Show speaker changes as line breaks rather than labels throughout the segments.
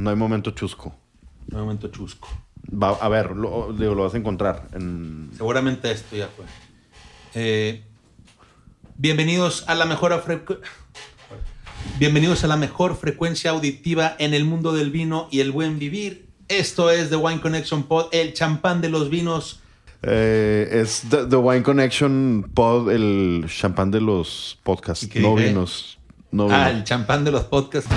No hay momento chusco.
No hay momento chusco.
Va, a ver, lo, digo, lo vas a encontrar en...
Seguramente esto ya fue. Eh, bienvenidos a la mejor frecu- Bienvenidos a la mejor frecuencia auditiva en el mundo del vino y el buen vivir. Esto es The Wine Connection Pod, el champán de los vinos.
Eh, es The, The Wine Connection Pod, el champán de los podcasts.
¿Y qué
No
dije?
vinos. No
Ah, el champán de los podcasts.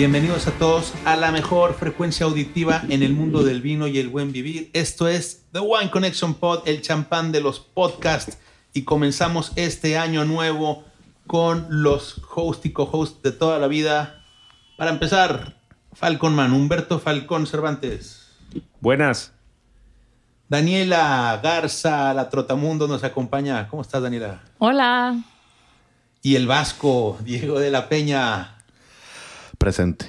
Bienvenidos a todos a la mejor frecuencia auditiva en el mundo del vino y el buen vivir. Esto es The Wine Connection Pod, el champán de los podcasts. Y comenzamos este año nuevo con los host y co-host de toda la vida. Para empezar, Falcon Man, Humberto Falcón Cervantes.
Buenas.
Daniela Garza, la Trotamundo, nos acompaña. ¿Cómo estás, Daniela?
Hola.
Y el Vasco, Diego de la Peña.
Presente.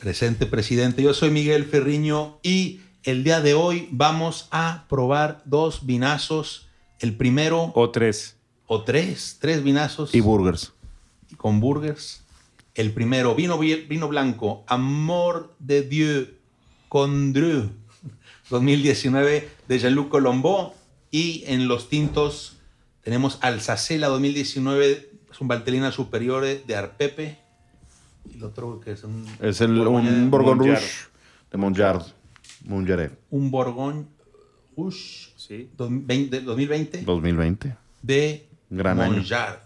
Presente, presidente. Yo soy Miguel Ferriño y el día de hoy vamos a probar dos vinazos. El primero,
O tres.
o tres, tres vinazos
Y burgers.
con burgers. El primero, vino, vi- vino blanco, Amor de Dieu con Drew, 2019 de Jean-Luc Colombo. Y en los tintos tenemos Alsacela 2019, es un Valtelina Superior de Arpepe. Y el otro que es un,
Es el, un
Monjard.
Rouge de Monjard. Monjaret.
un Bourgogne Rouge
Sí.
2020 2020
2020.
de
Gran año.
Monjard.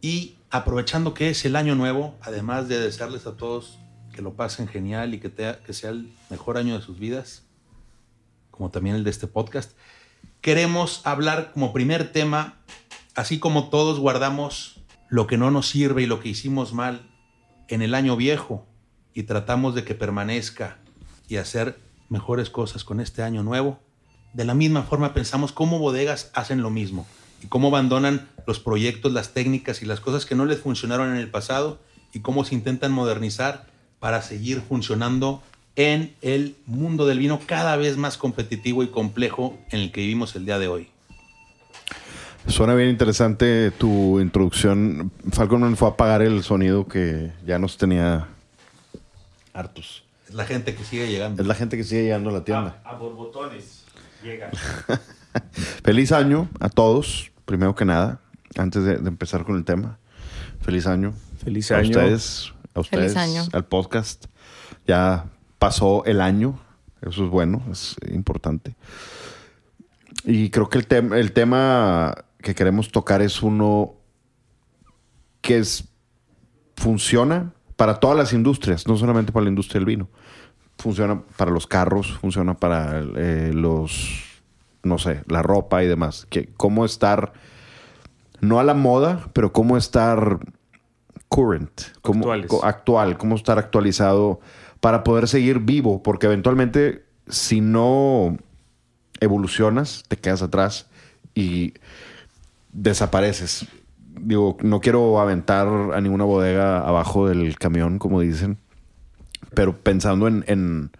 Y aprovechando que es el año nuevo, además de desearles a todos que lo pasen genial y que, te- que sea el mejor año de sus vidas, como también el de este podcast, queremos hablar como primer tema, así como todos guardamos lo que no nos sirve y lo que hicimos mal en el año viejo y tratamos de que permanezca y hacer mejores cosas con este año nuevo, de la misma forma pensamos cómo bodegas hacen lo mismo y cómo abandonan los proyectos, las técnicas y las cosas que no les funcionaron en el pasado y cómo se intentan modernizar para seguir funcionando en el mundo del vino cada vez más competitivo y complejo en el que vivimos el día de hoy.
Suena bien interesante tu introducción. Falcon fue a apagar el sonido que ya nos tenía hartos.
Es la gente que sigue llegando.
Es la gente que sigue llegando a la tienda.
A, a borbotones. Llega.
Feliz año a todos, primero que nada, antes de, de empezar con el tema. Feliz año.
Feliz
a
año.
ustedes, a ustedes,
año.
al podcast. Ya pasó el año, eso es bueno, es importante. Y creo que el, tem- el tema que queremos tocar es uno que es, funciona para todas las industrias, no solamente para la industria del vino. Funciona para los carros, funciona para eh, los, no sé, la ropa y demás. Que, cómo estar, no a la moda, pero cómo estar current, cómo, actual, cómo estar actualizado para poder seguir vivo, porque eventualmente si no evolucionas, te quedas atrás y desapareces. Digo, no quiero aventar a ninguna bodega abajo del camión, como dicen, pero pensando en, en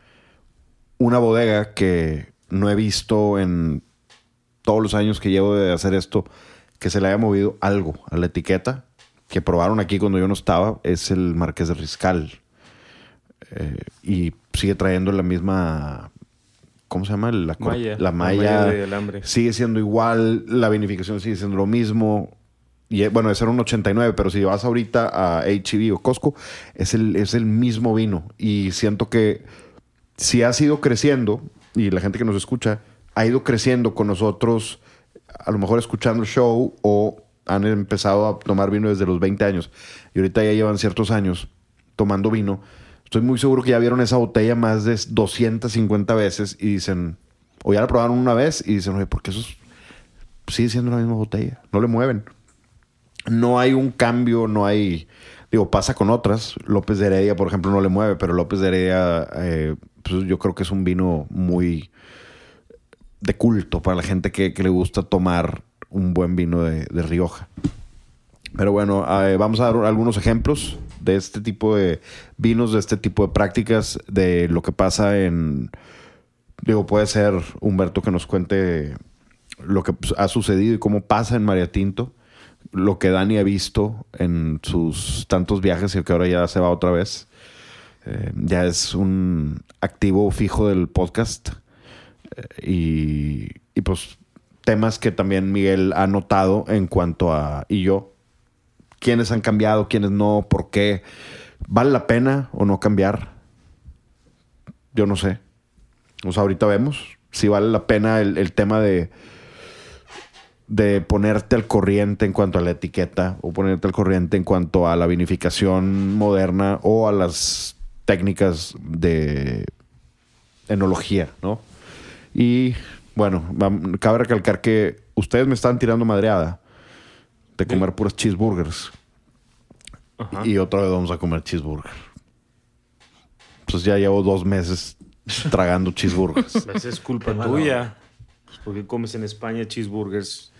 una bodega que no he visto en todos los años que llevo de hacer esto, que se le haya movido algo a la etiqueta, que probaron aquí cuando yo no estaba, es el Marqués de Riscal. Eh, y sigue trayendo la misma. ¿Cómo se llama? La,
Malla.
la
La
malla.
de.
Sigue siendo igual. La vinificación sigue siendo lo mismo. Y eh, bueno, ese era un 89, pero si vas ahorita a HEB o Costco, es el, es el mismo vino. Y siento que si ha ido creciendo, y la gente que nos escucha ha ido creciendo con nosotros, a lo mejor escuchando el show o han empezado a tomar vino desde los 20 años y ahorita ya llevan ciertos años tomando vino. Estoy muy seguro que ya vieron esa botella más de 250 veces y dicen, o ya la probaron una vez y dicen, oye, ¿por qué eso es- sigue siendo la misma botella? No le mueven. No hay un cambio, no hay... Digo, pasa con otras. López de Heredia, por ejemplo, no le mueve, pero López de Heredia, eh, pues yo creo que es un vino muy de culto para la gente que, le gusta tomar un buen vino de, de Rioja. Pero bueno, eh, vamos a dar algunos ejemplos de este tipo de vinos, de este tipo de prácticas, de lo que pasa en Digo, puede ser Humberto que nos cuente lo que pues, ha sucedido y cómo pasa en María Tinto, lo que Dani ha visto en sus tantos viajes y que ahora ya se va otra vez. Eh, ya es un activo fijo del podcast. Eh, y, y pues temas que también Miguel ha notado en cuanto a, y yo, quiénes han cambiado, quiénes no, por qué. ¿Vale la pena o no cambiar? Yo no sé. O sea, ahorita vemos si vale la pena el, el tema de, de ponerte al corriente en cuanto a la etiqueta o ponerte al corriente en cuanto a la vinificación moderna o a las técnicas de enología, ¿no? Y bueno, cabe recalcar que ustedes me están tirando madreada de comer puras cheeseburgers.
Ajá.
Y otra vez vamos a comer cheeseburger. Pues ya llevo dos meses tragando cheeseburgers.
Esa es culpa tuya. Pues, ¿Por qué comes en España cheeseburgers?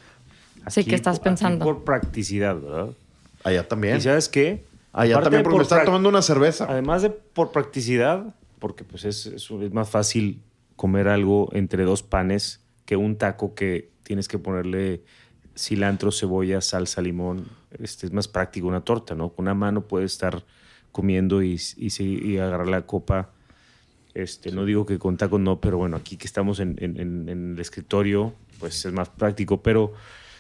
Sí, ¿qué estás
por- aquí
pensando?
por practicidad, ¿verdad?
Allá también.
¿Y sabes qué?
Allá
Aparte
también porque
por
me están
prac-
tomando una cerveza.
Además de por practicidad, porque pues es, es, es más fácil comer algo entre dos panes que un taco que tienes que ponerle cilantro, cebolla, salsa, limón. Este, es más práctico una torta, ¿no? Con una mano puedes estar comiendo y, y, y agarrar la copa. Este, No digo que con tacos no, pero bueno, aquí que estamos en, en- el escritorio, pues es más práctico. Pero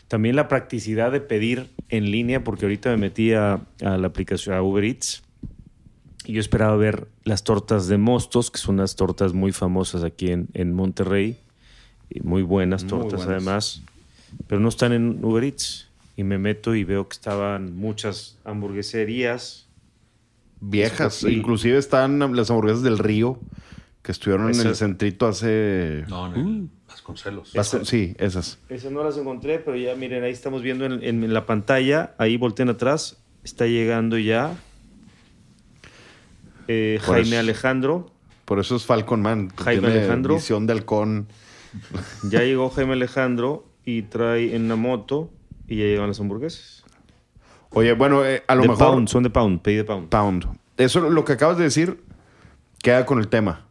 también la practicidad de pedir en línea, porque ahorita me metí a, a la aplicación, a Uber Eats, y yo esperaba ver las tortas de Mostos, que son unas tortas muy famosas aquí en, en Monterrey. Y muy buenas
Muy
tortas
buenas.
además. Pero no están en Uber Eats. Y me meto y veo que estaban muchas hamburgueserías.
Viejas.
Sí.
Inclusive están las hamburguesas del río que estuvieron en el centrito hace...
No, en el Vasconcelos.
Bastante- sí, esas.
Esas no las encontré, pero ya miren, ahí estamos viendo en, en- en la pantalla. Ahí volteen atrás. Está llegando ya eh, Jaime
eso.
Alejandro.
Por eso es Falcon Man.
Jaime
tiene
Alejandro.
Visión de halcón.
Ya llegó Jaime Alejandro y trae en la moto y ya llegan las hamburguesas.
Oye, bueno, eh, a lo
de
mejor...
pound, son de pound, pedí de pound.
Pound. Eso, lo que acabas de decir, queda con el tema.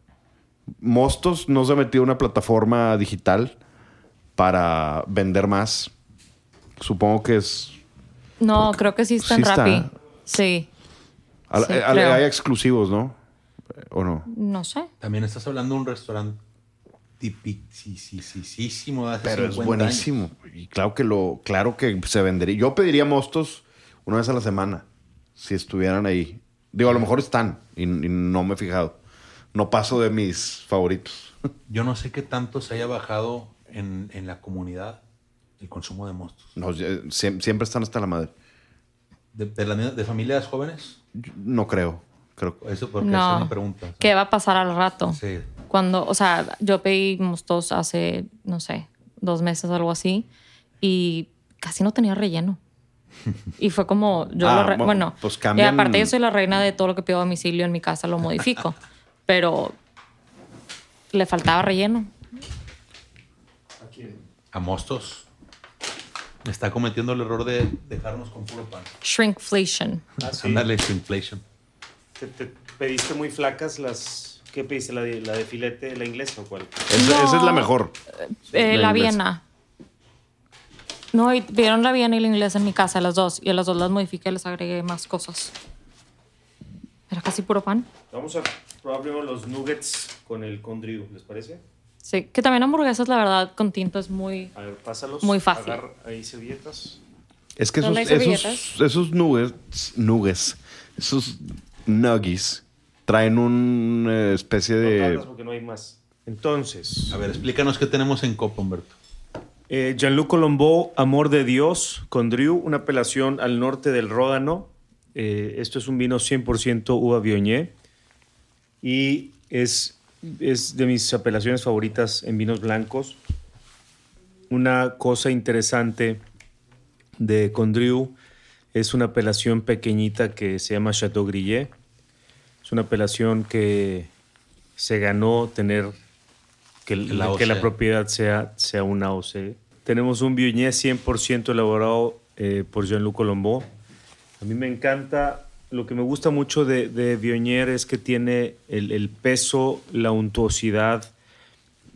Mostos no se ha metido una plataforma digital para vender más. Supongo que es...
No, creo que sí está
Sí
en
está.
Rappi. Sí.
al-
Sí,
al-
creo.
hay exclusivos, ¿no? ¿O no?
No sé.
También estás hablando de un restaurante tipicísimo de hace
Pero es
50
buenísimo. Y claro que lo, claro que se vendería. Yo pediría mostos una vez a la semana. Si estuvieran ahí. Digo, a lo mejor están. Y, y no me he fijado. No paso de mis favoritos.
Yo no sé qué tanto se haya bajado en, en la comunidad el consumo de mostos.
No, siempre están hasta la madre.
¿De, de, la- de familias jóvenes?
Yo No creo. Creo.
Eso porque
No.
es una pregunta.
¿Qué va a pasar al rato?
Sí.
Cuando, o sea, yo pedí mostos hace, no sé, dos meses o algo así, y casi no tenía relleno. Y fue como, yo
Ah,
lo re-
bueno, pues
y
cambian-
aparte yo soy la reina de todo lo que pido a domicilio en mi casa, lo modifico. pero le faltaba relleno.
A Mostos está cometiendo el error de dejarnos con puro pan.
Shrinkflation.
Ah, sí.
Ándale, inflation.
¿Te, te pediste muy flacas las... ¿Qué pediste? ¿La de, la de filete, la inglesa o cuál?
Esa,
No.
esa es la mejor.
Eh,
La
la. Viena. No, y vieron la Viena y la inglesa en mi casa, las dos. Y a las dos las modifiqué y les agregué más cosas. Era casi puro pan.
Vamos a probar primero los nuggets con el condriu, ¿les parece?
Sí, que también hamburguesas, la verdad, con tinto es muy...
A ver, pásalos.
Muy fácil.
Agarra ahí servilletas.
Es que esos,
¿Dónde hay
esos, esos nuggets, nuggets, esos nuggies, traen una especie
No
de...
tardas porque no hay más. Entonces,
A ver, explícanos qué tenemos en copa, Humberto.
eh, Jean-Luc Colombo, Amor de Dios, con Drew, una apelación al norte del Ródano. Eh, esto es un vino 100% uva Viognier y es, es de mis apelaciones favoritas en vinos blancos. Una cosa interesante de Condrieu es una apelación pequeñita que se llama Chateau Grillet. Es una apelación que se ganó tener que,
La
que la propiedad sea, sea una OC. Tenemos un Viognier 100% elaborado eh, por Jean-Luc Colombo. A mí me encanta, lo que me gusta mucho de, de Viognier es que tiene el, el peso, la untuosidad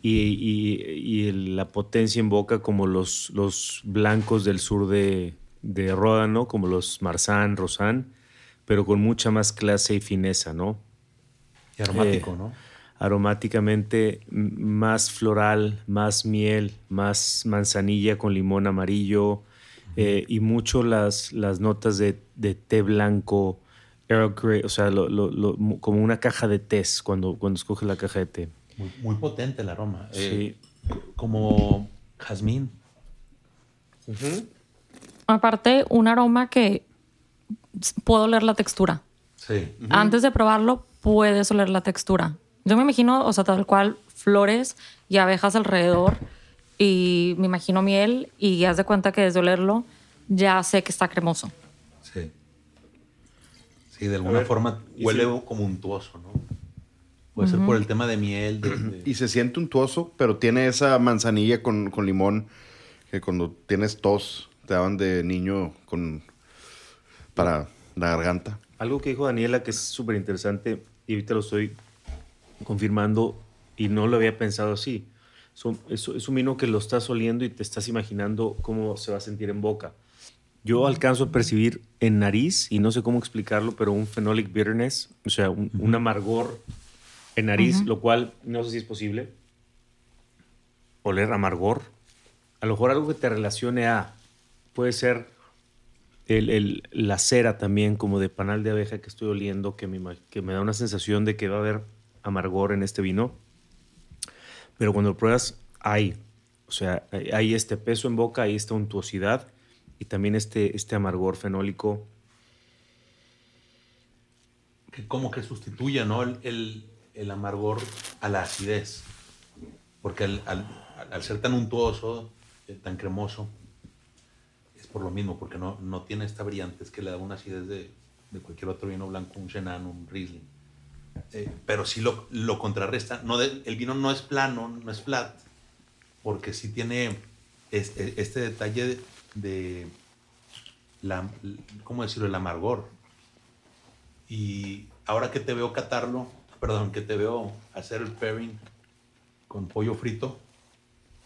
y, y- y el- la potencia en boca como los, los blancos del sur de, de Ródano, como los Marzán, Rosán, pero con mucha más clase y fineza, ¿no?
Y aromático,
Eh,
¿no?
aromáticamente más floral, más miel, más manzanilla con limón amarillo eh, y mucho las, las notas de, de té blanco, Earl Grey, o sea, lo- lo- lo- mu- como una caja de tés cuando, cuando escoges la caja de té.
Muy, muy potente el aroma. Eh,
Sí.
como jazmín.
Aparte, un aroma que puedo oler la textura.
Sí.
Antes de probarlo, puedes oler la textura. Yo me imagino, o sea, tal cual, flores y abejas alrededor. Y me imagino miel y haz de cuenta que desde olerlo ya sé que está cremoso.
Sí. Sí, de alguna
ver,
forma huele como untuoso, ¿no? Puede ser por el tema de miel. de- de-
Y se siente untuoso, pero tiene esa manzanilla con, con limón que cuando tienes tos te daban de niño con para la garganta.
Algo que dijo Daniela que es súper interesante y ahorita lo estoy confirmando y no lo había pensado así. Es, es un vino que lo estás oliendo y te estás imaginando cómo se va a sentir en boca. Yo alcanzo a percibir en nariz, y no sé cómo explicarlo, pero un phenolic bitterness, o sea, un, un amargor en nariz, lo cual no sé si es posible. Oler amargor. A lo mejor algo que te relacione a, puede ser el- el- la cera también, como de panal de abeja que estoy oliendo, que me, que me da una sensación de que va a haber amargor en este vino. Pero cuando lo pruebas, hay. O sea, hay, este peso en boca, hay esta untuosidad y también este, este amargor fenólico.
que como que sustituye, ¿no? El, el- el amargor a la acidez. Porque al, al- al ser tan untuoso, eh, tan cremoso, por lo mismo, porque no, no tiene esta brillantez que le da una acidez de, de cualquier otro vino blanco, un Chenin, un Riesling. Eh, pero sí lo, lo contrarresta. No de- el vino no es plano, no es flat, porque sí tiene este, este detalle de, de la, ¿cómo decirlo? El amargor. Y ahora que te veo catarlo, perdón, que te veo hacer el pairing con pollo frito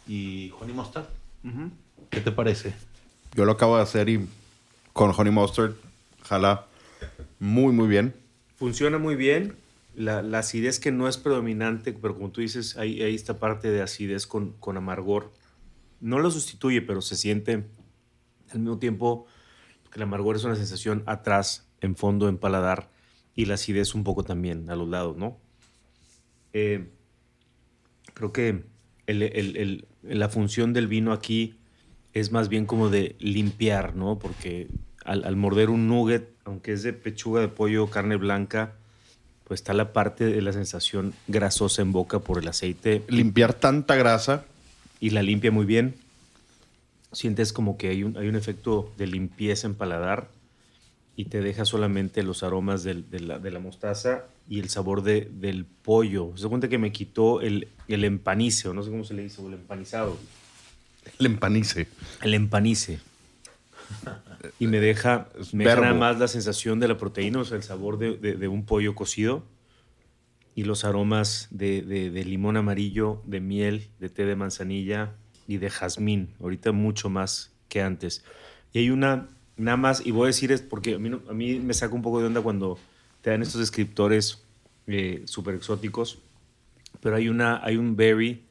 y honey mustard, ¿qué te parece?
Yo lo acabo de hacer y con honey mustard jala muy muy bien.
Funciona muy bien. La, la acidez que no es predominante, pero como tú dices, hay, hay esta parte de acidez con, con amargor. No lo sustituye, pero se siente al mismo tiempo que el amargor es una sensación atrás, en fondo, en paladar, y la acidez un poco también a los lados, ¿no? Eh, creo que el- el- el- la función del vino aquí es más bien como de limpiar, ¿no? Porque al, al morder un nugget, aunque es de pechuga de pollo, carne blanca, pues está la parte de la sensación grasosa en boca por el aceite
Limpiar tanta grasa.
y la limpia muy bien. Sientes como que hay un, hay un efecto de limpieza en paladar y te deja solamente los aromas del- de, la, de la mostaza y el sabor de- del pollo. Se cuenta que me quitó el, el empanice, o no sé cómo se le dice, o el empanizado.
El empanice.
El empanice. Y me deja, me deja nada más la sensación de la proteína, o sea, el sabor de, de- de un pollo cocido y los aromas de, de- de limón amarillo, de miel, de té de manzanilla y de jazmín. Ahorita mucho más que antes. Y hay una, nada más, y voy a decir es porque a mí, no- a mí me saca un poco de onda cuando te dan estos descriptores eh, súper exóticos, pero hay, una, hay un berry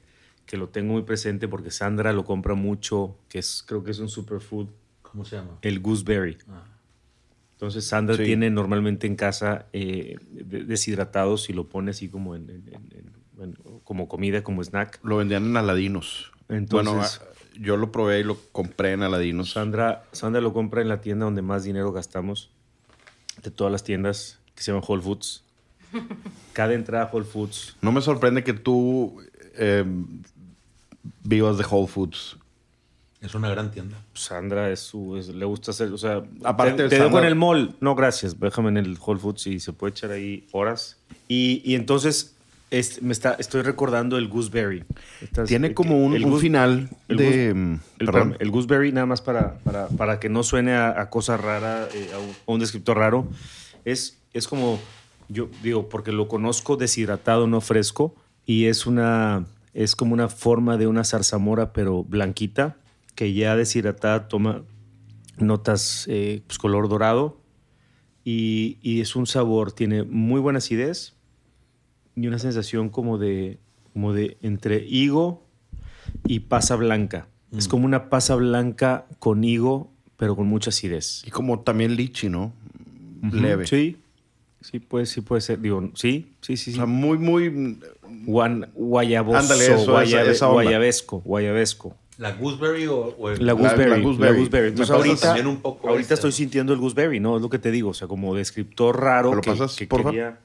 que lo tengo muy presente porque Sandra lo compra mucho, que es, creo que es un superfood,
¿Cómo se llama?
el gooseberry.
Ah,
Entonces Sandra
Sí.
tiene normalmente en casa eh, de- deshidratados y lo pone así como en, en- en- en- como comida, como snack.
Lo vendían en Aladinos.
Entonces-
bueno, ah, yo lo probé y lo compré en Aladinos.
Sandra, Sandra lo compra en la tienda donde más dinero gastamos de todas las tiendas que se llaman Whole Foods. Cada entrada a Whole Foods
No me sorprende que tú eh, vivas de Whole Foods.
es una gran tienda.
Sandra es su, es- le gusta hacer, o sea,
Aparte,
te, te dejo en el mall. No, gracias, déjame en el Whole Foods y se puede echar ahí horas. Y, y entonces este, me está, estoy recordando el gooseberry. Estás-
Tiene como un,
el
un
goose-
final
el
de...
goose-
mm,
el,
perdón.
perdón, el gooseberry, nada más para, para, para que no suene a, a cosa rara, eh, a, un, a un descriptor raro, es, es como, yo digo, porque lo conozco deshidratado, no fresco, y es una, es como una forma de una zarzamora, pero blanquita, que ya deshidratada toma notas eh, pues, color dorado y, y es un sabor, tiene muy buena acidez y una sensación como de, como de entre higo y pasa blanca. Es como una pasa blanca con higo, pero con mucha acidez.
Y como también lichi, ¿no? Leve.
Sí, sí puede, sí puede ser. Digo, sí, sí, sí.
O
sí.
sea, muy, muy...
Guan- guayaboso,
Ándale, eso,
guayabe-
esa-
guayabesco, guayabesco.
¿La gooseberry o, o el-
La gooseberry.
la
La
gooseberry.
gooseberry.
Me
Entonces
pasas
ahorita,
también un poco
ahorita
esta.
estoy sintiendo el gooseberry, ¿no? Es lo que te digo. O sea, como descriptor raro
¿Me lo
que,
pasas,
que
porfa?
quería,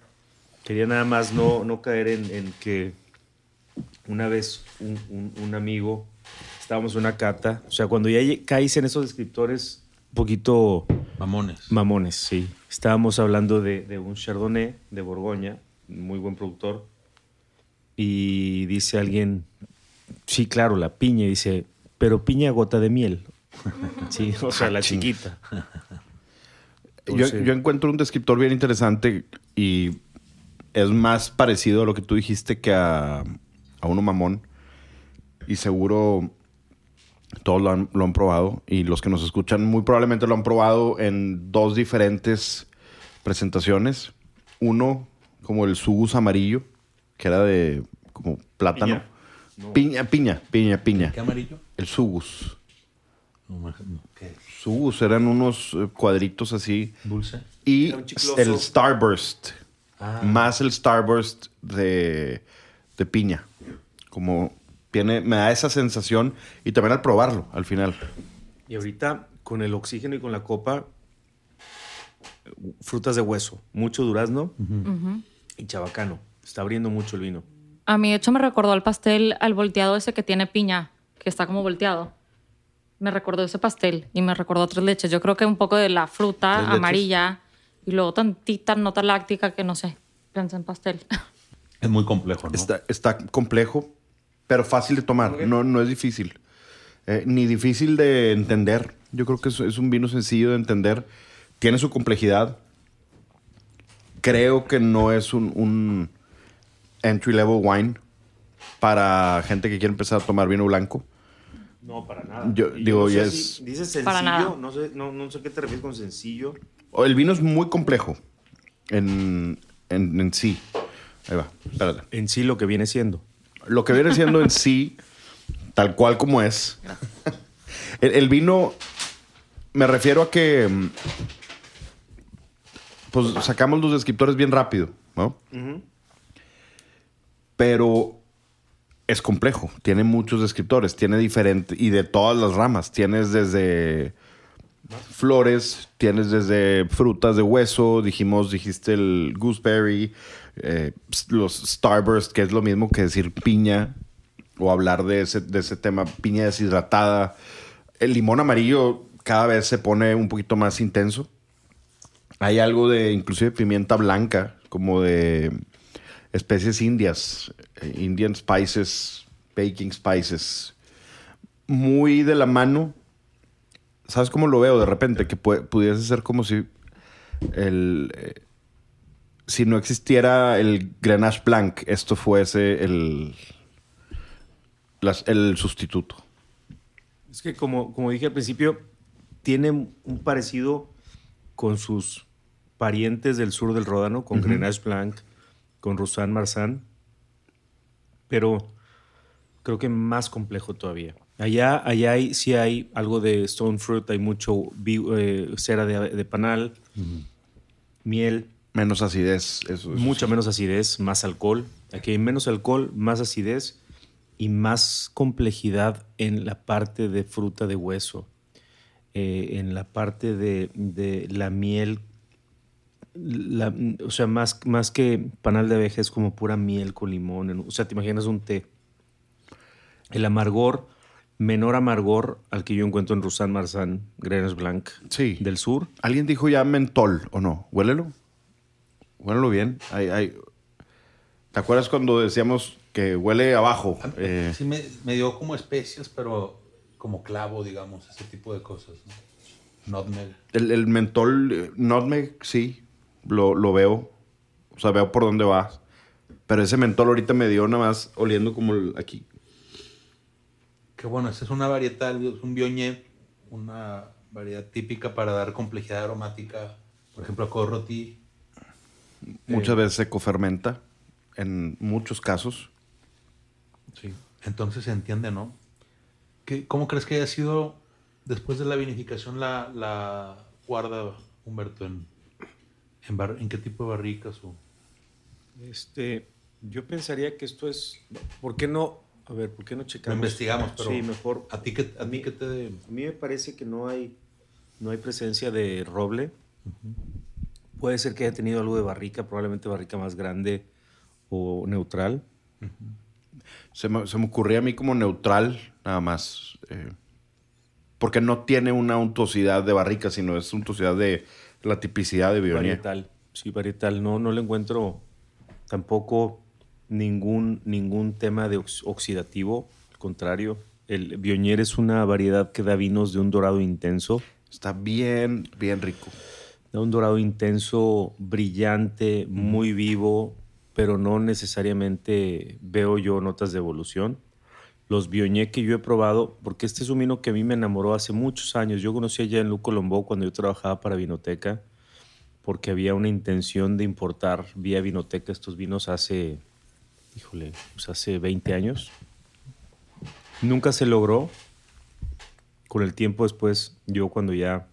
quería nada más no, no caer en, en que una vez un, un- un amigo, estábamos en una cata. O sea, cuando ya caís en esos descriptores un poquito
mamones?
mamones, sí. Estábamos hablando de, de un Chardonnay de Borgoña, muy buen productor. Y dice alguien, sí, claro, la piña. Dice, pero piña gota de miel. Sí, o sea, la chiquita.
Yo, yo encuentro un descriptor bien interesante y es más parecido a lo que tú dijiste que a, a uno mamón. Y seguro todos lo han, lo han probado. Y los que nos escuchan muy probablemente lo han probado en dos diferentes presentaciones. Uno como el sugus amarillo, que era de como plátano. Piña, piña, piña, piña.
¿Qué amarillo?
El sugus.
No.
Sugus eran unos eh, cuadritos así.
¿Dulce?
Y el Starburst.
Ah.
Más el Starburst de, de piña. Como tiene, me da esa sensación. Y también al probarlo, al final.
Y ahorita, con el oxígeno y con la copa, frutas de hueso, mucho durazno y chabacano. Está abriendo mucho el vino.
A mí, de hecho, me recordó al pastel, al volteado ese que tiene piña, que está como volteado. Me recordó ese pastel y me recordó tres leches. Yo creo que un poco de la fruta amarilla y luego tantita nota láctica que no sé. Pensé en pastel.
Es muy complejo, ¿no?
Está, está complejo, pero fácil de tomar. No, no es difícil. Eh, ni difícil de entender. Yo creo que es, es un vino sencillo de entender. Tiene su complejidad. Creo que no es un, un entry level wine para gente que quiere empezar a tomar vino blanco.
No, para nada.
Yo-
Y
digo,
no sé si- Dices sencillo,
Para nada.
No, sé, no, no sé qué te refieres con sencillo.
O El vino es muy complejo en, en, en sí. Ahí va, espérate.
En sí lo que viene siendo.
Lo que viene siendo en sí, tal cual como es. El, el vino, me refiero a que mm, pues sacamos los descriptores bien rápido, ¿no? Pero es complejo, tiene muchos descriptores, tiene diferente y de todas las ramas. Tienes desde flores, tienes desde frutas de hueso, dijimos, dijiste el gooseberry, eh, los starburst, que es lo mismo que decir piña, o hablar de ese, de ese tema, piña deshidratada. El limón amarillo cada vez se pone un poquito más intenso. Hay algo de inclusive pimienta blanca, como de especies indias, eh, Indian spices, baking spices, muy de la mano. ¿Sabes cómo lo veo de repente? Que pu- pudiese ser como si el... eh, si no existiera el Grenache Blanc, esto fuese el, las- el sustituto.
Es que como, como dije al principio, tiene un parecido con sus parientes del sur del Ródano, con Grenache Blanc, con Roussan Marsan, pero creo que más complejo todavía. Allá, allá hay, sí hay algo de stone fruit, hay mucho eh, cera de, de panal, miel,
Menos acidez. Eso, eso
mucha
sí.
menos acidez, más alcohol. Aquí hay menos alcohol, más acidez y más complejidad en la parte de fruta de hueso, eh, en la parte de, de la miel. La- o sea, más, más que panal de abeja es como pura miel con limón. o sea, te imaginas un té. El amargor, menor amargor al que yo encuentro en Roussan Marsan, Grenache Blanc
Sí.
del sur.
¿Alguien dijo ya mentol o no? Huélelo. Huélelo bien. Hay- hay- ¿Te acuerdas cuando decíamos que huele abajo? Eh,
Sí, me, me dio como especias, pero como clavo, digamos, ese tipo de cosas. ¿no? Nutmeg.
el, el mentol, eh, nutmeg, sí, lo, lo veo. O sea, veo por dónde va. Pero ese mentol ahorita me dio nada más oliendo como el- aquí.
Que bueno, esta es una variedad, es un biogné, una variedad típica para dar complejidad aromática. Por ejemplo, a Corroti.
Muchas veces se cofermenta, en muchos casos.
Sí. Entonces se entiende, ¿no? ¿Qué, ¿Cómo crees que haya sido después de la vinificación la, la guarda, Humberto? ¿En, en, bar- en qué tipo de barricas? O...
Este, yo pensaría que esto es. ¿Por qué no? A ver, ¿por qué no
Lo
checamos?
investigamos, pero
Sí, mejor.
¿a ti qué, a mí qué te...?
A mí me parece que no hay, no hay presencia de roble. Puede ser que haya tenido algo de barrica, probablemente barrica más grande o neutral.
Se me, se me ocurría a mí como neutral, nada más. eh, porque no tiene una untuosidad de barrica, sino es untuosidad de la tipicidad de Viognier.
Varietal. Sí, varietal. No, no le encuentro tampoco ningún, ningún tema de ox- oxidativo. Al contrario, el Bionier es una variedad que da vinos de un dorado intenso.
Está bien, bien rico.
Da un dorado intenso, brillante, muy vivo, pero no necesariamente veo yo notas de evolución. Los Bionier que yo he probado, porque este es un vino que a mí me enamoró hace muchos años. Yo conocí a Jean-Luc Colombo cuando yo trabajaba para Vinoteca, porque había una intención de importar vía Vinoteca estos vinos hace, híjole, pues hace 20 años. Nunca se logró. Con el tiempo después, yo cuando ya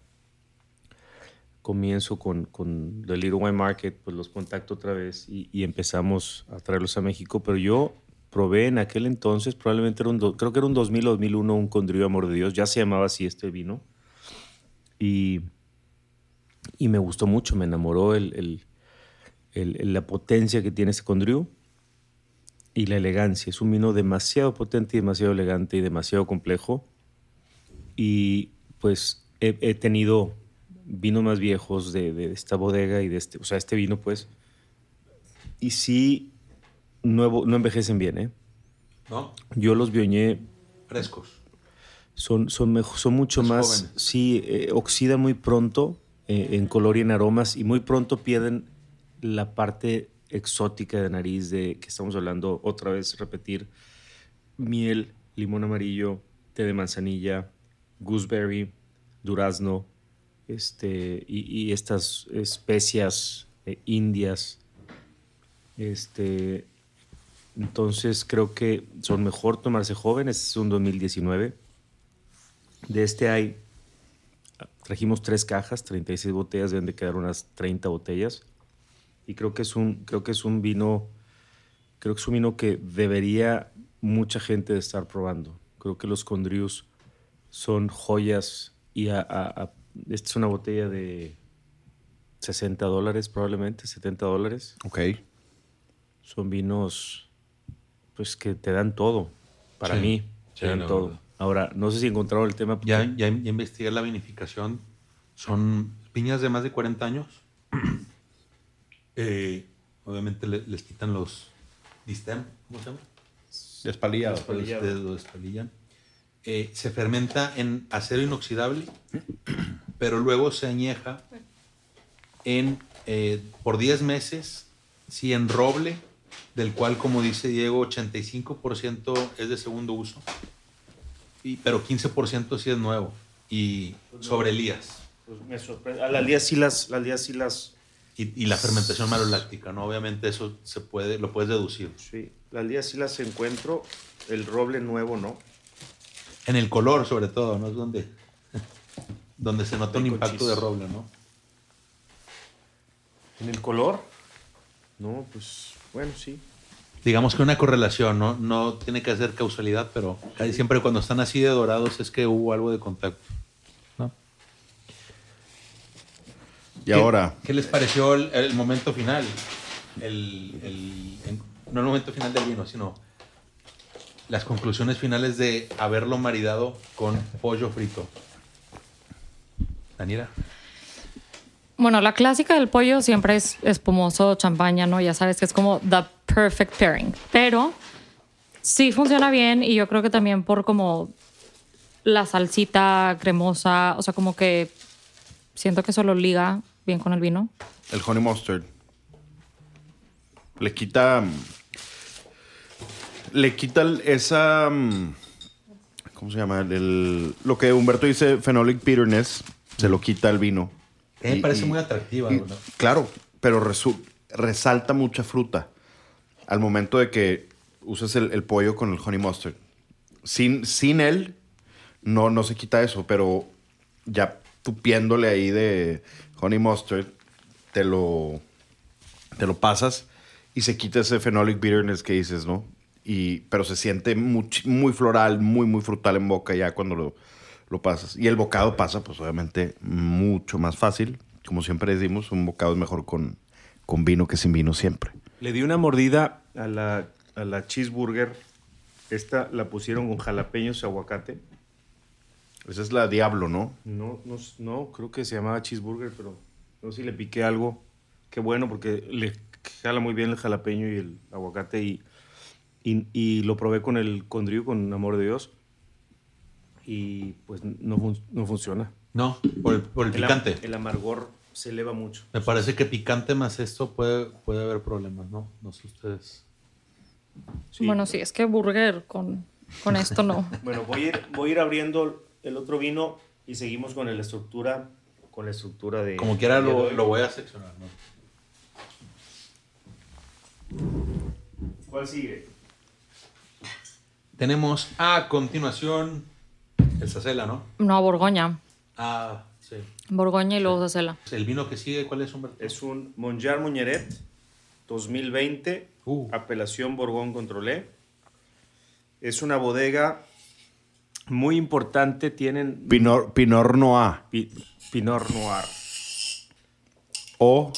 comienzo con, con The Little Wine Market, pues los contacto otra vez y, y empezamos a traerlos a México. Pero yo probé en aquel entonces, probablemente era un, creo que era un 2000 o 2001, un Condrieu Amor de Dios. Ya se llamaba así este vino. Y, y me gustó mucho, me enamoró el, el- la potencia que tiene ese Condrieu y la elegancia. Es un vino demasiado potente y demasiado elegante y demasiado complejo. Y pues he, he tenido vinos más viejos de, de esta bodega y de este, o sea, este vino pues. Y sí, no, no envejecen bien, ¿eh?
¿No?
Yo los Biogné
Frescos.
son, son, mejo- son mucho
Más
más,
jóvenes.
sí, eh, oxidan muy pronto eh, en color y en aromas y muy pronto pierden la parte exótica de nariz de que estamos hablando otra vez, repetir, miel, limón amarillo, té de manzanilla, gooseberry, durazno, este, y, y estas especias eh, indias. Este, entonces creo que son mejor tomarse jóvenes, este es un 2019. De este hay, trajimos tres cajas, 36 botellas, deben de quedar unas 30 botellas. Y creo que es un, creo que es un vino, creo que es un vino que debería mucha gente de estar probando. Creo que los Condrius son joyas y a- a- a- esta es una botella de 60 dólares probablemente, 70 dólares.
Ok.
Son vinos pues que te dan todo. Para
Sí,
mí,
sí,
te dan
la
todo.
verdad.
Ahora, no sé si encontraron el tema.
Ya, ya, ya investigué la vinificación. Son piñas de más de 40 años. Eh, obviamente le- les quitan los distem, ¿cómo se llama?
Despalillado.
Los de- lo despalillan. Eh, se fermenta en acero inoxidable, pero luego se añeja en, eh, por 10 meses, sí, en roble, del cual, como dice Diego, 85% es de segundo uso, y, pero 15% sí es nuevo, y sobre Elías.
Pues me sorprende. A las sí las, las días sí las.
Y, y la fermentación maloláctica, ¿no? Obviamente eso se puede, lo puedes deducir.
Sí, las días sí las encuentro. El roble nuevo, ¿no?
En el color, sobre todo, ¿no? Es donde, donde se nota un impacto de roble, ¿no?
En el color. No, pues bueno, sí.
digamos que una correlación, ¿no? No tiene que ser causalidad, pero casi siempre cuando están así de dorados es que hubo algo de contacto. ¿no?
Y
¿Qué-
ahora,
¿Qué les pareció el, el momento final? El, el- en- no el momento final del vino, sino las conclusiones finales de haberlo maridado con pollo frito. Daniela.
Bueno, la clásica del pollo siempre es espumoso, champaña, ¿no? Ya sabes que es como the perfect pairing. Pero sí funciona bien y yo creo que también por como la salsita cremosa, o sea, como que siento que eso lo liga bien con el vino.
el honey mustard. Le quita le quita esa. mm, ¿Cómo se llama? El, lo que Humberto dice, phenolic bitterness, se lo quita el vino.
A mí me parece
y-
muy atractiva.
y- claro, pero resalta mucha fruta al momento de que usas el, el pollo con el honey mustard. Sin, sin él, no, no se quita eso, pero ya tupiéndole ahí de honey mustard, te lo, te lo pasas y se quita ese phenolic bitterness que dices, ¿no? Y, pero se siente much- muy floral, muy, muy frutal en boca ya cuando lo, lo pasas. Y el bocado pasa, pues obviamente, mucho más fácil. Como siempre decimos, un bocado es mejor con, con vino que sin vino siempre.
Le di una mordida a la, a la cheeseburger. Esta la pusieron con jalapeños y aguacate.
Esa es la Diablo, ¿no?
No, no, no, creo que se llamaba cheeseburger, pero no sé si le piqué algo. Qué bueno, porque le jala muy bien el jalapeño y el aguacate. Y, y, y lo probé con el condrillo, con amor de Dios. Y pues no, fun- no funciona.
No, por el, por el
El am-
picante.
El, amargor se eleva mucho.
Me parece que picante más esto puede, puede haber problemas, ¿no? No sé ustedes.
Sí.
Bueno, sí, es que burger con, con esto no.
Bueno, voy a, ir, voy a ir abriendo el otro vino y seguimos con la estructura, con la estructura de...
Como quiera lo, lo voy a seccionar, ¿no?
¿Cuál sigue?
Tenemos a continuación el Sacela, ¿no?
No, Borgoña.
Ah, sí.
Borgoña y luego Sacela.
El vino que sigue, ¿cuál es, Humberto?
Es un Monjar Muñeret 2020,
Uh.
apelación Borgón Controlé. Es una bodega muy importante, tienen
Pinot, Pinot Noir.
Pi- Pinot Noir.
O,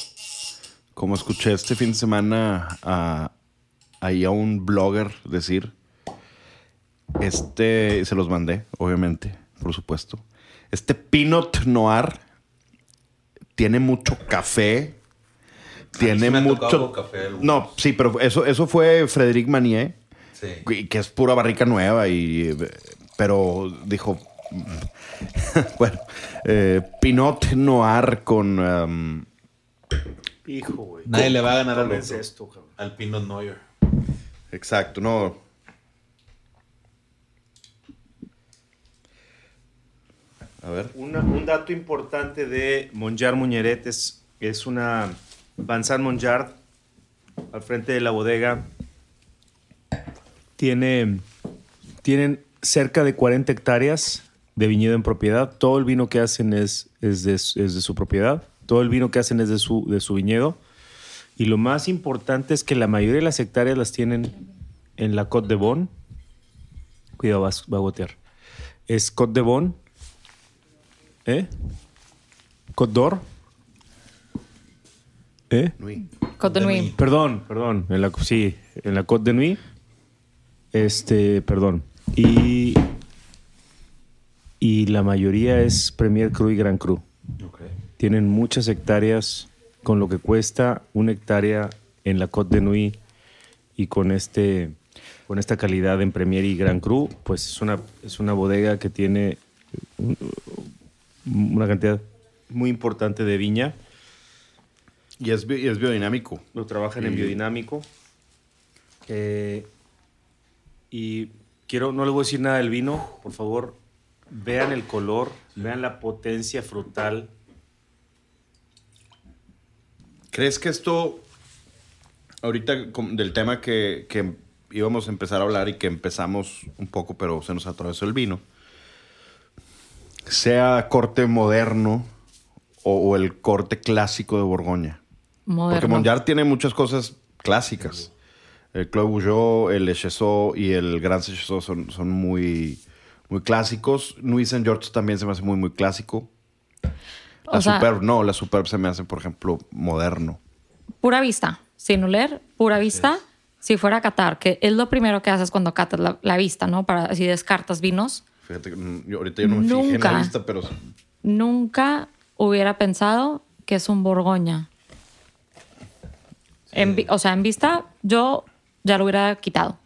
como escuché este fin de semana a, ahí a un blogger decir, este, se los mandé, obviamente, por supuesto. Este Pinot Noir tiene mucho café, tiene
me
mucho...
café
no, sí, pero eso, eso fue Frederic Manier,
Sí.
que es pura barrica nueva, y, pero dijo, bueno, eh, Pinot Noir con... um,
Hijo, güey.
Nadie le va a ganar
esto.
Al Pinot Noir.
Exacto, no.
Un dato importante de Monjar Muñeret es, una Vincent Monjard al frente de la bodega. Tiene, tienen cerca de 40 hectáreas de viñedo en propiedad. Todo el vino que hacen es, es, de, su propiedad. Todo el vino que hacen es de su, de su viñedo. Y lo más importante es que la mayoría de las hectáreas las tienen en la Côte de Bon. Cuidado, va a gotear. Es Côte de Bon. ¿Eh? Côte d'Or. ¿Eh?
Nui.
Côte de Nuit.
Perdón, perdón. En la, sí, en la Côte de Nuit. Este, perdón. Y, y la mayoría es Premier Cru y Gran Cru.
Ok.
Tienen muchas hectáreas con lo que cuesta una hectárea en la Côte de Nuit y con este con esta calidad en Premier y Gran Cru, pues es una, es una bodega que tiene una cantidad muy importante de viña.
Y es, y es biodinámico.
Lo trabajan en biodinámico. Eh, y quiero, no les voy a decir nada del vino, por favor, vean el color, vean la potencia frutal.
¿Crees que esto, ahorita del tema que, que íbamos a empezar a hablar y que empezamos un poco, pero se nos atravesó el vino, sea corte moderno o, o el corte clásico de Borgoña? Porque
Moderno.
Monjar tiene muchas cosas clásicas. El Clos Bougeot, el Echezot y el Gran Echezot son, son muy, muy clásicos. Nuit Saint George también se me hace muy, muy clásico. La
O sea-
Superb, no, la Superb se me hace, por ejemplo, moderno.
Pura vista, sin oler, pura vista. Si fuera a catar, que es lo primero que haces cuando catas la, la vista, ¿no? Para así descartas vinos.
Fíjate que mm, yo ahorita yo no me fijé en
Nunca.
la lista, pero
Nunca hubiera pensado que es un Borgoña. En vi- o sea, en vista, yo ya lo hubiera quitado.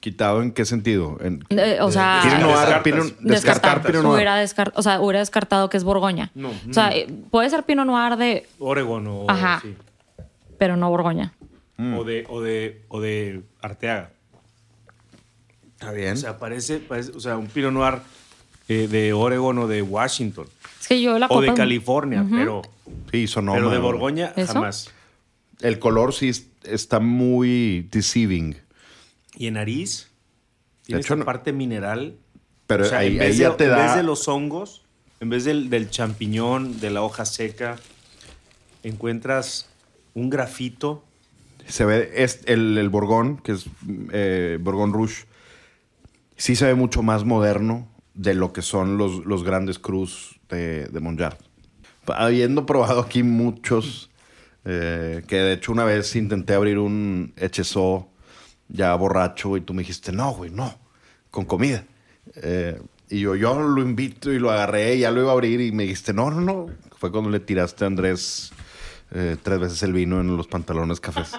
quitado en qué sentido? En,
Eh, o sea,
descartas.
Pinot- descartar
descartar.
Pinot Noir.
Hubiera descar- o sea, hubiera descartado que es Borgoña.
No,
O sea, eh, puede ser Pinot Noir de,
Oregon o,
Ajá.
sí.
pero no Borgoña.
o de o de o de Arteaga.
Está bien.
O sea, parece, parece- o sea, un Pinot Noir eh, de Oregon o de Washington.
Es que yo la
O de California, pero,
sí, Sonoma.
pero de Borgoña
¿Eso?
jamás.
El color sí es- está muy deceiving.
Y en nariz, tiene
hecho,
esta
no-
parte mineral.
Pero
O sea,
ahí,
en vez
ahí
de,
ya te
en
da.
vez de los hongos, en vez del, del champiñón, de la hoja seca, encuentras un grafito.
Se ve es el, el Borgón, que es eh, Borgón Rouge, sí se ve mucho más moderno de lo que son los, los grandes cruz de, de Monjard. Habiendo probado aquí muchos, eh, que de hecho una vez intenté abrir un HSO ya borracho y tú me dijiste, no, güey, no, con comida. Eh, y yo, yo lo invito y lo agarré y ya lo iba a abrir y me dijiste, no, no, no. Fue cuando le tiraste a Andrés eh, tres veces el vino en los pantalones cafés.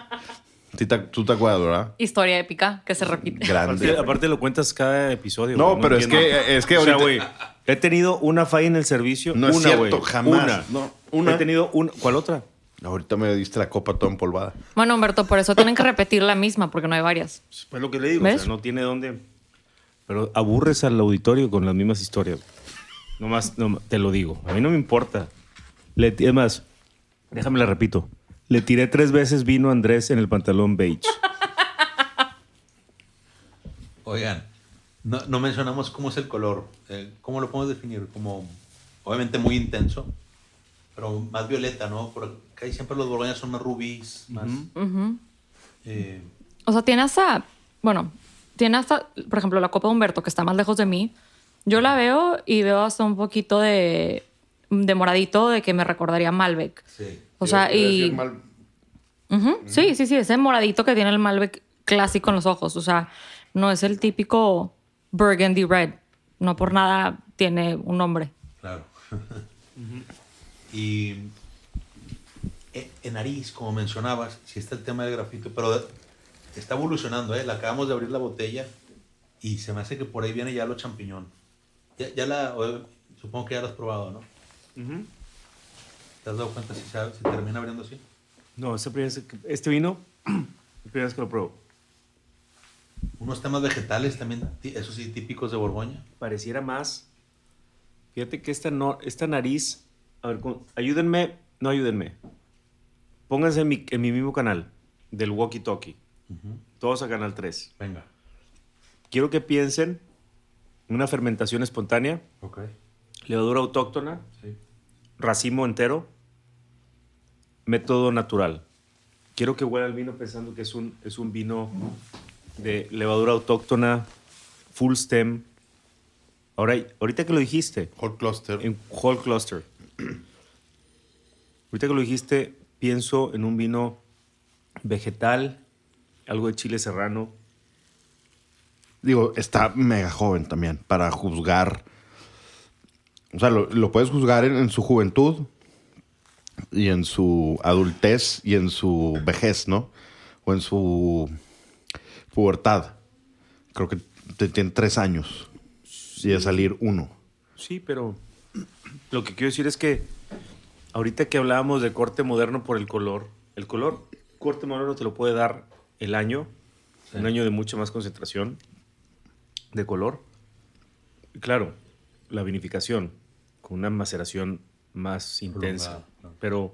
Tú te acuerdas, ¿verdad?
Historia épica que se repite.
Grande.
Aparte, aparte lo cuentas cada episodio.
No,
güey,
pero es que- es que
O sea,
ahorita-
güey, he tenido una falla en el servicio.
No es
una,
cierto,
güey.
jamás.
Una.
No, una.
He tenido una. ¿Cuál otra?
Ahorita me diste la copa toda empolvada.
Bueno, Humberto, por eso tienen que repetir la misma, porque no hay varias.
Pues lo que le digo.
¿Ves?
O sea, no tiene dónde. Pero aburres al auditorio con las mismas historias. Nomás, no, te lo digo. A mí no me importa. Le, es más, déjame la repito. Le tiré tres veces vino a Andrés en el pantalón beige.
Oigan, no, no mencionamos cómo es el color. Eh, ¿Cómo lo podemos definir? Como, obviamente muy intenso, pero más violeta, ¿no? Porque ahí siempre los borgoñas son más rubíes, más... eh,
O sea, tiene hasta, bueno, tiene hasta, por ejemplo, la copa de Humberto, que está más lejos de mí. Yo la veo y veo hasta un poquito de, de moradito de que me recordaría Malbec.
sí.
O sea, y... Ujú, Sí, sí, sí, ese moradito que tiene el Malbec clásico en los ojos. O sea, no es el típico burgundy red. No por nada tiene un nombre.
Claro. y e- en nariz, como mencionabas, sí está el tema del grafito, pero está evolucionando, ¿eh? La acabamos de abrir la botella y se me hace que por ahí viene ya lo champiñón. Ya, ya la, supongo que ya la has probado, ¿no? ¿Te has dado cuenta si, se, si termina abriendo así?
No, este, este vino, es primera vez que lo pruebo.
Unos temas vegetales también, eso sí, típicos de Borgoña.
Pareciera más. Fíjate que esta, no, esta nariz. A ver, ayúdenme. No ayúdenme. Pónganse en mi, en mi mismo canal, del Walkie Talkie. Todos a canal 3.
Venga.
Quiero que piensen en una fermentación espontánea,
Ok.
levadura autóctona,
Sí.
racimo entero, método natural. Quiero que huela el vino pensando que es un, es un vino de levadura autóctona, full stem. Ahora, ahorita que lo dijiste,
Whole cluster.
en whole cluster. Ahorita que lo dijiste, pienso en un vino vegetal, algo de chile serrano.
Digo, está mega joven también para juzgar. O sea, lo, lo puedes juzgar en, en su juventud y en su adultez y en su vejez, ¿no? O en su pubertad. Creo que te- tiene tres años y de salir uno.
Sí, pero lo que quiero decir es que ahorita que hablábamos de corte moderno por el color, el color corte moderno te lo puede dar el año, un año de mucha más concentración de color. Y claro, la vinificación con una maceración más intensa,
Prolongada.
Pero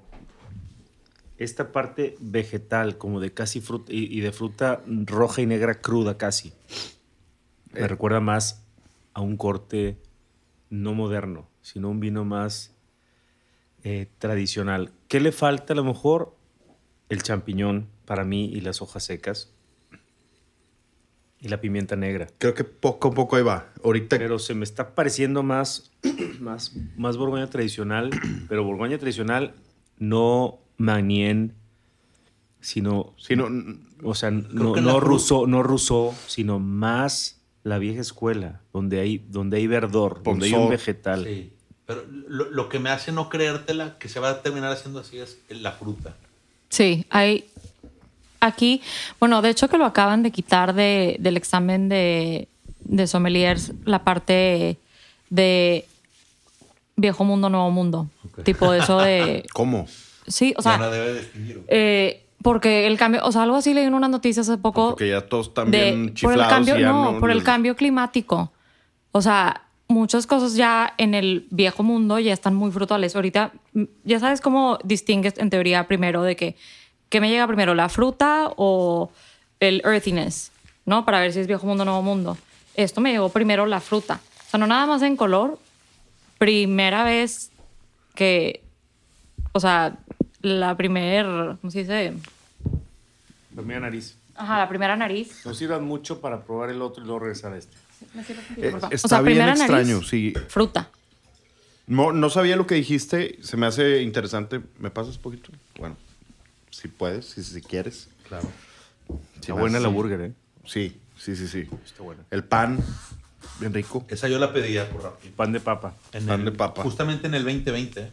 esta parte vegetal como de casi fruta y, y de fruta roja y negra cruda casi me recuerda más a un corte no moderno, sino un vino más eh, tradicional. ¿Qué le falta a lo mejor? El champiñón para mí y las hojas secas y la pimienta negra.
Creo que poco a poco ahí va. Ahorita
Pero se me está pareciendo más, más, más Borgoña tradicional, pero Borgoña tradicional no Magnien, sino,
si no,
o sea, no, no, Rousseau, no Rousseau, sino más la vieja escuela, donde hay, donde hay verdor, donde hay un vegetal.
Sí. Pero lo, lo que me hace no creértela que se va a terminar haciendo así es la fruta.
Sí, hay aquí, bueno, de hecho que lo acaban de quitar de, del examen de, de sommeliers la parte de viejo mundo, nuevo mundo.
Ok.
Tipo eso de...
¿cómo?
Sí, o
ya
sea,
no debe distinguir.
eh, Porque el cambio, o sea, algo así leí en unas noticias hace poco.
Porque ya todos están
de-
bien
por el cambio,
ya
no, por el cambio climático. O sea, muchas cosas ya en el viejo mundo ya están muy frutales. Ahorita, ya sabes cómo distingues en teoría primero de que, ¿qué me llega primero, la fruta o el earthiness? ¿No? Para ver si es viejo mundo o nuevo mundo. Esto me llegó primero la fruta. O sea, no nada más en color. Primera vez que, o sea, la primer, ¿cómo se dice?
La mía nariz.
Ajá, la primera nariz.
Nos sirvan mucho para probar el otro y luego regresar a este.
Eh,
Por favor.
está bien extraño, sí.
Fruta.
No, no sabía lo que dijiste. Se me hace interesante. ¿Me pasas poquito? Bueno, si puedes, si, si quieres.
Claro.
Está buena la burger, ¿eh?
Sí, sí, sí, sí.
Está buena.
El pan, bien rico.
Esa yo la pedía por rápido.
Pan de papa.
En
Pan
el-
de papa.
Justamente en el 2020, ¿eh?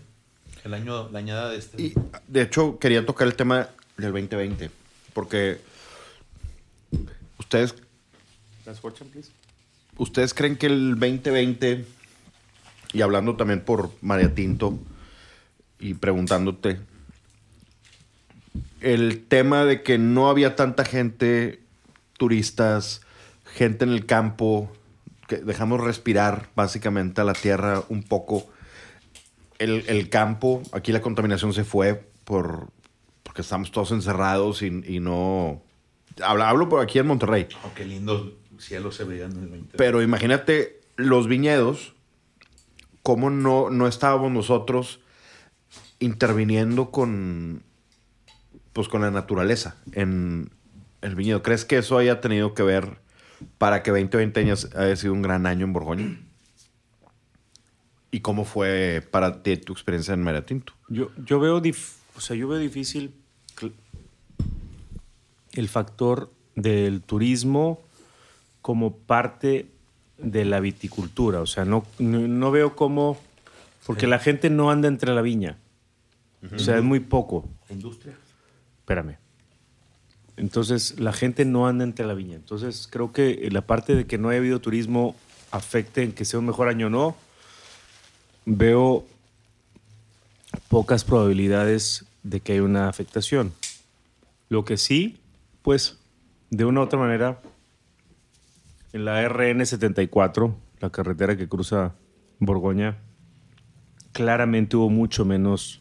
el año, la añada de este.
Y de hecho, quería tocar el tema del 2020. Porque ustedes, ustedes creen que el 2020, y hablando también por María Tinto y preguntándote, el tema de que no había tanta gente, turistas, gente en el campo, que dejamos respirar básicamente a la tierra un poco. El, el campo, aquí la contaminación se fue por, porque estamos todos encerrados y, y no... Hablo, hablo por aquí en Monterrey.
Oh, qué lindo cielo se veía en el 2020.
Pero imagínate los viñedos, cómo no, no estábamos nosotros interviniendo con, pues, con la naturaleza en el viñedo. ¿Crees que eso haya tenido que ver para que 2020 años haya sido un gran año en Borgoña? ¿Y cómo fue para ti tu experiencia en Meratinto?
Yo, yo veo, dif- o sea, yo veo difícil el factor del turismo como parte de la viticultura. O sea, no, no, no veo cómo, porque la gente no anda entre la viña. O sea, es muy poco.
La industria.
Espérame. Entonces, la gente no anda entre la viña. Entonces, creo que la parte de que no haya habido turismo afecte en que sea un mejor año o no. Veo pocas probabilidades de que haya una afectación. Lo que sí, pues, de una u otra manera, en la RN 74, la carretera que cruza Borgoña, claramente hubo mucho menos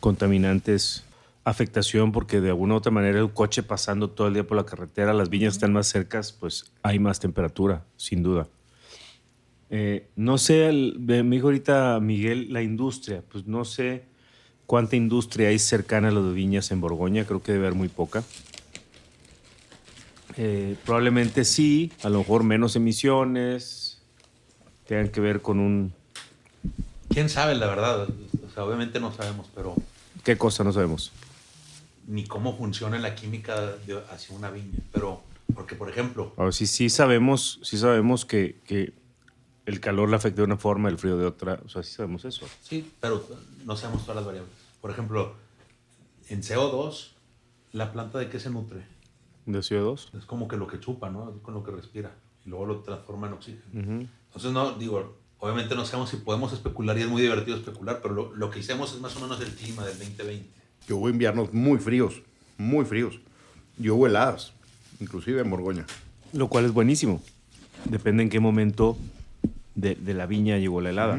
contaminantes, afectación, porque de alguna u otra manera el coche pasando todo el día por la carretera, las viñas están más cercas, pues hay más temperatura, sin duda. Eh, no sé, el- me dijo ahorita Miguel, la industria, pues no sé cuánta industria hay cercana a las de viñas en Borgoña, creo que debe haber muy poca. Eh, probablemente sí, a lo mejor menos emisiones, tengan que ver con un...
¿Quién sabe la verdad? O sea, obviamente no sabemos, pero
¿Qué cosa? No sabemos.
Ni cómo funciona la química de- hacia una viña. Pero, porque por ejemplo,
sí, sí sabemos, sí sabemos que, que el calor le afecta de una forma, el frío de otra. O sea, sí sabemos eso.
sí, pero no sabemos todas las variables. Por ejemplo, en CO2, ¿la planta de qué se nutre?
¿De CO2?
Es como que lo que chupa, ¿no? Es con lo que respira. Y luego lo transforma en oxígeno. Entonces, no, digo, obviamente no sabemos si podemos especular y es muy divertido especular, pero lo, lo que hicimos es más o menos el clima del 2020.
Yo hubo inviernos muy fríos, muy fríos. Yo hubo heladas, inclusive en Borgoña.
Lo cual es buenísimo. Depende en qué momento de, de la viña llegó la helada.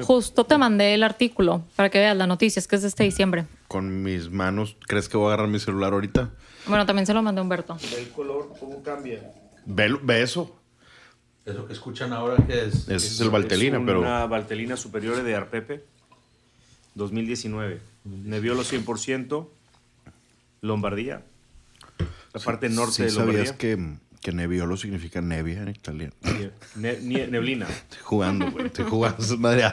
Justo te mandé el artículo para que veas la noticia, es que es de este diciembre.
Con mis manos, ¿crees que voy a agarrar mi celular ahorita?
Bueno, también se lo mandé a Humberto.
¿El color cómo cambia?
Ve, ve eso.
Eso que escuchan ahora que es...
Ese es el Valtelina, pero...
Una Valtelina superior de Arpepe, 2019. Nebbiolo 100%, Lombardía. La parte norte
Sí
de
sabías
Lombardía.
que, que nebbiolo significa nevia en italiano.
Ne- neblina.
Estoy jugando, güey. Estoy jugando. Es madre-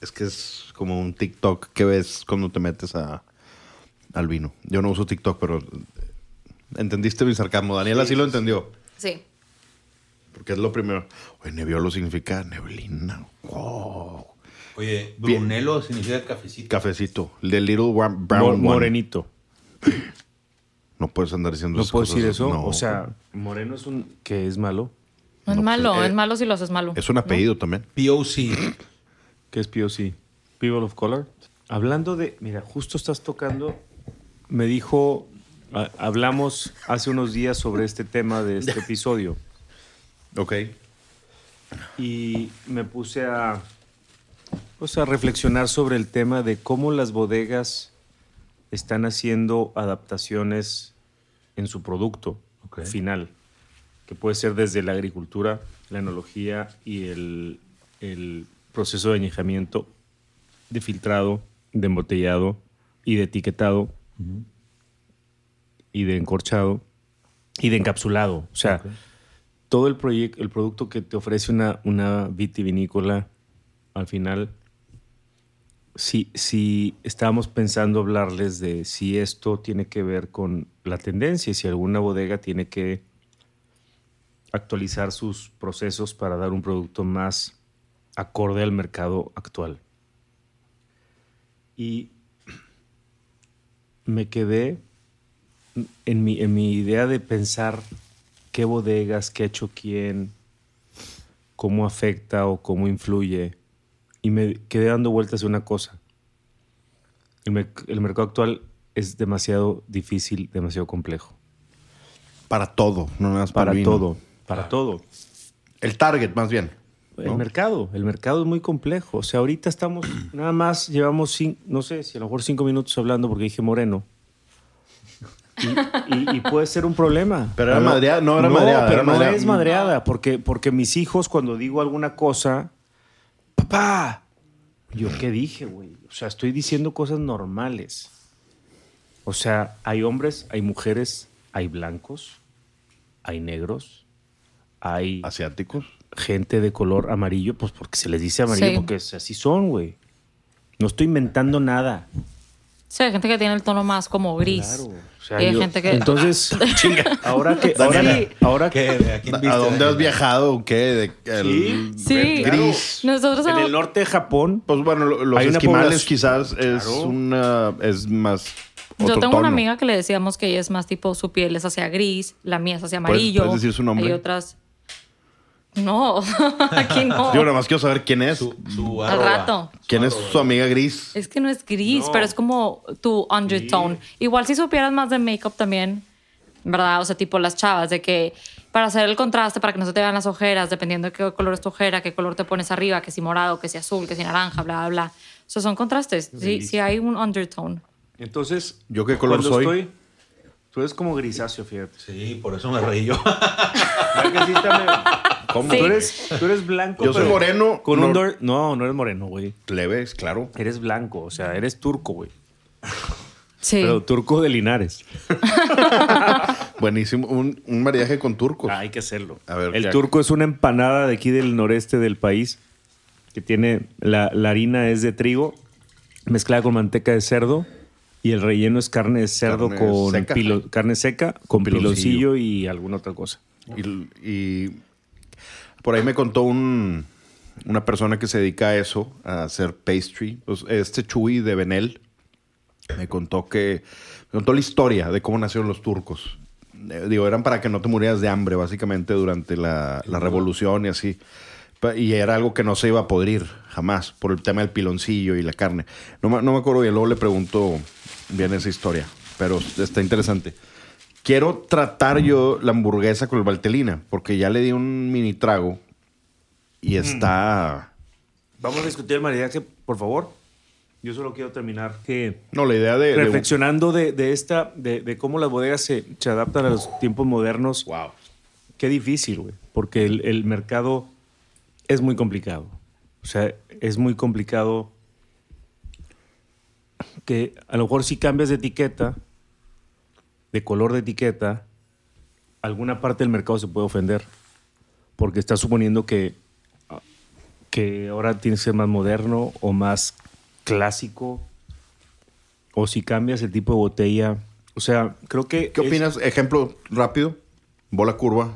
Es que es como un TikTok que ves cuando te metes a, al vino. Yo no uso TikTok, pero entendiste mi sarcasmo. Daniela sí, lo entendió.
Sí.
Porque es lo primero. Oye, nebbiolo significa neblina. Wow.
Oye,
Bien.
Brunello significa cafecito.
Cafecito. The little brown one.
morenito.
No puedes andar diciendo
¿No
esas
puedo
cosas.
decir eso?
No.
O sea, moreno es un... que es malo.
No es
No,
malo,
eh,
es malo si lo haces malo.
Es un apellido también.
POC.
¿Qué es POC? People of Color. Hablando de... Mira, justo estás tocando me dijo, a- hablamos hace unos días sobre este tema de este episodio
Ok.
y me puse a, pues, a reflexionar sobre el tema de cómo las bodegas están haciendo adaptaciones en su producto final, que puede ser desde la agricultura, la enología y el, el proceso de añejamiento, de filtrado, de embotellado y de etiquetado y de encorchado y de encapsulado. O sea, todo el, proyecto, el producto que te ofrece una, una vitivinícola, al final, si, si estábamos pensando hablarles de si esto tiene que ver con la tendencia y si alguna bodega tiene que actualizar sus procesos para dar un producto más acorde al mercado actual. Y me quedé en mi, en mi idea de pensar qué bodegas, qué ha hecho quién, cómo afecta o cómo influye. Y me quedé dando vueltas de una cosa. El, merc- el mercado actual es demasiado difícil, demasiado complejo.
Para todo, no nada más para,
Para
vino.
todo, para todo.
El target, más bien.
El
¿no?
mercado, el mercado es muy complejo. O sea, ahorita estamos, nada más llevamos, cin- no sé, si a lo mejor cinco minutos hablando porque dije moreno. Y, y- y puede ser un problema.
Pero era madreada- no era madreada,
pero
era
no
madreada.
es madreada, porque, porque mis hijos cuando digo alguna cosa, papá, yo qué dije, güey. O sea, estoy diciendo cosas normales. O sea, hay hombres, hay mujeres, hay blancos, hay negros, hay
Asiáticos.
gente de color amarillo, pues porque se les dice amarillo,
Sí.
porque es- así son, güey. No estoy inventando nada.
Sí, hay gente que tiene el tono más como gris.
Claro. O sea,
y hay
yo-
gente que.
Entonces, ahora que. Ahora,
Daniela.
ahora
¿Qué? ¿A quién
¿A
viste?
dónde has viajado? o ¿Qué? De, el,
Sí.
el
Claro.
Gris.
Nosotros
en el norte de Japón,
Pues bueno, lo- los esquimales quizás es
Claro.
una... Es más...
Yo tengo una amiga que le decíamos que ella es más tipo, su piel es hacia gris, la mía es hacia
¿Puedes-
amarillo.
puedes decir su nombre?
Hay otras. No, aquí no.
Yo nada más quiero saber quién es.
Su, su
Al rato.
¿Quién es su amiga gris?
Es que no es gris,
No.
pero es como tu undertone. Igual si supieras más de make-up también, ¿verdad? O sea, tipo las chavas, de que para hacer el contraste, para que no se te vean las ojeras, dependiendo de qué color es tu ojera, qué color te pones arriba, que si morado, que si azul, que si naranja, bla, bla, bla. O sea, son contrastes. Sí, sí hay un undertone.
entonces.
¿Yo qué color soy?
estoy- tú eres como grisáceo, fíjate.
Sí, por eso me reí yo.
¿Verdad que sí está medio-
¿Cómo?
Sí.
Tú, eres, tú eres blanco.
Yo soy
pero
moreno,
Con
no-
un dor- No, no eres moreno, güey.
Leves, claro.
Eres blanco, o sea, eres turco, güey.
Sí.
Pero turco de Linares.
Buenísimo. Un, un maridaje con turcos.
Ah, hay que hacerlo.
A ver,
el
¿qué-
turco es una empanada de aquí del noreste del país que tiene la, la harina es de trigo mezclada con manteca de cerdo y el relleno es carne de cerdo
Carne
con
seca.
pilo- carne seca con
Piloncillo.
piloncillo y alguna otra cosa.
Y, y por ahí me contó un, una persona que se dedica a eso, a hacer pastry. Pues, este Chuy de Benel me contó que me contó la historia de cómo nacieron los turcos. Eh, digo, eran para que no te murieras de hambre, básicamente, durante la, la revolución y así. Y era algo que no se iba a podrir jamás por el tema del piloncillo y la carne. No, me- no me acuerdo bien, luego le pregunto bien esa historia, pero está interesante. Quiero tratar yo la hamburguesa con el Valtelina, porque ya le di un mini trago y está...
Vamos a discutir el maridaje, por favor. Yo solo quiero terminar que
No, la idea de... de-
reflexionando de, de esta, de, de cómo las bodegas se, se adaptan a los tiempos modernos.
Wow.
Qué difícil, güey. Porque el, el mercado es muy complicado. O sea, es muy complicado que a lo mejor si cambias de etiqueta, de color de etiqueta, alguna parte del mercado se puede ofender. Porque está suponiendo que, que ahora tiene que ser más moderno o más clásico. O si cambias el tipo de botella. O sea, creo que...
¿Qué
es
opinas? Ejemplo rápido. Bola curva,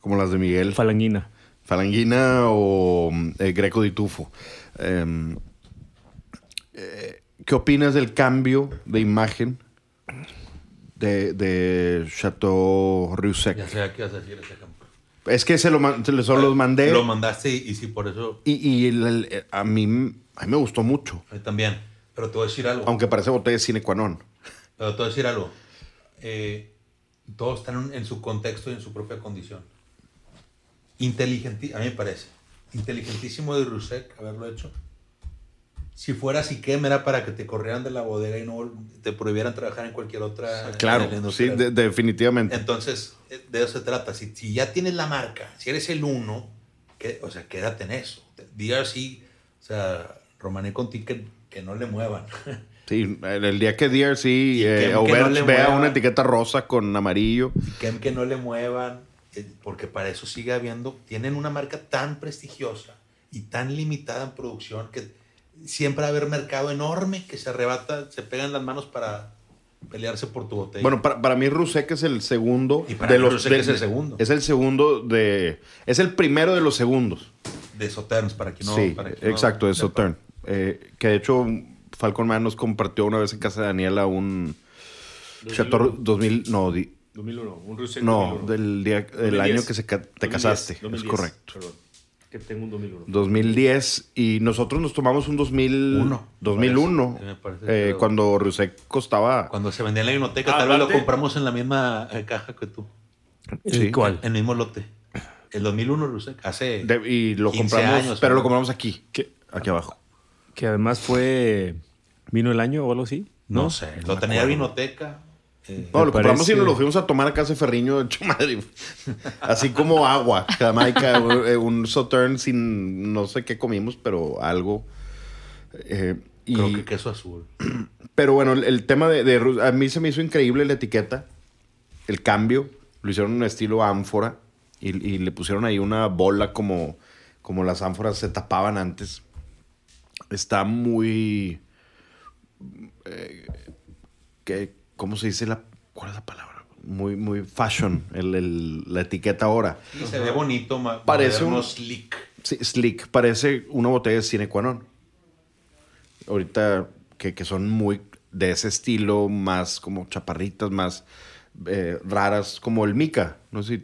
como las de Miguel.
Falanguina.
Falanguina o mm, eh, Greco di Tufo. Em, eh, ¿Qué opinas del cambio de imagen de, de Chateau Riusec?
ya sé a qué vas a decir ese ejemplo.
Es que se, lo, se los mandé
Lo mandaste y, y sí, por eso
y, y el- el- a, mí, a mí me gustó mucho.
a mí también. Pero te voy a decir algo.
Aunque parece botella de cine qua non.
Pero te voy a decir algo. Eh, todos están en su contexto y en su propia condición. Inteligente, a mí me parece. Inteligentísimo de Rusek haberlo hecho. Si fuera Siquem era para que te corrieran de la bodega y no te prohibieran trabajar en cualquier otra.
Claro, sí, de- definitivamente.
Entonces, eh, de eso se trata. Si, si ya tienes la marca, si eres el uno, que, o sea, quédate en eso. DRC, o sea, Romané contigo que, que no le muevan.
Sí, el día que DRC
que-
eh,
que
o
no
vea
mueva.
una etiqueta rosa con amarillo.
que, que no le muevan, porque para eso sigue habiendo, tienen una marca tan prestigiosa y tan limitada en producción que siempre va a haber mercado enorme que se arrebata, se pegan las manos para pelearse por tu botella.
Bueno, para, para mí Rusek es el segundo
Y para
de
mí
los
Rusek
de-
es el segundo.
Es el segundo de es el primero de los segundos.
de Sauternes, para que no...
sí,
para que no
exacto, de. Sautern. Eh, que de hecho Falcon Man nos compartió una vez en casa de Daniela un Chateau 2000, no, di-
2001, un Rusek
no,
2001.
del día del
2010.
año que se te
2010,
casaste,
2010,
es correcto.
Perdón, que tengo un 2001.
2010 y nosotros nos tomamos un 2000,
Uno,
2001
me parece.
Eh,
que-
cuando Rusek costaba
Cuando se vendía en la biblioteca,
Ah,
tal vez lo compramos en la misma eh, caja que tú.
Sí.
¿Cuál?
En el mismo lote. El 2001, Rusek. Hace...
de- y lo
15
compramos,
años,
pero
¿no?
lo compramos aquí,
¿Qué?
aquí abajo.
Que además fue. ¿Vino el año o algo así?
no, sé. Lo tenía. Vinoteca. Eh,
No, lo compramos y nos lo fuimos a tomar a casa de Ferriño hecho madre. Así como agua, Jamaica, un, un Sautern sin no sé qué comimos, pero algo. Eh, y,
Creo que queso azul.
Pero bueno, el, el tema de, de Rus- a mí se me hizo increíble la etiqueta, el cambio. Lo hicieron en estilo ánfora y, y le pusieron ahí una bola como, como las ánforas se tapaban antes. Está muy. eh, ¿qué- ¿Cómo se dice la. ¿Cuál es la palabra? Muy, muy fashion, el- el- la etiqueta ahora.
Y se ve bonito,
Parece un-
slick.
Sí, Slick, parece una botella de cine qua non. Ahorita que, que son muy de ese estilo, más como chaparritas, más eh, raras, como el Mica. No sé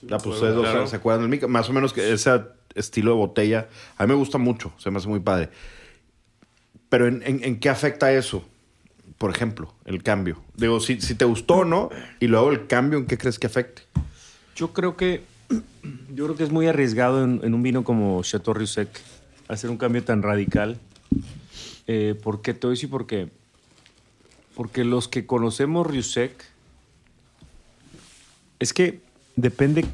si pues ustedes dos
claro.
se acuerdan del Mica. Más o menos que ese estilo de botella, a mí me gusta mucho, se me hace muy padre. Pero ¿en, en, en qué afecta eso? Por ejemplo, el cambio. Digo, si, si te gustó o no, y luego el cambio, ¿en qué crees que afecte?
Yo creo que. Yo creo que es muy arriesgado en, en un vino como Chateau Rusec hacer un cambio tan radical. Eh, ¿Por qué? Te voy a decir por qué. Porque los que conocemos Rusec. Es que depende.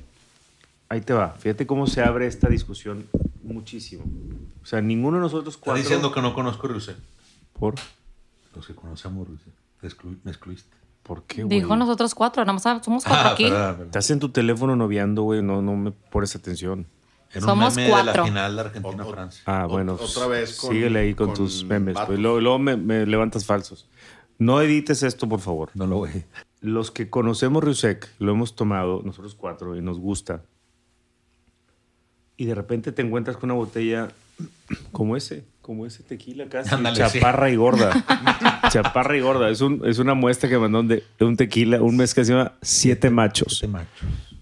Ahí te va. Fíjate cómo se abre esta discusión muchísimo. O sea, ninguno de nosotros cuatro.
diciendo que no conozco Rusek.
¿Por?
Los que conocemos Rusek. Te exclu- me excluiste.
¿Por qué, güey?
Dijo nosotros cuatro, nada más somos cuatro
Ah,
aquí.
perdón, perdón.
Estás en tu teléfono noviando, güey. No, no me pones atención.
Era
Somos
un meme de
cuatro.
la final de Argentina-Francia.
Ah, bueno.
otra vez con-
síguele ahí con,
con
tus memes. Pues, luego luego me, me levantas falsos. No edites esto, por favor.
No lo voy.
Los que conocemos Rusek, lo hemos tomado nosotros cuatro y nos gusta. Y de repente te encuentras con una botella como ese, como ese tequila casi. Chaparra y gorda. chaparra y gorda. Es, un- es una muestra que mandaron de, de un tequila, un mes que se llama Siete Machos.
Este macho.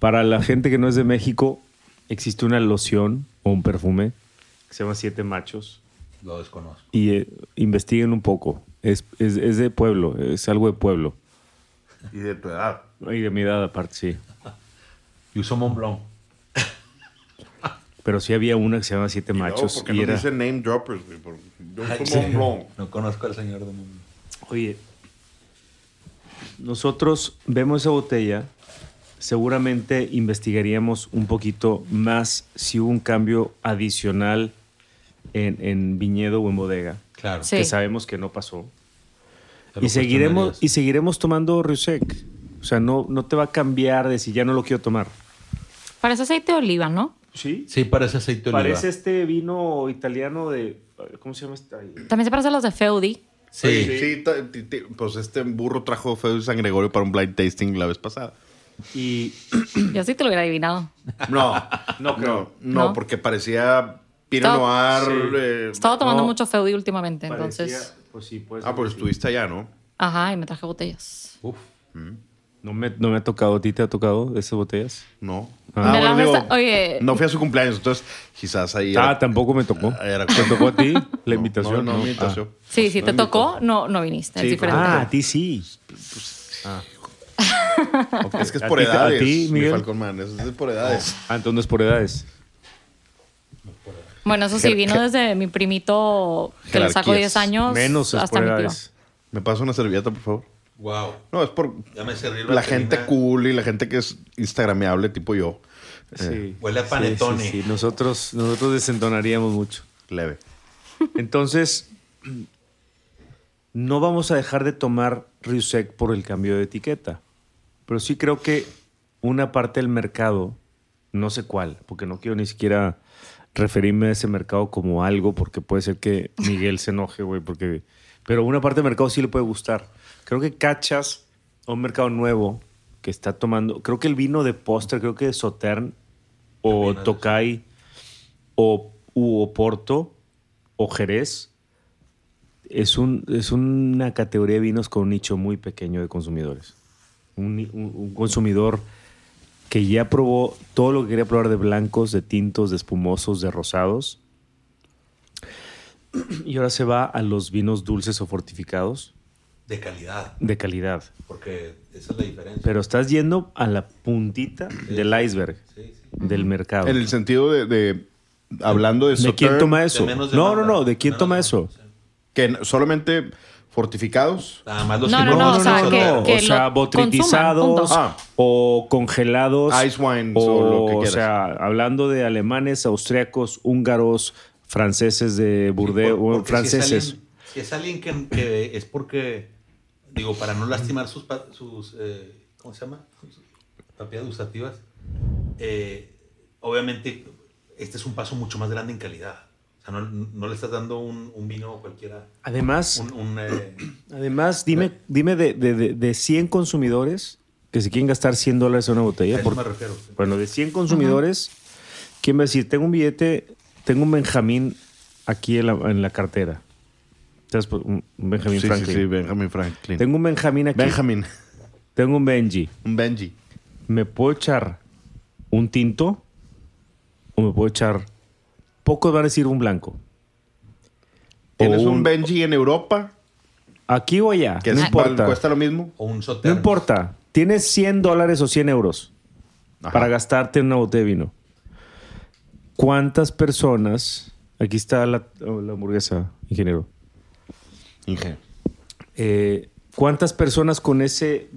Para la gente que no es de México, existe una loción o un perfume que se llama Siete Machos.
Lo desconozco.
Y eh, investiguen un poco. Es, es, es de pueblo, es algo de pueblo.
Y de tu edad.
Y de mi edad aparte, sí.
Y usó Montblanc.
Pero sí había una que se llama Siete
Y
Machos.
porque
Y
nos
era,
dicen name droppers, güey. Yo
Ay,
soy
sí. No conozco al señor de Montblanc.
Oye, nosotros vemos esa botella, seguramente investigaríamos un poquito más si hubo un cambio adicional en, en viñedo o en bodega,
Claro.
Sí.
que sabemos que no pasó. Y seguiremos, y seguiremos tomando Rusek. O sea, no, no te va a cambiar de si ya no lo quiero tomar.
Parece aceite de oliva, ¿no?
Sí.
Sí, parece aceite de oliva.
Parece este vino italiano de. ¿Cómo se llama este? Ay,
También se parece a los de Feudi.
Sí.
Sí, ta- ti- ti- pues este burro trajo Feo de San Gregorio para un blind tasting la vez pasada.
Y.
Yo sí te lo hubiera adivinado.
No,
No creo.
no, no,
¿No?
porque parecía Pinot
Estaba-
Noir.
Sí.
eh,
Estaba tomando
No.
mucho Feudi últimamente, entonces.
parecía- Pues sí, pues.
ah, pues estuviste allá, ¿no?
Ajá, y me traje botellas.
Uf.
No me, no me ha tocado. ¿A ti te ha tocado esas botellas?
No.
Ah.
Bueno,
mesa- oye.
No fui a su cumpleaños, entonces quizás ahí.
Ah,
era-
tampoco me tocó.
era-
¿Te tocó a ti la
No,
invitación?
No, no, me invitación.
Sí, si
No
te tocó, no, no viniste.
Sí,
es diferente.
Ah, a ti sí.
invitó. Es que es
¿A
por
ti- a
edades.
ti,
mi
Miguel?
Falcon Man, es es por edades.
Ah, entonces no es por edades.
Bueno, eso sí, vino desde mi primito que le
Jerarquías.
10 años
Menos es
hasta
por
mi tío.
edades.
¿Me pasa una servilleta, por favor?
Wow.
No, es por
Ya me serví
la gente cool y la gente que es instagrameable, tipo yo.
Sí.
Huele a panetone.
sí, sí. Nosotros, nosotros desentonaríamos mucho.
Leve.
Entonces, no vamos a dejar de tomar Riusec por el cambio de etiqueta. Pero sí creo que una parte del mercado, no sé cuál, porque no quiero ni siquiera referirme a ese mercado como algo, porque puede ser que Miguel se enoje, güey, porque... Pero una parte del mercado sí le puede gustar. Creo que cachas a un mercado nuevo que está tomando... Creo que el vino de postre, creo que de Sautern o Tokai o, u Oporto o Jerez es, un, es una categoría de vinos con un nicho muy pequeño de consumidores. Un- un consumidor que ya probó todo lo que quería probar de blancos, de tintos, de espumosos, de rosados. Y ahora se va a los vinos dulces o fortificados
De calidad.
de calidad.
Porque esa es la diferencia.
Pero estás yendo a la puntita del iceberg
Sí, sí.
del mercado.
En el sentido de, de- hablando de,
¿De quién toma eso?
De
No, no, no. ¿De quién toma eso?
sí.
que solamente fortificados.
Nada más los
No,
que
no, no, o sea, que-
o sea, botritizados.
Ah.
o congelados.
Ice wines o lo que
O
quieras.
sea, hablando de alemanes, austriacos, húngaros, franceses de Burdeos,
Por- porque
franceses.
Si es alguien, si es alguien que, que es porque, digo, para no lastimar sus, pa- sus eh, ¿cómo se llama? Sus propiedades gustativas, eh, obviamente este es un paso mucho más grande en calidad. O sea, no, no le estás dando un, un vino cualquiera.
Además,
Un, un, eh,
además dime, dime de, de, de- de 100 consumidores que se quieren gastar 100 dólares en una
a
botella.
eso
por-
me refiero.
Bueno, de 100 consumidores, ¿quién va a decir? Tengo un billete, tengo un Benjamín aquí en la, en la cartera. ¿Sabes? por- Un un Benjamín
Sí, sí,
Franklin.
sí, Benjamin Franklin.
Tengo un Benjamín aquí.
Benjamin.
Tengo un Benji.
Un Benji.
¿Me puedo echar un tinto o me puedo echar... Pocos van a decir un blanco.
¿Tienes un, Benji en Europa?
Aquí o allá,
Que
no
es-
importa.
cuesta lo mismo.
O un
No
Sauternes.
importa. Tienes 100 dólares o 100 euros
Ajá.
para gastarte en una botella de vino. ¿Cuántas personas... Aquí está la, la hamburguesa, ingeniero.
Inge.
Eh, ¿Cuántas personas con ese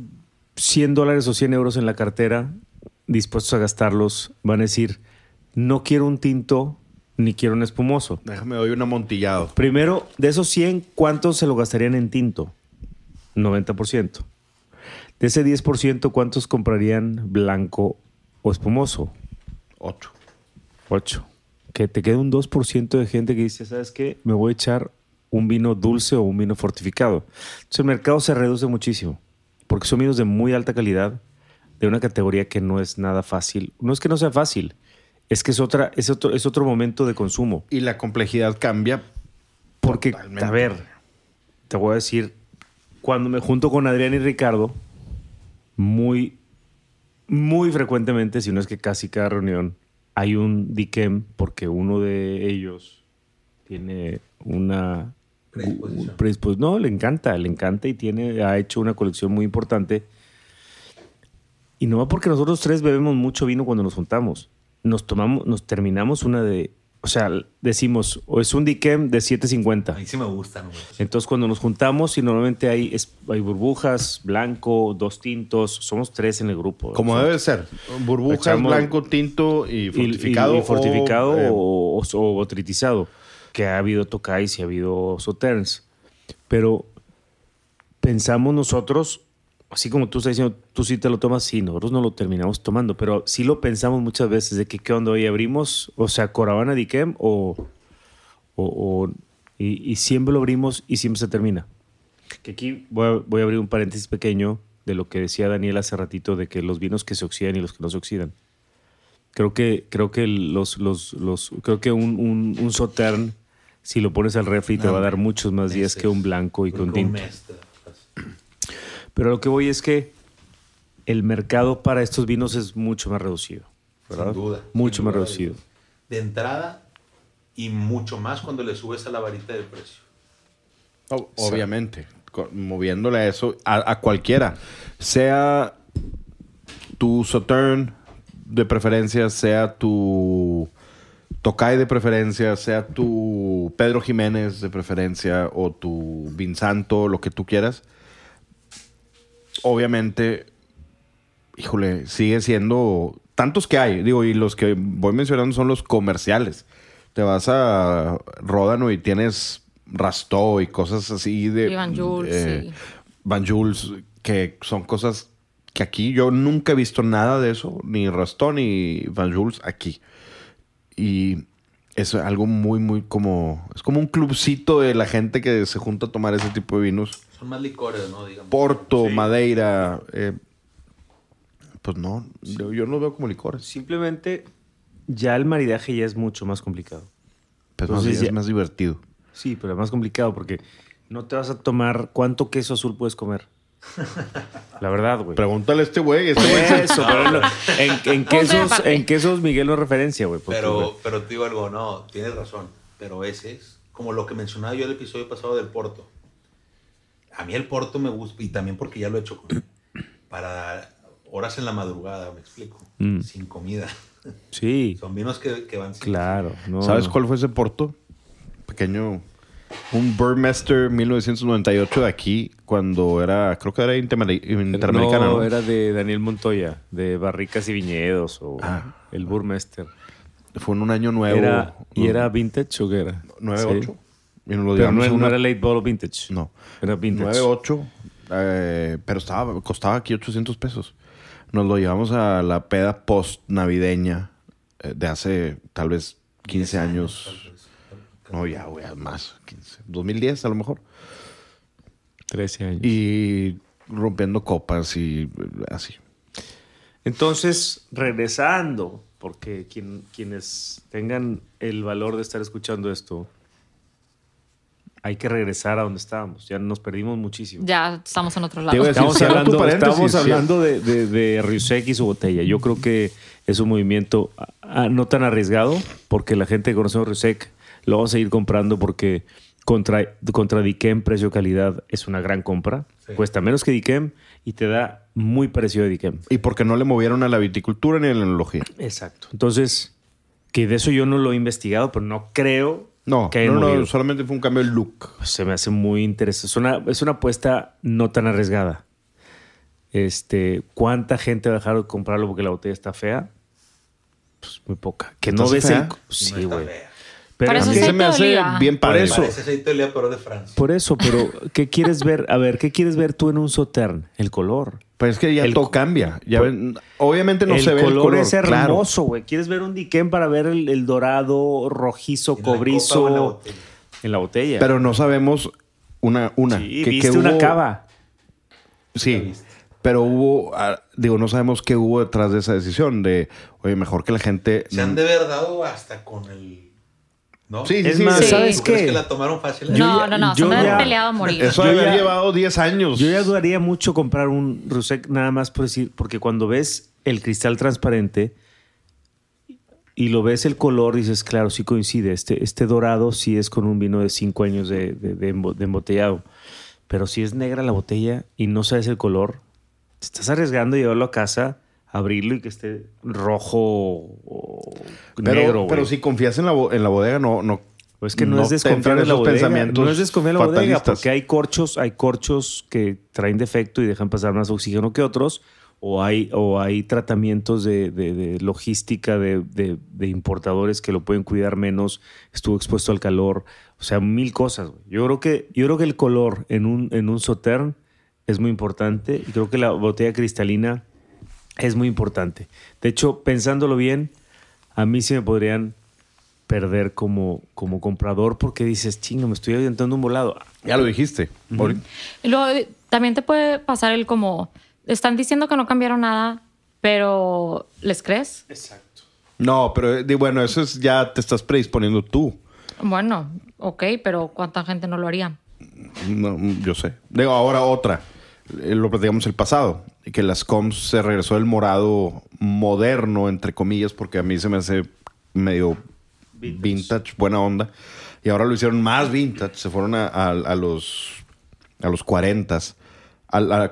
100 dólares o 100 euros en la cartera dispuestos a gastarlos van a decir, no quiero un tinto ni quiero un espumoso?
Déjame doy un amontillado.
Primero, de esos 100, ¿cuántos se lo gastarían en tinto? 90%. De ese 10%, ¿cuántos comprarían blanco o espumoso?
Ocho.
8. Que te queda un 2% de gente que dice, ¿sabes qué? Me voy a echar un vino dulce o un vino fortificado. Entonces el mercado se reduce muchísimo, porque son vinos de muy alta calidad, de una categoría que no es nada fácil. No es que no sea fácil, es que es, otra, es, otro, es otro momento de consumo.
Y la complejidad cambia.
Porque,
Totalmente.
a ver, te voy a decir, cuando me junto con Adrián y Ricardo, muy, muy frecuentemente, si no es que casi cada reunión, hay un diquem porque uno de ellos tiene una
Predisposición.
predispos- no, le encanta, le encanta y tiene, ha hecho una colección muy importante. Y no va porque nosotros tres bebemos mucho vino cuando nos juntamos. Nos tomamos, nos terminamos una de, o sea, decimos, o es un diquem de
A
750.
mí sí me gustan, güey.
Entonces cuando nos juntamos y normalmente hay, es- hay burbujas, blanco, dos tintos, somos tres en el grupo.
Como debe ser. Burbujas,
Echamos-
blanco, tinto y
y-
fortificado.
y, y fortificado
o, eh,
o, o- o botritizado. Que ha habido tocais y ha habido sauternes. Pero pensamos nosotros, así como tú estás diciendo, tú sí te lo tomas, sí, nosotros no lo terminamos tomando, pero sí lo pensamos muchas veces de que qué onda, hoy abrimos, o sea, Coravana Diquem o, o, o- y, siempre lo abrimos y siempre se termina. Que aquí voy a, abrir un paréntesis pequeño de lo que decía Daniel hace ratito de que los vinos que se oxidan y los que no se oxidan. Creo que, creo que los, los, los, creo que un, un, un Sautern, si lo pones al refri, te va a dar muchos más días que un blanco y
te das.
Pero lo que voy es que el mercado para estos vinos es mucho más reducido. ¿verdad?
Sin duda.
Mucho
sin
más
duda.
reducido.
De entrada y mucho más cuando le subes a la varita del precio.
Obviamente, moviéndole a eso a, a cualquiera. Sea tu Saturn de preferencia, sea tu Tokai de preferencia, sea tu Pedro Jiménez de preferencia o tu Vinsanto, lo que tú quieras. Obviamente, híjole, sigue siendo tantos que hay, digo, y los que voy mencionando son los comerciales. Te vas a Ródano y tienes Rastó y cosas así de
Y Van Jules,
eh,
sí.
Van Jules, que son cosas que aquí yo nunca he visto nada de eso, ni Rastó ni Van Jules aquí. Y es algo muy, muy como. Es como un clubcito de la gente que se junta a tomar ese tipo de vinos.
Son más licores, ¿no? Digamos.
Porto,
Sí.
Madeira. eh, pues no, yo, yo no lo veo como licores.
Simplemente ya el maridaje ya es mucho más complicado.
Pues bien
ya-
es más divertido.
Sí, pero es más complicado porque no te vas a tomar cuánto queso azul puedes comer. La verdad, güey.
Pregúntale a este güey. Este güey
eso, pero no- en, en quesos, en quesos Miguel no es referencia, güey.
Pero, pero te digo algo, no, tienes razón. Pero ese es como lo que mencionaba yo el episodio pasado del Porto. A mí el Porto me gusta, y también porque ya lo he hecho con- para horas en la madrugada, me explico.
Mm.
Sin comida.
Sí,
Son vinos que, que van sin-
claro. no,
¿Sabes
no.
cuál fue ese Porto? Pequeño. Un Burmester 1998 de aquí, cuando era, creo que era Interamericana, ¿no?
No, era de Daniel Montoya, de Barricas y Viñedos o
Ah.
el Burmester.
Fue en un año nuevo.
Era, ¿Y era vintage o qué era?
9-8.
Sí.
Y nos lo
Pero no,
a
no
una-
era late bottle vintage.
No.
Era vintage.
9-8. eh, pero estaba, costaba aquí 800 pesos. Nos lo llevamos a la peda post navideña eh, de hace tal vez 15 años. No, ya, güey, más. 15. 2010 a lo mejor.
13 años.
Y rompiendo copas y así.
Entonces, regresando, porque quien- quienes tengan el valor de estar escuchando esto, hay que regresar a donde estábamos. Ya nos perdimos muchísimo.
Ya estamos en otro lado.
decir,
Estamos hablando, estamos hablando de, de, de Riusek y su botella. Yo creo que es un movimiento ah, no tan arriesgado, porque la gente que conoce a Riusek lo vamos a seguir comprando porque contra, contra Dikem precio-calidad es una gran compra.
Sí.
Cuesta menos que Dikem y te da muy parecido a Dikem.
Y porque no le movieron a la viticultura ni a la enología.
Exacto. Entonces, que de eso yo no lo he investigado, pero no creo
No,
que
no, no,
movido.
solamente fue un cambio de look.
Se me hace muy interesante. Es una, es una apuesta no tan arriesgada. Este, ¿Cuánta gente va a dejar de comprarlo porque la botella está fea? Pues muy poca. Que no
¿Está
ves
fea?
el.
No
Sí, güey.
fea.
Pero
Parece
A mí
es que-
se me hace bien padre.
Por eso.
Parece pero de Francia.
por eso, pero ¿qué quieres ver? A ver, ¿qué quieres ver tú en un Sautern? El color.
Pero es que ya
El
todo cambia. Ya
Por-
ven- obviamente no se ve
color
el color.
es hermoso, güey. ¿Quieres ver un Diquén para ver el, el dorado, rojizo,
¿En la copa o en la
cobrizo en la botella?
Pero no sabemos una. una
sí,
que-
viste
que
una cava.
Sí. Pero hubo, ah, digo, no sabemos qué hubo detrás de esa decisión de, oye, mejor que la gente...
Se han de haber dado hasta con el. ¿No?
Sí, sí,
Es
sí.
más,
sí.
¿sabes
¿Tú crees
qué?
que la tomaron fácil?
No,
ya-
no, no.
yo
Se me
ya-
han peleado a morir.
Eso
Yo
debe haber
ya-
llevado 10 años.
Yo ya dudaría mucho comprar un Rusek nada más por decir, porque cuando ves el cristal transparente y lo ves el color, dices, claro, sí coincide. Este, este dorado sí es con un vino de 5 años de, de- de embo- de embotellado. Pero si es negra la botella y no sabes el color, te estás arriesgando a llevarlo a casa, abrirlo y que esté rojo o
pero,
negro.
pero si confías en la, en la bodega, no... no
Pues que no,
no
es desconfiar en la bodega.
pensamientos
No es desconfiar en la bodega porque hay corchos, hay corchos que traen defecto y dejan pasar más oxígeno que otros. O hay, o hay tratamientos de, de- de logística de, de- de importadores que lo pueden cuidar menos, estuvo expuesto al calor, o sea, mil cosas. Yo creo que, yo creo que el color en un, en un Sautern es muy importante y creo que la botella cristalina es muy importante. De hecho, pensándolo bien, a mí sí me podrían perder como, como comprador porque dices, chingo, me estoy aventando un volado.
Ya lo dijiste. Ahorita-
Y luego eh, también te puede pasar el como, están diciendo que no cambiaron nada, pero ¿les crees?
Exacto.
No, pero eh, di- bueno, eso es ya te estás predisponiendo tú.
Bueno, ok, pero ¿cuánta gente no lo haría?
No, yo sé. Digo, ahora otra. Eh, Lo platicamos el pasado. Y que las comps se regresó el morado moderno, entre comillas, porque a mí se me hace medio vintage, buena onda. Y ahora lo hicieron más vintage, se fueron a, a- a los a los 40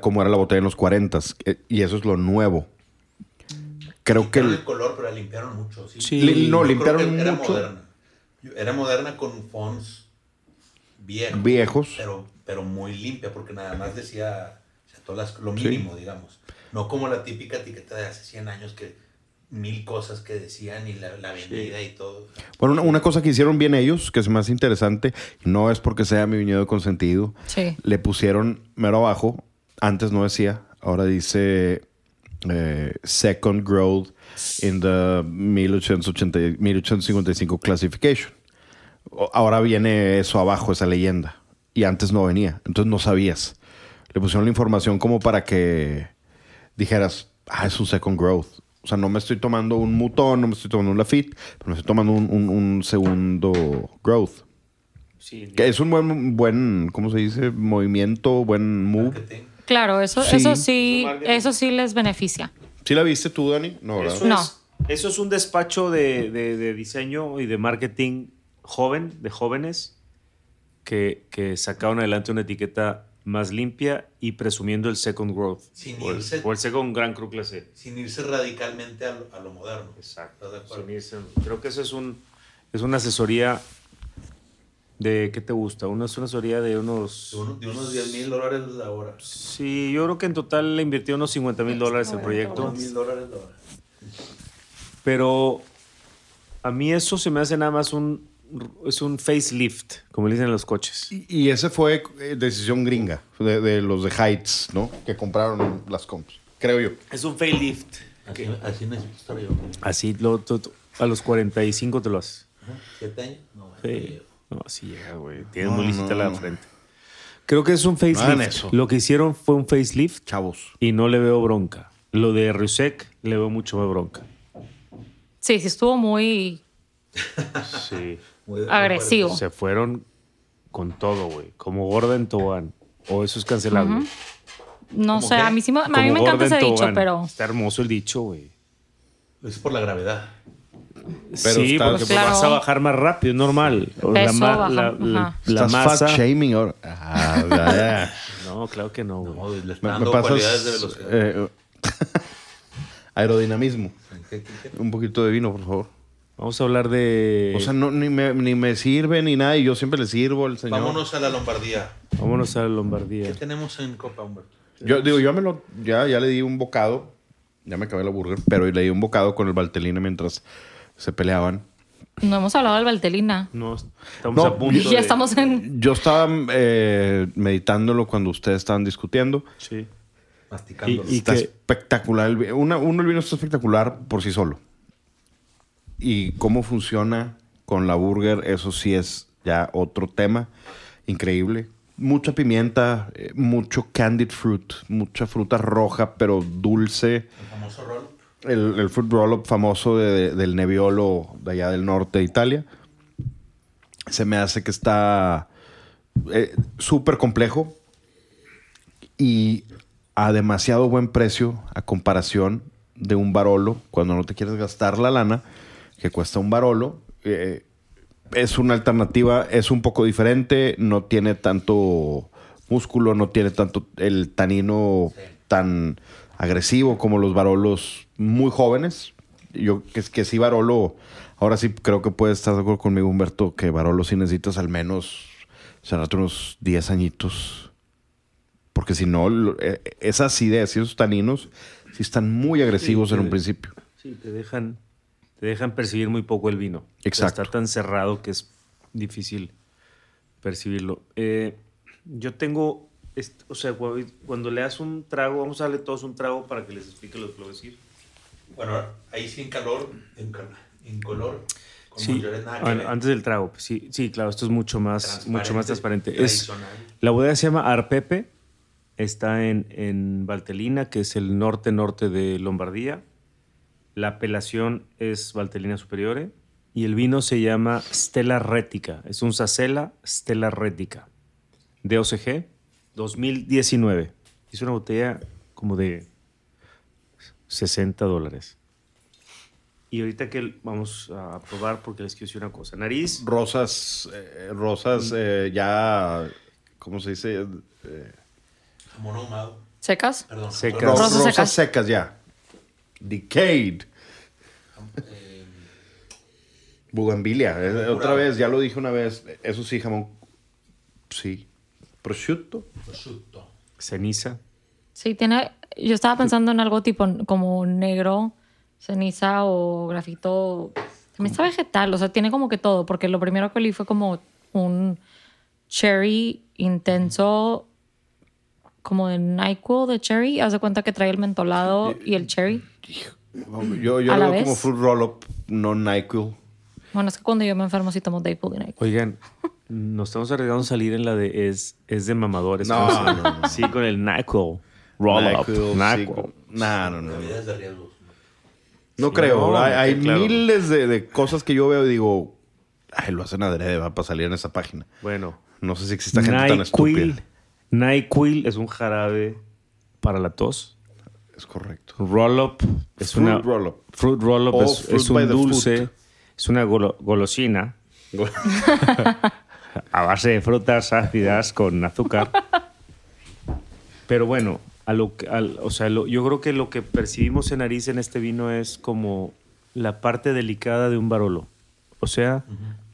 como era la botella en los 40 y eso es lo nuevo. Creo que el-
el color, pero la limpiaron mucho. Sí.
Sí.
Li- no,
Yo creo
limpiaron
que era
mucho.
Moderna. Era moderna con fonts viejos.
Viejos.
Pero, pero muy limpia, porque nada más decía las- lo mínimo, digamos. No como la típica etiqueta de hace 100 años que mil cosas que decían y la, la avenida y todo.
Bueno, una, una cosa que hicieron bien ellos, que es más interesante, no es porque sea mi viñedo consentido,
Sí.
le pusieron mero abajo, antes no decía, ahora dice eh, Second Growth in the 1880 1855 Classification. Ahora viene eso abajo, esa leyenda, y antes no venía, entonces no sabías. Le pusieron la información como para que dijeras, ah, es un Second Growth. O sea, no me estoy tomando un mutón, no me estoy tomando un Lafitte, pero me estoy tomando un, un- un segundo growth.
Sí,
Que es un buen, buen, ¿cómo se dice? Movimiento, buen move.
Marketing.
Claro, eso
Sí.
eso sí, eso sí les beneficia.
¿Sí la viste tú, Dani? No, ¿verdad?
Eso,
No.
es, eso es un despacho de, de- de diseño y de marketing joven, de jóvenes, que, que sacaron adelante una etiqueta más limpia y presumiendo el Second Growth.
Sin
o, el,
irse-
o el Second Gran Cru Clase.
Sin irse radicalmente a lo, a lo moderno.
Exacto.
¿Estás de
irse- Creo que eso es un es una asesoría de ¿qué te gusta? Una, es una asesoría de unos
De, uno- de unos 10 mil dólares la hora.
Sí, yo creo que en total le invirtió unos 50 mil dólares el proyecto.
10 dólares la hora.
Pero a mí eso se me hace nada más un, es un facelift, como le dicen los coches.
Y, y ese fue eh, decisión gringa de, de los de Heights, ¿no? Que compraron las comps. Creo yo.
Es un facelift.
Así, así necesito estar yo.
Así lo, tú- tú- a los 45 te lo haces.
¿Siete años? No,
Sí. No, así llega, güey. Tienes
No,
muy lisita
no,
la frente. Creo que es un facelift.
eso.
Lo que hicieron fue un facelift
Chavos.
y no le veo bronca. Lo de Rusek le veo mucho más bronca.
Sí, sí estuvo muy
Sí.
Muy- muy
agresivo.
Se fueron con todo, güey. Como gorda en tobogán. O eso es cancelable.
no
¿Cómo
sé,
qué?
a mí sí me, a mí me encanta ese dicho, pero
Está hermoso el dicho, güey.
Es por la gravedad.
Pero
sí,
está-
porque
claro.
vas a bajar más rápido, es normal.
Peso
ma-
baja,
la, la- la masa.
fat shaming ahora. Ah.
No, claro que no, güey.
No, le está
Me,
dando
me pasas
cualidades de velocidad.
eh, aerodinamismo.
¿Qué- qué- qué?
Un poquito de vino, por favor.
Vamos a hablar de.
O sea, no, ni, me, ni me sirve ni nada y yo siempre le sirvo al señor.
Vámonos a la Lombardía.
vámonos a la Lombardía.
¿Qué tenemos en Copa, Humberto?
Yo digo, yo me lo, ya, ya le di un bocado, ya me acabé la burger, pero le di un bocado con el Valtelina mientras se peleaban.
no hemos hablado del Valtelina.
No, estamos
No,
a punto.
Ya
de-
estamos en
Yo estaba eh, meditándolo cuando ustedes estaban discutiendo.
Sí.
Masticando.
Y-
Está
que-
espectacular. el Una, uno, el vino está espectacular por sí solo. Y cómo funciona con la burger, eso sí es ya otro tema increíble. Mucha pimienta, eh, mucho candied fruit, mucha fruta roja, pero dulce.
El famoso roll.
El, el fruit roll-up famoso de- del Nebbiolo de allá del norte de Italia. Se me hace que está eh, súper complejo y a demasiado buen precio a comparación de un Barolo cuando no te quieres gastar la lana que cuesta un Barolo. eh, es una alternativa, es un poco diferente, no tiene tanto músculo, no tiene tanto el tanino tan agresivo como los Barolos muy jóvenes. Yo que, que sí Barolo, ahora sí creo que puedes estar de acuerdo conmigo Humberto, que Barolo sí necesitas al menos cerrarte unos 10 añitos. Porque si no, eh, esa acidez y esos taninos sí están muy agresivos
Sí,
en un principio.
Sí, te dejan, te dejan percibir muy poco el vino.
Exacto.
está tan cerrado que es difícil percibirlo. Eh, yo tengo, o sea, cu- cuando le das un trago, vamos a darle todos un trago para que les explique lo que voy a decir.
Bueno, ahí sí en calor, en, color.
Sí, bueno, antes del trago, pues sí, sí, claro, esto es mucho más, mucho más transparente. Es,
tradicional.
la bodega se llama Arpepe, está en, en Valtelina, que es el norte-norte de Lombardía. La apelación es Valtelina Superiore y el vino se llama Stella Retica. Es un Sacela Stella Retica de OCG 2019. Es una botella como de 60 dólares. Y ahorita que vamos a probar, porque les quiero decir una cosa. Nariz,
Rosas, eh, rosas eh, ya, ¿cómo se dice? Eh,
Jamón ahumado.
¿Secas?
Perdón.
Secas.
ro-
Rosas
rosas,
secas.
secas. ya. Decayed.
Eh,
Bugambilia. eh, otra vez, ya lo dije una vez. Eso sí, jamón. Sí. Prosciutto.
prosciutto.
ceniza.
Sí, tiene. Yo estaba pensando en algo tipo como negro, ceniza o grafito. También está vegetal, o sea, tiene como que todo, porque lo primero que olí fue como un cherry intenso, como de NyQuil de cherry. Haz de cuenta que trae el mentolado y el cherry.
Yo, yo
¿A
lo veo como fruit roll-up, no NyQuil.
Bueno, es que cuando yo me enfermo sí tomo Dayquil y NyQuil.
Oigan, nos estamos arriesgando a salir en la de es, es de mamadores.
No,
¿cómo se llama?
no, no.
Sí, con el NyQuil. Roll up.
NyQuil, sí,
NyQuil.
con- No, no, no. No
Sí,
creo.
no,
hay hay
claro.
miles de, de cosas que yo veo y digo, ay, lo hacen adrede, va para salir en esa página.
Bueno,
No sé si existe gente tan
NyQuil.
estúpida.
NyQuil es un jarabe para la tos.
Es correcto.
Roll up es
Fruit
una
roll-up.
fruit roll up
O
es,
fruit
es
by
un dulce, es una golo- golosina a base de frutas ácidas con azúcar. Pero bueno, a lo o sea, lo- yo creo que lo que percibimos en nariz en este vino es como la parte delicada de un barolo. O sea,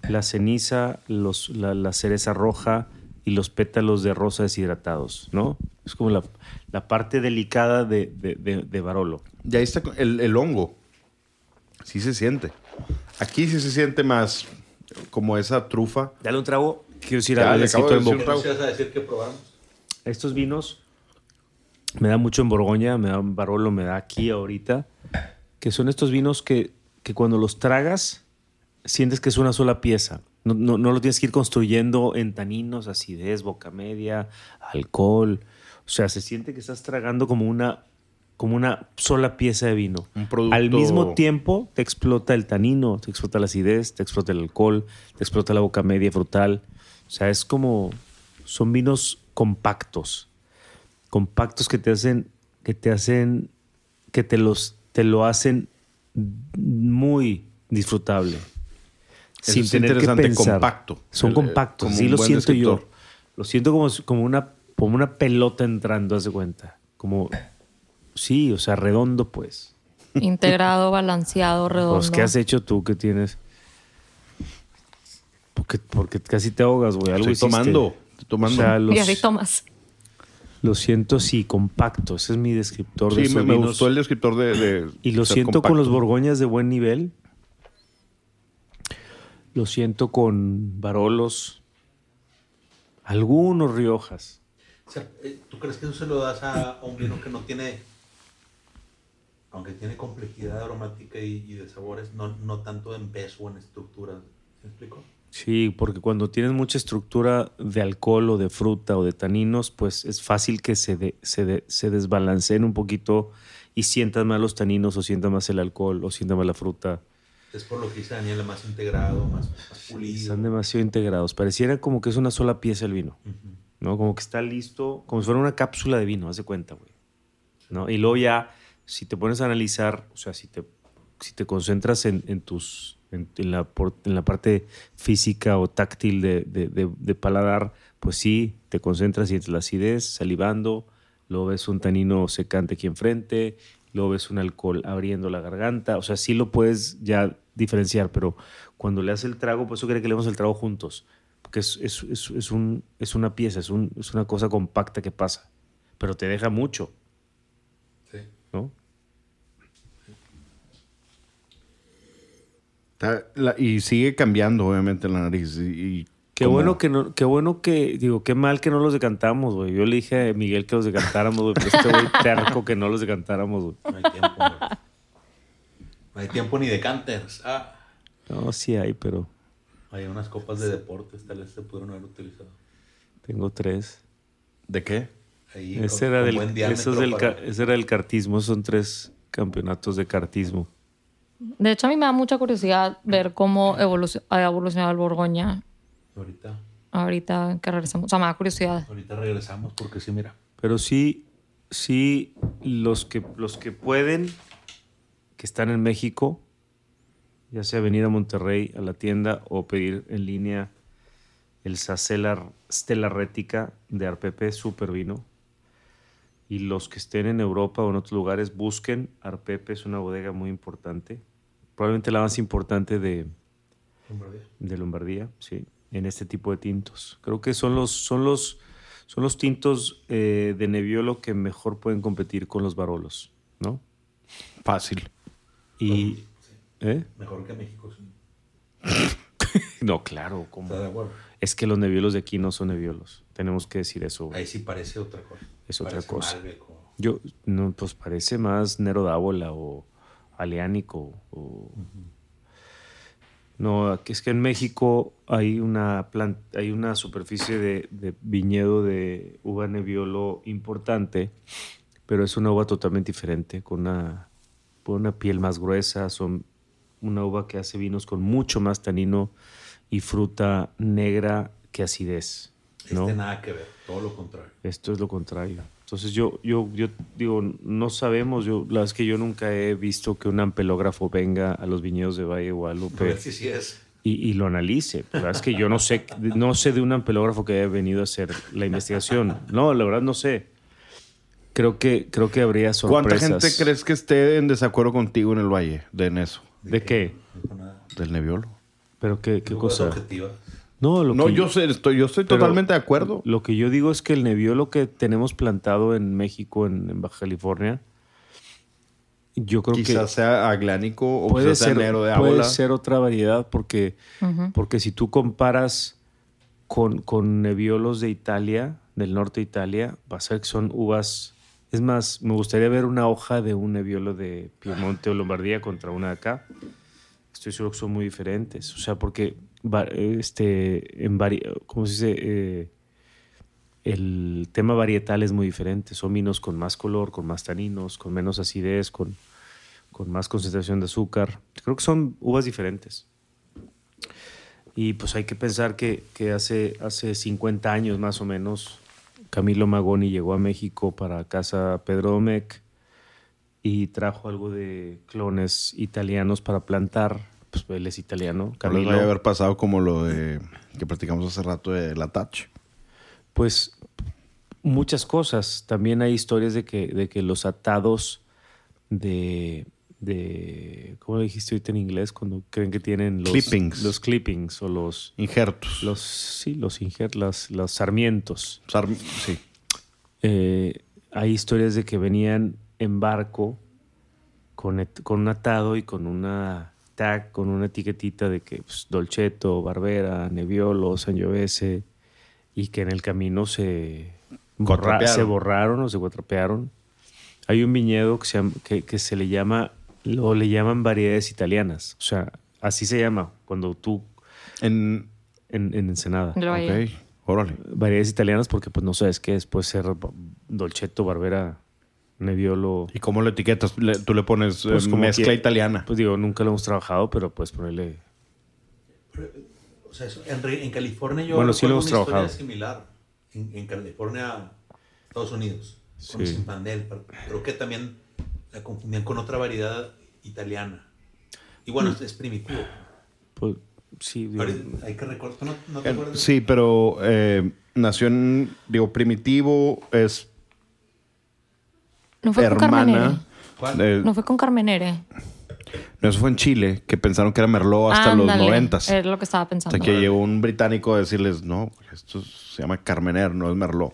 la ceniza, los, la, la cereza roja y los pétalos de rosa deshidratados, ¿no? Es como la, la parte delicada de, de- de- de barolo.
Y ahí está el, el hongo. Sí se siente. Aquí sí se siente más como esa trufa.
Dale un trago. Quiero decir,
Ya,
algo
le acabo de
en
decir
boca.
un trago.
¿Qué nos ibas a decir que probamos?
Estos vinos me da mucho en Borgoña, me da en Barolo, me da aquí ahorita, que son estos vinos que, que cuando los tragas sientes que es una sola pieza. No, no- no lo tienes que ir construyendo en taninos, acidez, boca media, alcohol. O sea, se siente que estás tragando como una, como una sola pieza de vino.
Un producto-
Al mismo tiempo te explota el tanino, te explota la acidez, te explota el alcohol, te explota la boca media frutal. O sea, es como. Son vinos compactos. Compactos que te hacen. que te hacen. que te los. te lo hacen muy disfrutable. Sin
es
tener que
interesante,
pensar.
compacto.
Son
El-
compactos. Sí, lo siento yo. Lo siento como, como, una, como una pelota entrando, haz de cuenta. Como. Sí, o sea, redondo, pues.
Integrado, balanceado, redondo.
Pues, ¿qué has hecho tú que tienes? Porque, porque casi te ahogas, güey. Algo
Estoy
hiciste.
tomando. Estoy tomando.
O sea, los,
Y así tomas.
lo siento, sí, compacto. Ese es mi descriptor de
sí, me,
esos
me gustó el descriptor de. de
Y lo siento
compacto.
con los borgoñas de buen nivel. Lo siento con Barolos. Algunos Riojas.
O sea, eh, ¿Tú crees que eso se lo das a, a un vino que no tiene, aunque tiene complejidad aromática y, y de sabores, no, no tanto en peso o en estructura? ¿Me explico?
Sí, porque cuando tienes mucha estructura de alcohol o de fruta o de taninos, pues es fácil que se, de- se, de- se desbalanceen un poquito y sientas más los taninos o sientas más el alcohol o sientas más la fruta.
Es por lo que dice Daniel, más integrado, más, más pulido.
Están demasiado integrados. Pareciera como que es una sola pieza el vino. ¿no? Como que está listo, como si fuera una cápsula de vino, haz de cuenta, güey. ¿No? Y luego ya, si te pones a analizar, o sea, si te, si te concentras en, en tus, en, en la, en la parte física o táctil de, de- de- de paladar, pues sí, te concentras y entre la acidez, salivando, luego ves un tanino secante aquí enfrente, luego ves un alcohol abriendo la garganta, o sea, sí lo puedes ya diferenciar, pero cuando le haces el trago, por eso quería que le demos el trago juntos, porque es, es- es- es un, es una pieza, es, un- es una cosa compacta que pasa, pero te deja mucho,
Sí.
¿no?
Y sigue cambiando, obviamente, la nariz. Y, y
Qué
como-
bueno que no, qué bueno que, digo, qué mal que no los decantamos, güey. Yo le dije a Miguel que los decantáramos, güey, pero este güey terco que no los decantáramos, güey.
No hay tiempo. güey. no hay tiempo ni de canters. Ah,
No, sí hay, pero
hay unas copas de deportes, tal vez se pudieron haber utilizado.
tengo tres.
¿De qué?
Ahí,
Ese
con-
era,
con
del,
buen
eso es del
para-
ese era del cartismo, son tres campeonatos de cartismo.
De hecho, a mí me da mucha curiosidad ver cómo ha evolucionado el Borgoña
Ahorita,
ahorita que regresamos. O sea, me da curiosidad.
ahorita regresamos porque sí, mira.
Pero sí, sí, los que, los que pueden, que están en México, ya sea venir a Monterrey a la tienda o pedir en línea el Sacelar Stella Rética de Arpepe Super Vino. Y los que estén en Europa o en otros lugares, busquen Arpepe, es una bodega muy importante. Probablemente la más importante de,
Lombardía.
de Lombardía, sí, en este tipo de tintos. Creo que son los, son los, son los tintos eh, de Nebbiolo que mejor pueden competir con los Barolos, ¿no?
Fácil.
Y, ¿eh?
Mejor que México. sí.
No, claro, ¿cómo?
¿Estás de acuerdo?
Es que los Nebbiolos de aquí no son Nebbiolos. Tenemos que decir eso. güey.
Ahí sí parece otra cosa.
Es otra
Parece
cosa. Yo, no, pues parece más Nero d'Ábola o Aleánico o... No, es que en México hay una, plan- hay una superficie de, de viñedo de uva Nebbiolo importante, pero es una uva totalmente diferente, con una, con una piel más gruesa, son una uva que hace vinos con mucho más tanino y fruta negra que acidez. ¿no?
Este nada que ver, todo lo contrario.
Esto es lo contrario. Entonces yo, yo, yo digo, no sabemos, yo, la verdad es que yo nunca he visto que un ampelógrafo venga a los viñedos de Valle de Guadalupe
ver si sí es.
y, y lo analice. La verdad es que yo no sé, no sé de un ampelógrafo que haya venido a hacer la investigación. No, la verdad no sé. Creo que, creo que habría
¿Cuánta
sorpresas.
gente crees que esté en desacuerdo contigo en el valle de en eso?
¿De qué?
Del Nebbiolo.
¿Pero qué, qué cosa?
objetiva.
No, lo
No,
que
yo sé, estoy, yo estoy totalmente de acuerdo.
Lo que yo digo es que el Nebbiolo que tenemos plantado en México, en, en Baja California, yo creo que...
Quizás sea aglánico o
puede
quizás sea
ser,
negro de
puede
ábola.
ser otra variedad porque, porque si tú comparas con, con Nebbiolos de Italia, del norte de Italia, vas a ver que son uvas... Es más, me gustaría ver una hoja de un Nebbiolo de Piemonte o Lombardía contra una de acá. Estoy seguro que son muy diferentes. O sea, porque este, en vari- ¿cómo se dice? Eh, el tema varietal es muy diferente. Son vinos con más color, con más taninos, con menos acidez, con, con más concentración de azúcar. Creo que son uvas diferentes. Y pues hay que pensar que, que hace, hace 50 años más o menos, Camilo Magoni llegó a México para casa Pedro Domecq y trajo algo de clones italianos para plantar. Pues él es italiano,
No les
Camilo.
vaya a haber pasado como lo de que platicamos hace rato de la Touch.
Pues muchas cosas. También hay historias de que, de que los atados de, de. ¿Cómo lo dijiste ahorita en inglés? Cuando creen que tienen los
Clippings.
Los clippings o los.
Injertos.
los sí, los injer, las- los sarmientos.
Sar- sí.
Eh, hay historias de que venían en barco con, con un atado y con una con una etiquetita de que pues, Dolcetto, Barbera, Nebbiolo, Sangiovese, y que en el camino se, borra- se borraron o se cuatrapearon. Hay un viñedo que se, llama- que, que se le llama, o le llaman variedades italianas. O sea, así se llama cuando tú
En,
en, en Ensenada
ok, órale.
variedades italianas porque pues no sabes qué es, puede ser Dolcetto, Barbera,
¿Y cómo lo etiquetas? Le- tú le pones eh,
Pues como
mezcla
que-
italiana.
Pues digo, nunca lo hemos trabajado, pero pues ponerle...
O sea, eso- en, California yo
Bueno, sí lo hemos
una historia
trabajado.
similar. En, en California, Estados Unidos, con
Sí.
Zinfandel. pero Creo que también la confundían con otra variedad italiana. Y bueno, es, es primitivo.
Pues sí, digo,
Ahorita Hay que recordar. ¿tú ¿No, no te
Eh,
acuerdas?
Sí, pero eh, nació en, digo, primitivo, es
No fue con Carmenere.
hermana. Eh,
No fue con Carmenere.
no, eso fue en Chile, que pensaron que era Merlot hasta los noventas.
Es lo que estaba pensando.
sea, que llegó un británico a decirles, no, esto se llama Carmener, no es Merlot.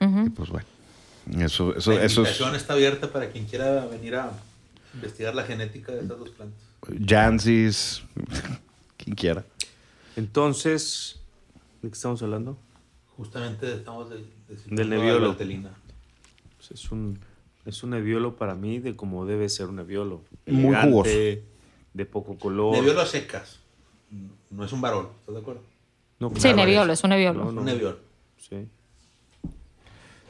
Y pues bueno, eso, eso,
la
eso es
invitación está abierta para quien quiera venir a investigar la genética de estas dos plantas.
Jansis, quien quiera.
Entonces, ¿de qué estamos hablando?
Justamente estamos de, de-
Del es un es un Nebbiolo para mí de como debe ser un Nebbiolo.
Muy
Elegante,
jugoso.
De poco color.
Nebbiolo a secas. No es un varón, ¿estás de acuerdo?
No, pues,
Sí,
varios.
es un Nebbiolo.
No, no.
Un Nebbiolo.
Sí.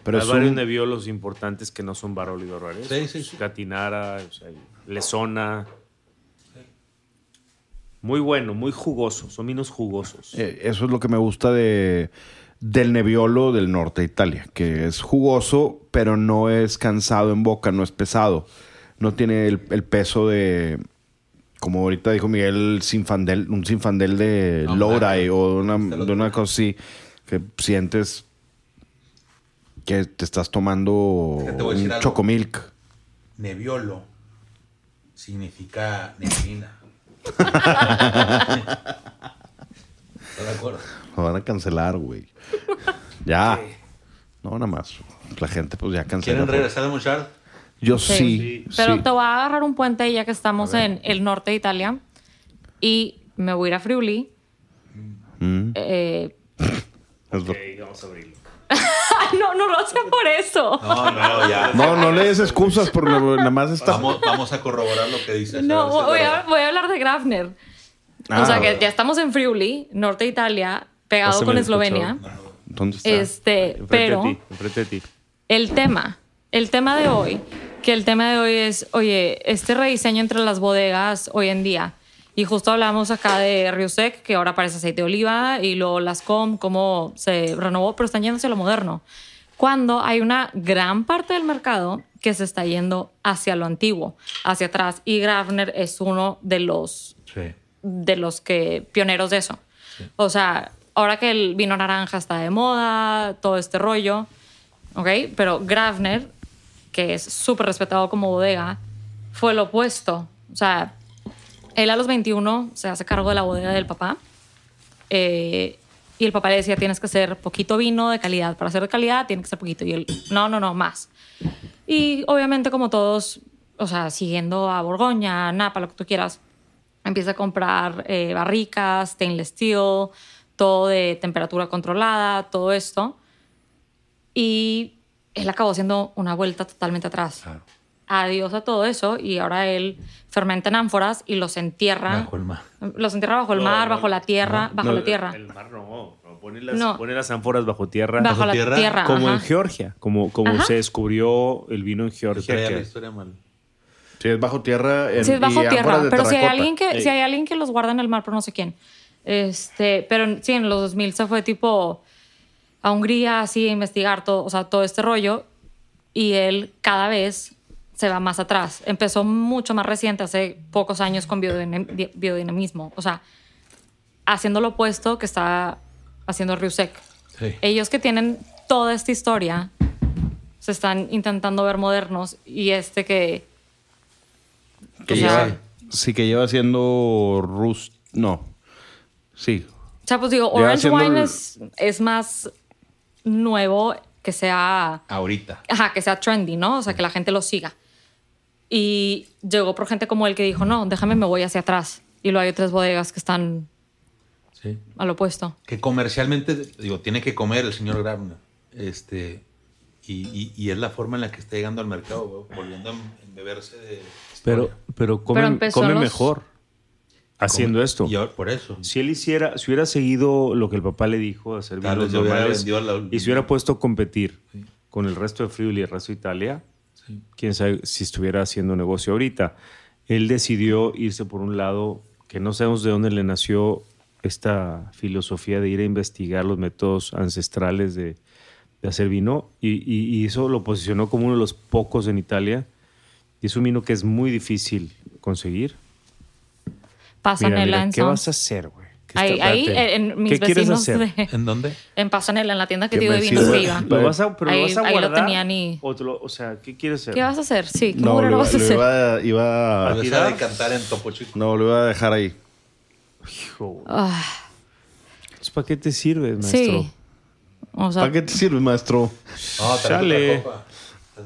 Pero
hay varios
un-
Nebbiolos importantes que no son Barolo y Barbares.
Sí, sí, sí.
Gatinara, o sea, Lesona. Muy bueno, muy jugoso. Son vinos jugosos.
Eh, Eso es lo que me gusta de, del Nebbiolo del norte de Italia, que es jugoso, pero no es cansado en boca, no es pesado. no tiene el, el peso de, como ahorita dijo Miguel, Sinfandel, un Sinfandel de
No,
o una,
Se lo
de una cosa así, que sientes que te estás tomando
Es que te
un chocomilk.
Nebbiolo significa neblina. ¿Estás de acuerdo?
Lo van a cancelar, güey. ya. No, nada más. La gente pues ya cancela.
¿Quieren regresar al Mouchard?
Yo sí.
Pero
sí.
te voy a agarrar un puente ya que estamos en el norte de Italia y me voy a ir a Friuli.
Mm,
Eh,
es lo-
vamos a abrirlo.
No, no lo hacen por eso.
No, no, ya.
No, no le des excusas porque nada más está.
Vamos, vamos a corroborar lo que dice.
No,
a
voy a, voy a hablar de Grafner.
Ah,
o sea, que ya estamos en Friuli, norte de Italia, pegado con Eslovenia.
¿Dónde está?
Este, pero
de ti, enfrente de ti.
el tema, el tema de hoy, que el tema de hoy es, oye, este rediseño entre las bodegas hoy en día. Y justo hablamos acá de Riusec, que ahora parece aceite de oliva, y luego Lascom, cómo se renovó, pero están yendo hacia lo moderno. Cuando hay una gran parte del mercado que se está yendo hacia lo antiguo, hacia atrás. Y Grafner es uno de los
Sí.
de los que pioneros de eso. O sea, ahora que el vino naranja está de moda, todo este rollo, ¿ok? Pero Grafner, que es súper respetado como bodega, fue lo opuesto. O sea, él a los 21 se hace cargo de la bodega del papá. eh, y el papá le decía, tienes que hacer poquito vino de calidad. Para ser de calidad, tiene que ser poquito. Y él, no, no, no, más. Y obviamente, como todos, o sea, siguiendo a Borgoña, Napa, lo que tú quieras, empieza a comprar eh, barricas, stainless steel, todo de temperatura controlada, todo esto. Y él acabó haciendo una vuelta totalmente atrás.
Claro.
Adiós a todo eso y ahora él fermenta en ánforas y los entierra.
Bajo el mar.
Los entierra bajo el mar, bajo la tierra, bajo
no,
la tierra.
El mar no. no, Pone, las,
No.
pone las ánforas bajo tierra.
Bajo,
bajo
la
tierra,
tierra.
como en
ajá.
Georgia. Como, como
Ajá.
se descubrió el vino en Georgia.
la historia mal.
Sí, es bajo tierra. En,
Sí, es bajo
y
tierra. Pero si hay, alguien que,
Ey.
si hay alguien que los guarda en el mar, pero no sé quién. Este, pero sí, en los 2000 se fue tipo a Hungría así a investigar todo, o sea, todo este rollo. Y él cada vez se va más atrás. Empezó mucho más reciente, hace pocos años con biodinam- di- biodinamismo. O sea, haciendo lo opuesto que está haciendo Riusec.
Sí.
Ellos que tienen toda esta historia se están intentando ver modernos y este que...
Que
o sea,
lleva, sí, que lleva siendo rus... No. Sí.
O sea, pues digo,
Lleva
Orange Wine
el-
es, es más nuevo que sea,
Ahorita.
ajá, que sea trendy, ¿no? O sea, que la gente lo siga. Y llegó por gente como él que dijo, no, déjame, me voy hacia atrás. Y luego hay otras bodegas que están
Sí.
al opuesto.
Que comercialmente, digo, tiene que comer el señor Grabner. Este, y, y- y es la forma en la que está llegando al mercado, volviendo a embeberse de.
Pero,
historia.
pero come,
Pero
come
los-
mejor haciendo
Come-
esto.
Y por eso.
Si él hiciera, si hubiera seguido lo que el papá le dijo, hacer
yo hubiera
normales,
la-
y se hubiera puesto a competir
Sí.
con el resto de Friuli y el resto de Italia,
Sí.
quién sabe si estuviera haciendo negocio ahorita. Él decidió irse por un lado que no sabemos de dónde le nació esta filosofía de ir a investigar los métodos ancestrales de, de hacer vino y, y- y eso lo posicionó como uno de los pocos en Italia. Y es un vino que es muy difícil conseguir.
Pasanela
Mira, mira,
en
¿qué vas a hacer, güey? ¿Qué
Ahí, ahí en mis
¿Qué quieres
vecinos
hacer?
de-
¿En dónde?
en Pasanela, en la tienda que te digo de vinos que iba.
¿Lo vas a, pero
Ahí-
lo vas a
ahí lo
guardar?
tenían y-
O, lo- o sea, ¿qué quieres hacer?
¿Qué vas a hacer? Sí, ¿qué
No,
mugre
lo,
vas a
lo
hacer?
iba, iba-
Lo a
tirar?
decantar en Topo Chico.
no, lo iba a dejar ahí.
Hijo, güey.
Ah,
Entonces, ¿Para qué te sirve, maestro?
sí. O sea,
¿Para qué te sirve, maestro?
No,
Chale.
copa.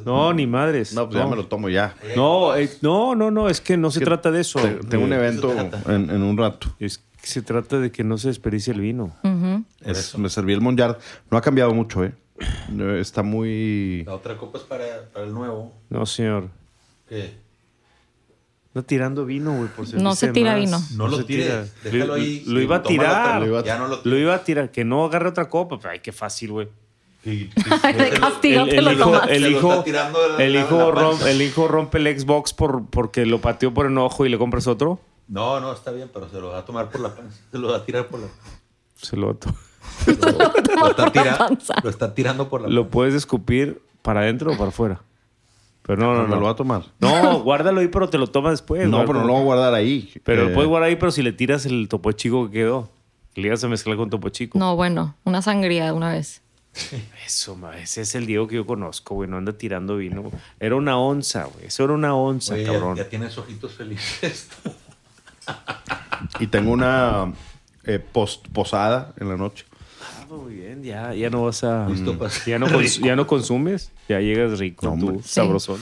No, ni madres.
No, pues ya me lo tomo ya.
No, eh, no, no, no, es que no se
que
trata de eso.
Te- Tengo un
Eh,
evento en, en un rato.
Es que se trata de que no se desperdicie el vino.
Es- me serví el Monjard. No ha cambiado mucho, ¿eh? Está muy...
La otra copa es para, para el nuevo.
No, señor.
¿Qué?
Está tirando vino, güey, por
No se tira
más.
vino.
No lo
se
tires,
tira.
déjalo
Lo-
ahí.
Lo iba a tirar.
lo iba a-
Ya no lo
Lo iba a tirar. Que no agarre otra copa. Pero, ay, qué fácil, güey.
Castigo
El,
lo
hijo,
lo está
rompe el Xbox por, porque lo pateó por enojo y le compras otro.
No, no, está bien, pero se lo va a tomar por la panza. Se lo va a tirar por la
Se lo, to-
Lo, está,
por la
tira-
panza.
lo está tirando por la
lo
panza.
puedes escupir para adentro o para afuera. Pero no, no,
me lo
no.
voy a tomar.
No, guárdalo ahí, pero te lo tomas después.
no, pero no lo voy a guardar ahí.
Pero
Eh,
lo puedes guardar ahí, pero si le tiras el topo chico que quedó. Le llegas a mezclar con topo chico.
No, bueno, una sangría de una vez.
Eso, ma, ese es el Diego que yo conozco, güey. No anda tirando vino. Era una onza, güey. Eso era una onza,
Oye,
cabrón.
ya tienes ojitos felices.
Y tengo una eh, post posada en la noche.
Ah, muy bien, ya, ya no vas a.
Listo para
ya, no ya no consumes, ya llegas rico,
No,
tú,
hombre.
Sí.
sabrosón.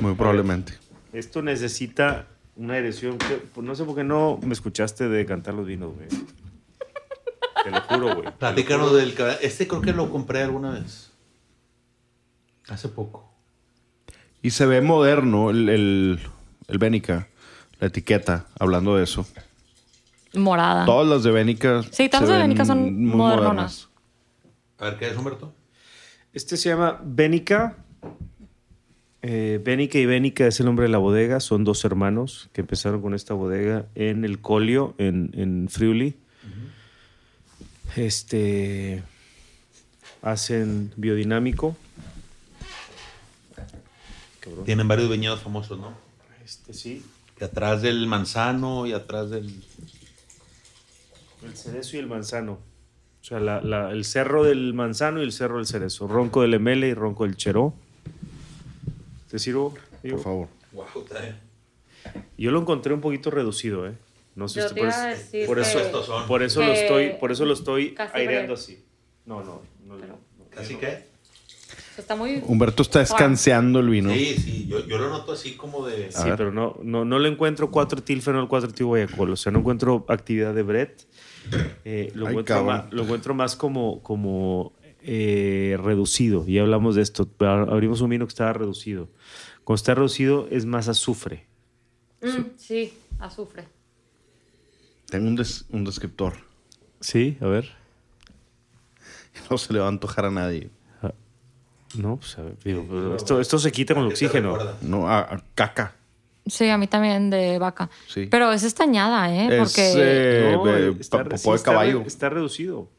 Muy probablemente.
Esto necesita una erección. que- pues, no sé por qué no me escuchaste de cantar los vinos, güey. Te lo juro, güey.
Platícanos del Este creo que lo compré alguna vez. Hace poco.
Y se ve moderno el, el, el Bénica, la etiqueta, hablando de eso.
Morada.
Todas las de Bénica.
Sí, todas las de
ven
Bénica son
muy
modernonas.
A ver, ¿qué es, Humberto?
Este se llama Bénica. Eh, Bénica y Bénica es el nombre de la bodega. Son dos hermanos que empezaron con esta bodega en el Colio, en, en Friuli. Este. Hacen biodinámico. Cabrón.
Tienen varios viñedos famosos, ¿no?
Este sí.
Y atrás del manzano y atrás del.
El cerezo y el manzano. O sea, la- la- el cerro del manzano y el cerro del cerezo. Ronco del Emele y ronco del Cheró. ¿Te sirvo? Diego?
Por favor.
Wow, está bien.
Yo lo encontré un poquito reducido, ¿eh? No sé
Yo
si
te
por,
iba a
eso-
decir
por eso,
son.
por eso lo estoy, por eso lo estoy
casi
aireando
breve.
así. No, no, no, no, no.
¿Así que?
Está muy.
Humberto está escanseando el vino.
Sí, sí, yo, yo lo noto así como de.
Sí,
ver.
pero no, no, no le encuentro 4 tilfenol, 4 guayacol. O sea, no encuentro actividad de Brett. Eh, lo,
Ay,
encuentro más, lo encuentro más como, como eh, reducido. Ya hablamos de esto. Abrimos un vino que estaba reducido. Cuando está reducido es más azufre.
Mm, sí, azufre.
Tengo un, des- un descriptor.
Sí, a ver.
No se le va a antojar a nadie.
No, pues a ver, digo, esto, esto se quita con el
¿Qué te
oxígeno.
No, a, a caca.
Sí, a mí también de vaca.
Sí.
Pero es estañada, ¿eh?
Es,
Porque.
eh,
No,
eh,
está- sí,
popó de
está
caballo.
re- Está reducido.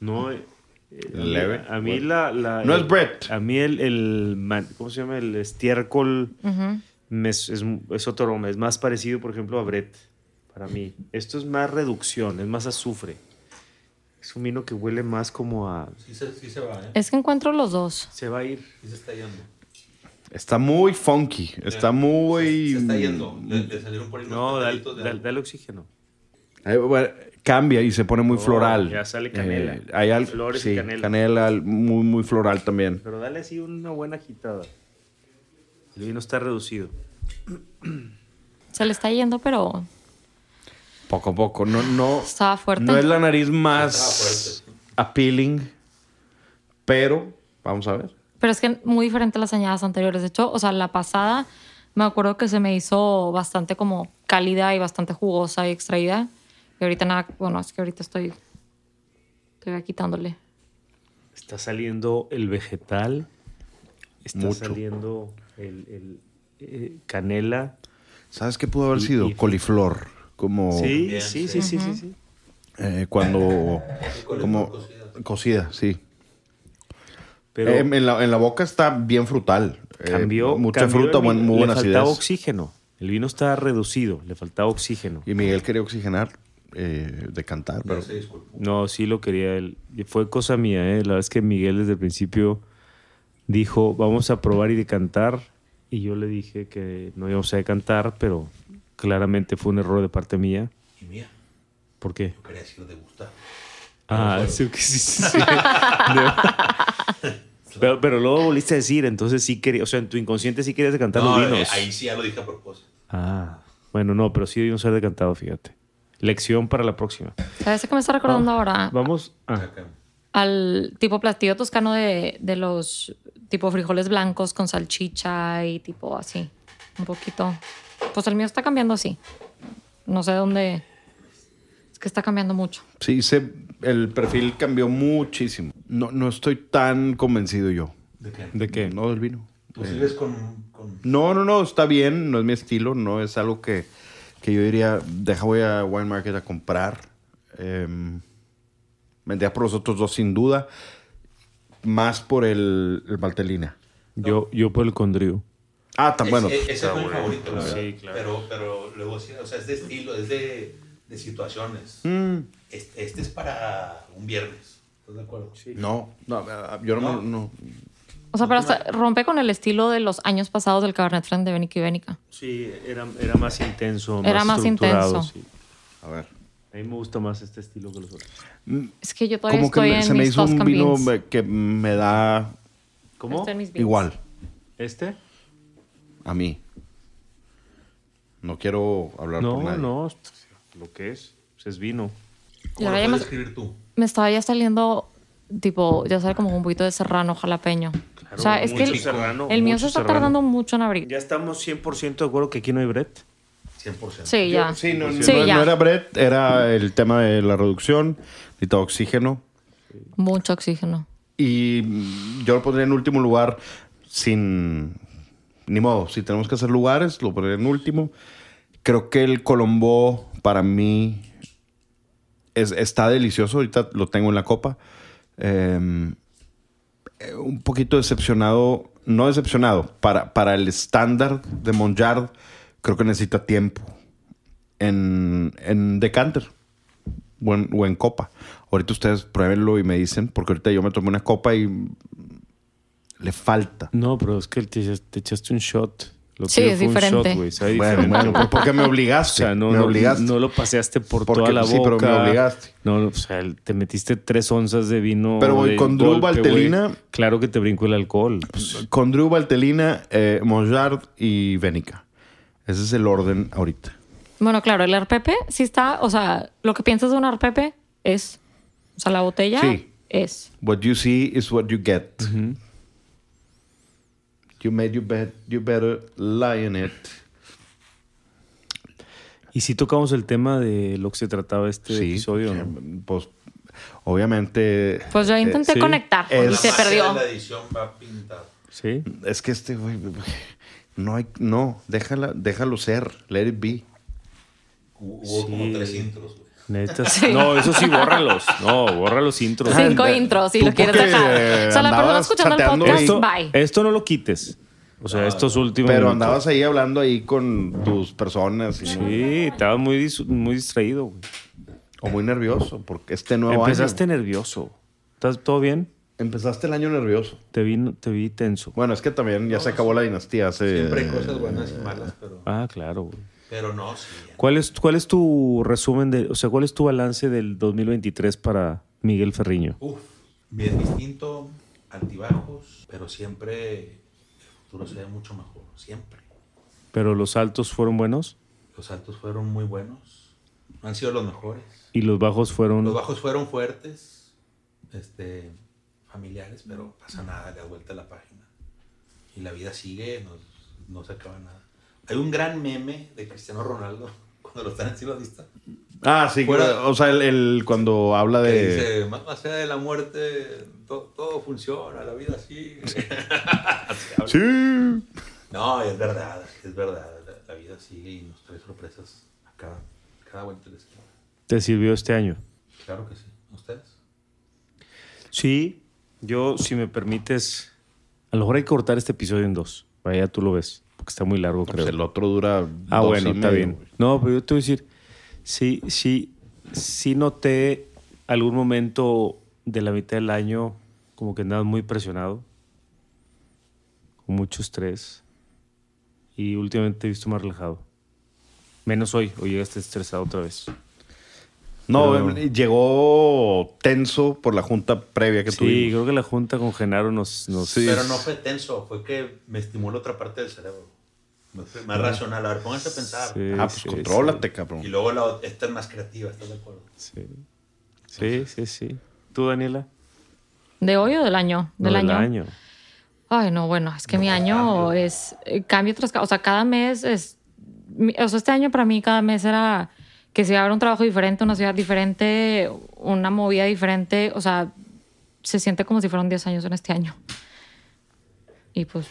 No, eh, eh,
Leve.
A mí
Bueno.
la, la-
No
el-
es Brett.
A mí el, el man- ¿cómo se llama? El estiércol
Ujú.
me es, es, es otro. Es más parecido, por ejemplo, a Brett. Para mí. Esto es más reducción, es más azufre. Es un vino que huele más como a...
Sí se, sí se va, ¿eh?
Es que encuentro los dos.
Se va a ir.
Sí se está yendo.
Está muy funky. Está muy.
Se está yendo. Le, le salieron por ahí
No, dale, dale- oxígeno.
Eh, bueno, cambia y se pone muy
Oh,
floral.
ya sale canela.
Eh, hay al-
Flores y
sí,
canela.
muy, muy floral también.
Pero dale así una buena agitada. El vino está reducido.
Se le está yendo, pero
Poco a poco. No, no,
estaba fuerte.
no es la nariz más
fuerte.
appealing. Pero, vamos a ver.
Pero es que muy diferente a las añadas anteriores. De hecho, o sea, la pasada me acuerdo que se me hizo bastante como cálida y bastante jugosa y extraída. Y ahorita nada, bueno, es que ahorita estoy, estoy quitándole.
Está saliendo el vegetal. Está
Mucho.
saliendo el, el, eh, canela.
¿Sabes qué pudo haber
Y-
sido?
y-
Coliflor. Como
Sí,
Bien,
sí,
sí.
sí, sí, sí, sí.
eh, cuando. Como
cocida.
cocida, sí.
Pero
Eh, en, la, en la boca está bien frutal. Eh,
cambió.
mucha
cambió
fruta,
el
buen-
vino.
muy
Le
buena
faltaba
acidez.
oxígeno. El vino está reducido. Le faltaba oxígeno.
Y Miguel quería oxigenar, eh, de cantar,
Ya
pero.
No, sí lo quería él. Fue cosa mía, ¿eh? La verdad es que Miguel desde el principio dijo, vamos a probar y decantar. Y yo le dije que no íbamos a decantar, pero claramente fue un error de parte mía.
Y mía,
¿Por qué?
yo quería decir degustar.
Ah,
Pero
sí, sí, sí, pero, pero luego volviste a decir, entonces sí quería, o sea, en tu inconsciente sí querías decantar
No,
los
eh,
vinos.
ahí sí ya lo dije a propósito.
Ah, bueno, no, pero sí debimos ser decantado, fíjate. Lección para la próxima.
¿Sabes qué me está recordando ahora?
Vamos. Ah.
Al tipo platillo toscano de, de los tipo frijoles blancos con salchicha y tipo así. Un poquito. Pues el mío está cambiando así. No sé dónde. Es que está cambiando mucho.
Sí, se, el perfil cambió muchísimo. No, no estoy tan convencido yo.
¿De qué?
¿De qué?
No del vino.
¿Tú sigues con, con-
No, no, no, está bien, no es mi estilo, no es algo que, que yo diría, deja voy a Wine Market a comprar. Eh, vendría por los otros dos sin duda, más por el, el Valtelina.
yo, yo por el condrio.
Ah, tan bueno.
Ese, ese fue mi favorito, la
Sí, claro.
Pero, pero luego sí, o sea, es de estilo, es de, de situaciones.
Mm,
Este, este es para un viernes. ¿Estás de acuerdo?
no, no, yo no,
No.
me- no.
O sea, pero hasta rompe con el estilo de los años pasados del Cabernet Franc de Benica y Benica.
Sí, era, era más intenso.
Era más
estructurado,
intenso.
sí.
A ver.
A mí me gusta más este estilo que los otros.
Es que yo todavía
Como que
estoy
me-
en
se me
mis
hizo un vino
beans.
me- que me da
¿Cómo?
Estoy en mis beans.
igual
¿Este?
A mí. No quiero hablar por
No,
nadie.
no. Lo que es. pues es vino.
¿Cómo lo puedes
me,
escribir tú?
me estaba ya saliendo, tipo, ya sabe, como un poquito de serrano jalapeño. o sea, es que
mucho
el,
serrano,
el mío se está
serrano.
tardando mucho en abrir.
Ya estamos 100% de acuerdo que aquí no hay Brett.
100%.
Sí, ya.
Sí, no,
Sí,
no-
ya.
no era Brett, era el tema de la reducción, necesitaba oxígeno.
Mucho oxígeno.
Y yo lo pondría en último lugar sin... Ni modo, si tenemos que hacer lugares, lo pondría en último. Creo que el Colombo para mí es- está delicioso. Ahorita lo tengo en la copa. Eh, eh, un poquito decepcionado, no decepcionado, para, para el estándar de Monjard, creo que necesita tiempo en, en decanter o en, o en copa. Ahorita ustedes pruébenlo y me dicen, porque ahorita yo me tomé una copa y le falta.
No, pero es que te, echaste- te echaste un shot. Lo
Sí, es
fue un
diferente.
shot,
Bueno, bueno, pues porque me
O
obligaste.
sea, no,
me
no,
obligaste.
no lo paseaste por
Porque-
toda la boca.
sí, pero me obligaste.
No, no, o sea, te metiste tres onzas de vino.
Pero,
de
con Drew
golpe,
Valtelina-.
Claro que te brincó el alcohol. Pues,
Con Drew Valtelina, eh, Monjard y Venica. Ese es el orden ahorita.
Bueno, claro, el RPP sí está, o sea, lo que piensas de un RPP es, o sea, la botella
Sí.
es.
What you see is what you get. You made you bet, you better lie in it.
y si tocamos el tema de lo que se trataba este
Sí,
episodio.
Pues, obviamente.
Pues yo intenté
sí.
conectar
Es-
y se perdió.
de la edición va pintado.
Sí.
Es que este güey. No hay. No, déjala, déjalo ser. Let it be.
Hubo
Sí.
como tres intros,
No, eso sí, bórralos. No, borra los intros.
Cinco
Ah,
intros, si lo quieres dejar. O sea, la persona escuchando el podcast,
Esto,
bye.
esto no lo quites. O sea, estos últimos.
Pero
minutos.
andabas ahí hablando ahí con tus personas. y-
Sí, estaba muy, dis- muy distraído. güey.
O muy nervioso, porque este nuevo
Empezaste
año.
nervioso. ¿Estás todo bien?
Empezaste el año nervioso.
Te vi, te vi tenso.
Bueno, es que también ya se acabó la dinastía hace.
Siempre hay cosas buenas y malas, pero,
Ah, claro. güey.
Pero no, sí.
¿Cuál es, ¿Cuál es tu resumen de, o sea, cuál es tu balance del 2023 para Miguel Ferriño?
Uf, bien distinto, altibajos, pero siempre el futuro se ve mucho mejor, siempre.
Pero los altos fueron buenos
Los altos fueron muy buenos, no han sido los mejores.
y los bajos fueron.
Los bajos fueron fuertes, este, familiares, pero pasa nada, le da vuelta a la página. Y la vida sigue, no, no se acaba nada. Hay un gran meme de Cristiano Ronaldo cuando lo están encima lista.
Ah, sí.
Fuera-
O sea, el, el- cuando habla
Que
de.
dice, más más allá de la muerte, to- todo funciona, la vida sigue.
Sí.
No, es verdad, es verdad. La, la vida sigue y nos trae sorpresas a cada, cada vuelta de esquina.
¿Te sirvió este año?
Claro que sí. ¿Ustedes?
Sí. Yo, si me permites, a lo mejor hay que cortar este episodio en dos. Vaya, tú lo ves, porque está muy largo, creo.
Pues el otro dura.
Ah,
dos
bueno,
y
está
medio,
bien. No, pero yo te voy a decir, sí, sí, sí noté algún momento de la mitad del año como que andabas muy presionado, con mucho estrés, y últimamente te he visto más relajado. Menos hoy, hoy llegaste estresado otra vez.
No,
Pero-
eh, llegó tenso por la junta previa que
Sí,
tuvimos.
creo que la junta con Genaro nos... nos
Sí.
Pero no fue tenso, fue que me estimuló otra parte del cerebro. Más, más racional. A ver, pónganse a pensar.
Sí,
Ah, pues
sí,
contrólate, cabrón.
Y luego la, esta es más creativa, ¿estás de acuerdo?
Sí, sí, sí. sí. ¿Tú, Daniela?
¿De hoy o del año?
No,
Del año. Ay, no, bueno, es que mi año es eh, cambio tras. O sea, cada mes es. mi- O sea, este año para mí cada mes era que si iba a haber un trabajo diferente, una ciudad diferente, una movida diferente. O sea, se siente como si fueran 10 años en este año. Y pues.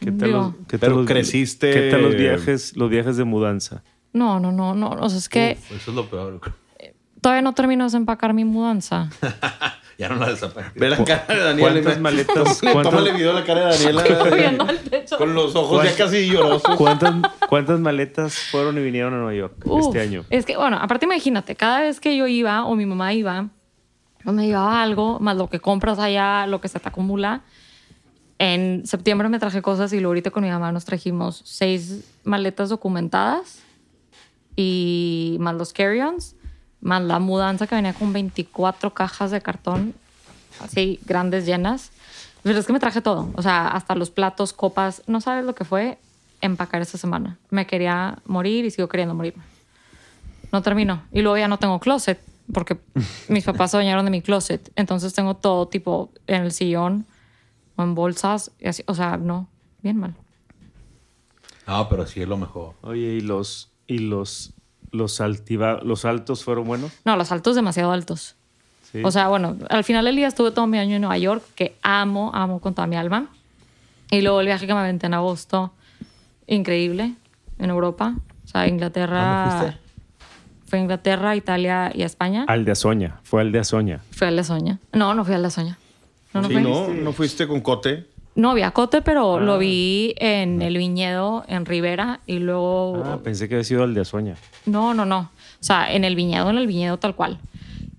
¿Qué tal,
digo,
los, qué tal
Pero
los-
creciste-
¿Qué tal los viajes, los viajes de mudanza?
No, no, no, no. O sea, es que
Uf, eso es lo peor.
todavía no termino de empacar mi mudanza.
Ya no la desapareció.
Ve la cara de Daniela.
¿Cuántas maletas?
Tómale
¿Cuántas,
video a la cara de Daniela. Con los ojos ya casi llorosos.
cuántas, cuántas maletas fueron y vinieron a Nueva York
Uf,
este año?
Es que, bueno, aparte imagínate, cada vez que yo iba o mi mamá iba, me llevaba algo, más lo que compras allá, lo que se te acumula. En septiembre me traje cosas y luego ahorita con mi mamá nos trajimos seis maletas documentadas y más los carry-ons, más la mudanza que venía con 24 cajas de cartón, así grandes, llenas. Pero es que me traje todo, o sea, hasta los platos, copas, no sabes lo que fue empacar esta semana. Me quería morir y sigo queriendo morirme. No terminó. Y luego ya no tengo closet, porque mis papás se bañaron de mi closet. Entonces tengo todo tipo en el sillón o en bolsas. Y así, o sea, no, bien mal.
No, pero sí es lo mejor.
Oye, ¿y los, y los, los, altiva- los altos fueron buenos?
No, los altos demasiado altos.
Sí.
O sea, bueno, al final del día estuve todo mi año en Nueva York, que amo, amo con toda mi alma. Y luego el viaje que me aventé en agosto, increíble, en Europa. O sea, Inglaterra.
¿Dónde fuiste?
Fue a Inglaterra, Italia y España.
al de Azoña, fue al de Azoña.
Fui al de Soña. No, no fui al de Soña. No, no
Sí, no, no fuiste con Cote.
No vi a Cote, pero lo vi en el viñedo en Rivera y luego.
Ah, pensé que había sido al de Azoña.
No, no, no. O sea, en el viñedo, en el viñedo tal cual.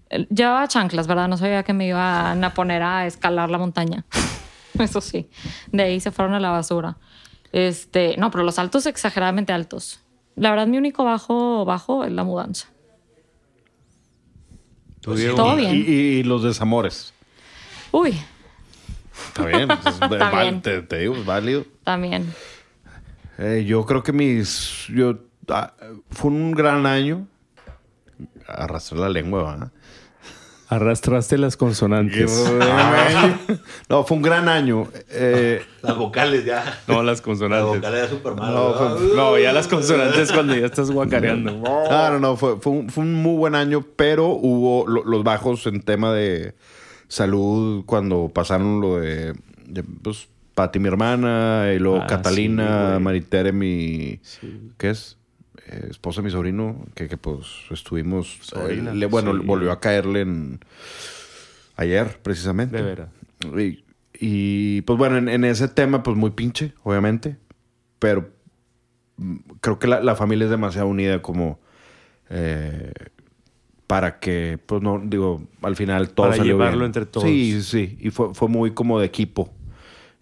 El- Llevaba chanclas, ¿verdad? No sabía que me iban a poner a escalar la montaña. Eso sí. De ahí se fueron a la basura. Este, no, pero los altos exageradamente altos. La verdad, mi único bajo, bajo es la mudanza.
Pues
Todo
Y,
bien.
y- y los desamores.
Uy,
Está bien. pues, es-
Está
val-
bien.
Te, te digo, es válido.
también.
Eh, yo creo que mis. Yo, ah, fue un gran año. Arrastrar la lengua, ¿verdad?
Arrastraste las consonantes.
no, fue un gran año. Eh,
Las vocales ya.
No, las
Las
consonantes.
vocales ya súper mal.
No,
¿verdad?
fue-
No, ya las consonantes cuando ya estás guacareando.
no, no, no. Fue, fue, un, fue un muy buen año, pero hubo lo- los bajos en tema de salud cuando pasaron lo de. de, pues, Pati, mi hermana, y luego
Ah,
Catalina,
sí.
Maritere, mi. ¿Qué es? Eh, esposa de mi sobrino, que, que, pues estuvimos.
Sobrina,
eh, le- bueno,
sí.
volvió a caerle en. Ayer, precisamente.
De veras.
Y, y, pues bueno, en, en ese tema, pues muy pinche, obviamente. Pero mm, creo que la, la familia es demasiado unida como eh, para que, pues no, digo, al final todo
Para
salió
llevarlo
bien.
entre todos.
Sí, sí. Y fue, fue muy como de equipo.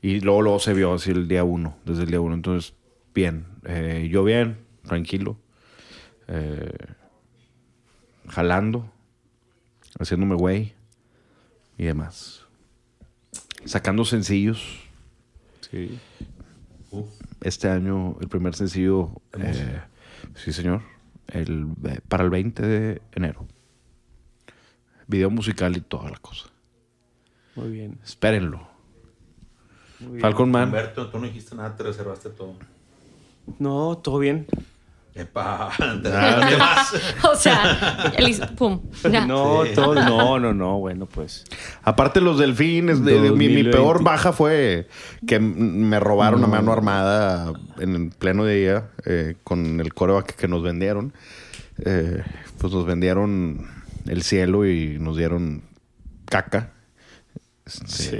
Y luego, luego se vio así el día uno, desde el día uno. Entonces, bien. Eh, yo bien, tranquilo. Eh, jalando. Haciéndome güey. Y demás. Sacando sencillos.
Sí.
Este año, el primer sencillo. eh, sí, señor. El, eh, para el 20 de enero. Video musical y toda la cosa.
Muy bien.
Espérenlo.
Muy bien.
Falcon Man.
Humberto, tú no dijiste nada, te reservaste todo.
No, todo bien.
Epa.
O sea, pum. Ya.
No,
Sí.
todo. No, no, no. Bueno, pues.
Aparte los delfines, de, de- mi, mi
2020.
peor baja fue que me robaron a mano armada en el pleno día eh, con el coreback que nos vendieron. Eh, pues nos vendieron el cielo y nos dieron caca. Este,
Sí.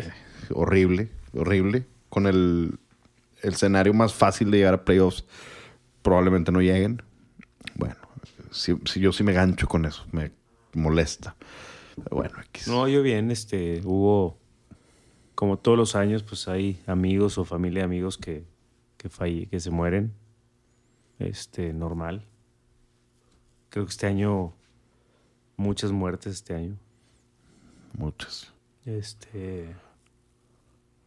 Horrible, horrible. Con el, el escenario más fácil de llegar a playoffs, probablemente no lleguen. Bueno, si, si yo sí me gancho con eso, me molesta. Pero bueno, X.
No, yo bien. Este, hubo. Como todos los años, pues hay amigos o familia de amigos que, que, falle- que se mueren. Este, normal. Creo que este año. Muchas muertes este año.
Muchas.
Este.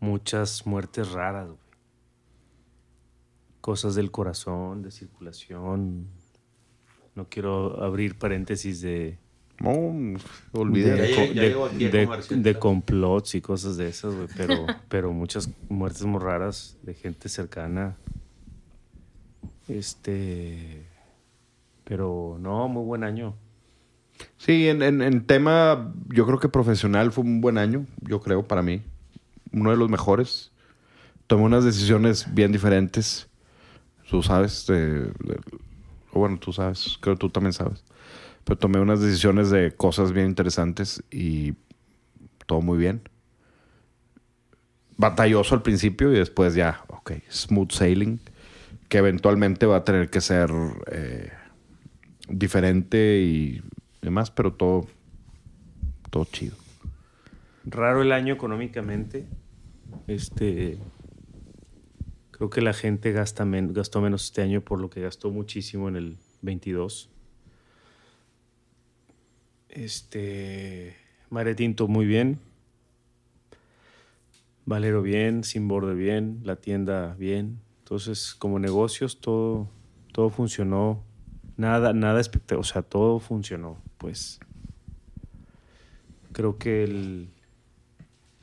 Muchas muertes raras, güey. Cosas del corazón, de circulación. No quiero abrir paréntesis de.
No,
De,
ya
de- de- de complots y cosas de esas, güey. Pero, pero muchas muertes muy raras de gente cercana. Este. Pero no, muy buen año.
Sí, en, en- en tema, yo creo que profesional fue un buen año, yo creo, para mí. Uno de los mejores. Tomé unas decisiones bien diferentes. Tú sabes, o bueno, tú sabes, creo que tú también sabes. Pero tomé unas decisiones de cosas bien interesantes y todo muy bien. Batalloso al principio y después ya, ok, smooth sailing, que eventualmente va a tener que ser eh, diferente y demás, pero todo, todo chido.
Raro el año económicamente. Este. Creo que la gente gastó menos este año por lo que gastó muchísimo en el 22. Este. Maretinto muy bien. Valero bien, Sin Borde bien, la tienda bien. Entonces, como negocios, todo, todo funcionó. Nada, nada espectacular. O sea, todo funcionó. Pues creo que el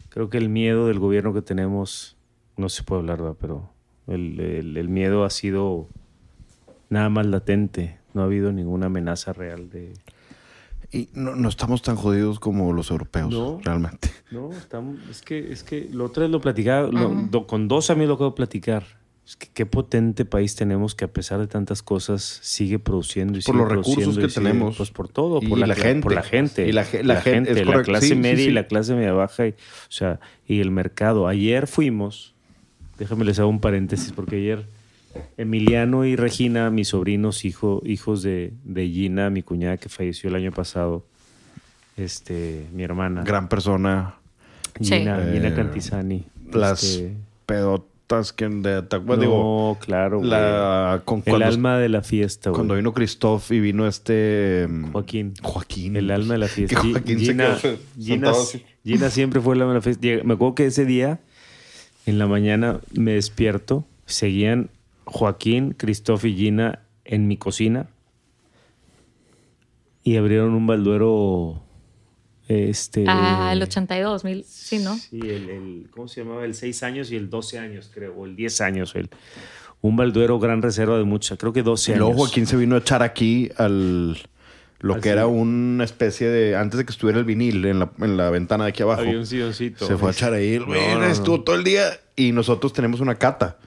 creo que el miedo del gobierno que tenemos no se puede hablar ¿verdad? pero el, el- el miedo ha sido nada más latente no ha habido ninguna amenaza real de
Y no, no estamos tan jodidos como los europeos,
No.
realmente.
no estamos es que es que lo otra vez lo platicaba lo- do- con dos amigos lo acabo de platicar es que qué potente país tenemos que a pesar de tantas cosas sigue produciendo y
Por
sigue
los recursos
produciendo y
que
sigue-
tenemos.
pues por todo
Y
por la,
la gente.
por la gente
Y la ge- la gente, es
la clase
Sí, sí,
media
sí.
y la clase media baja y, o sea y el mercado ayer fuimos déjame les hago un paréntesis porque ayer Emiliano y Regina mis sobrinos hijo, hijos de, de Gina mi cuñada que falleció el año pasado este mi hermana
Gran persona.
Sí.
Gina, Gina
Eh,
Cantisani
Las
este,
pedotas que de
no,
digo,
claro güey.
la, con-
el
cuando,
alma de la fiesta güey.
cuando vino Christoph y vino este mm,
Joaquín.
Joaquín.
El alma de la fiesta.
Joaquín se
Gina,
quedó
Gina. Gina siempre fue el alma de la fiesta. Me acuerdo que ese día, en la mañana, me despierto. Seguían Joaquín, Cristóf y Gina en mi cocina. Y abrieron un balduero. Este.
Ah, el 82, mil, sí, ¿no?
Sí, el, el- ¿cómo se llamaba? El 6 años y el 12 años, creo, o el 10 años. El, un balduero gran reserva de mucha, creo que 12
Y
años.
luego Joaquín se vino a echar aquí al lo que era una especie de antes de que estuviera el vinil en la, en la ventana de aquí abajo.
Había un silloncito.
Se fue a echar ahí,
No, no,
estuvo
no.
todo el día y nosotros tenemos una cata.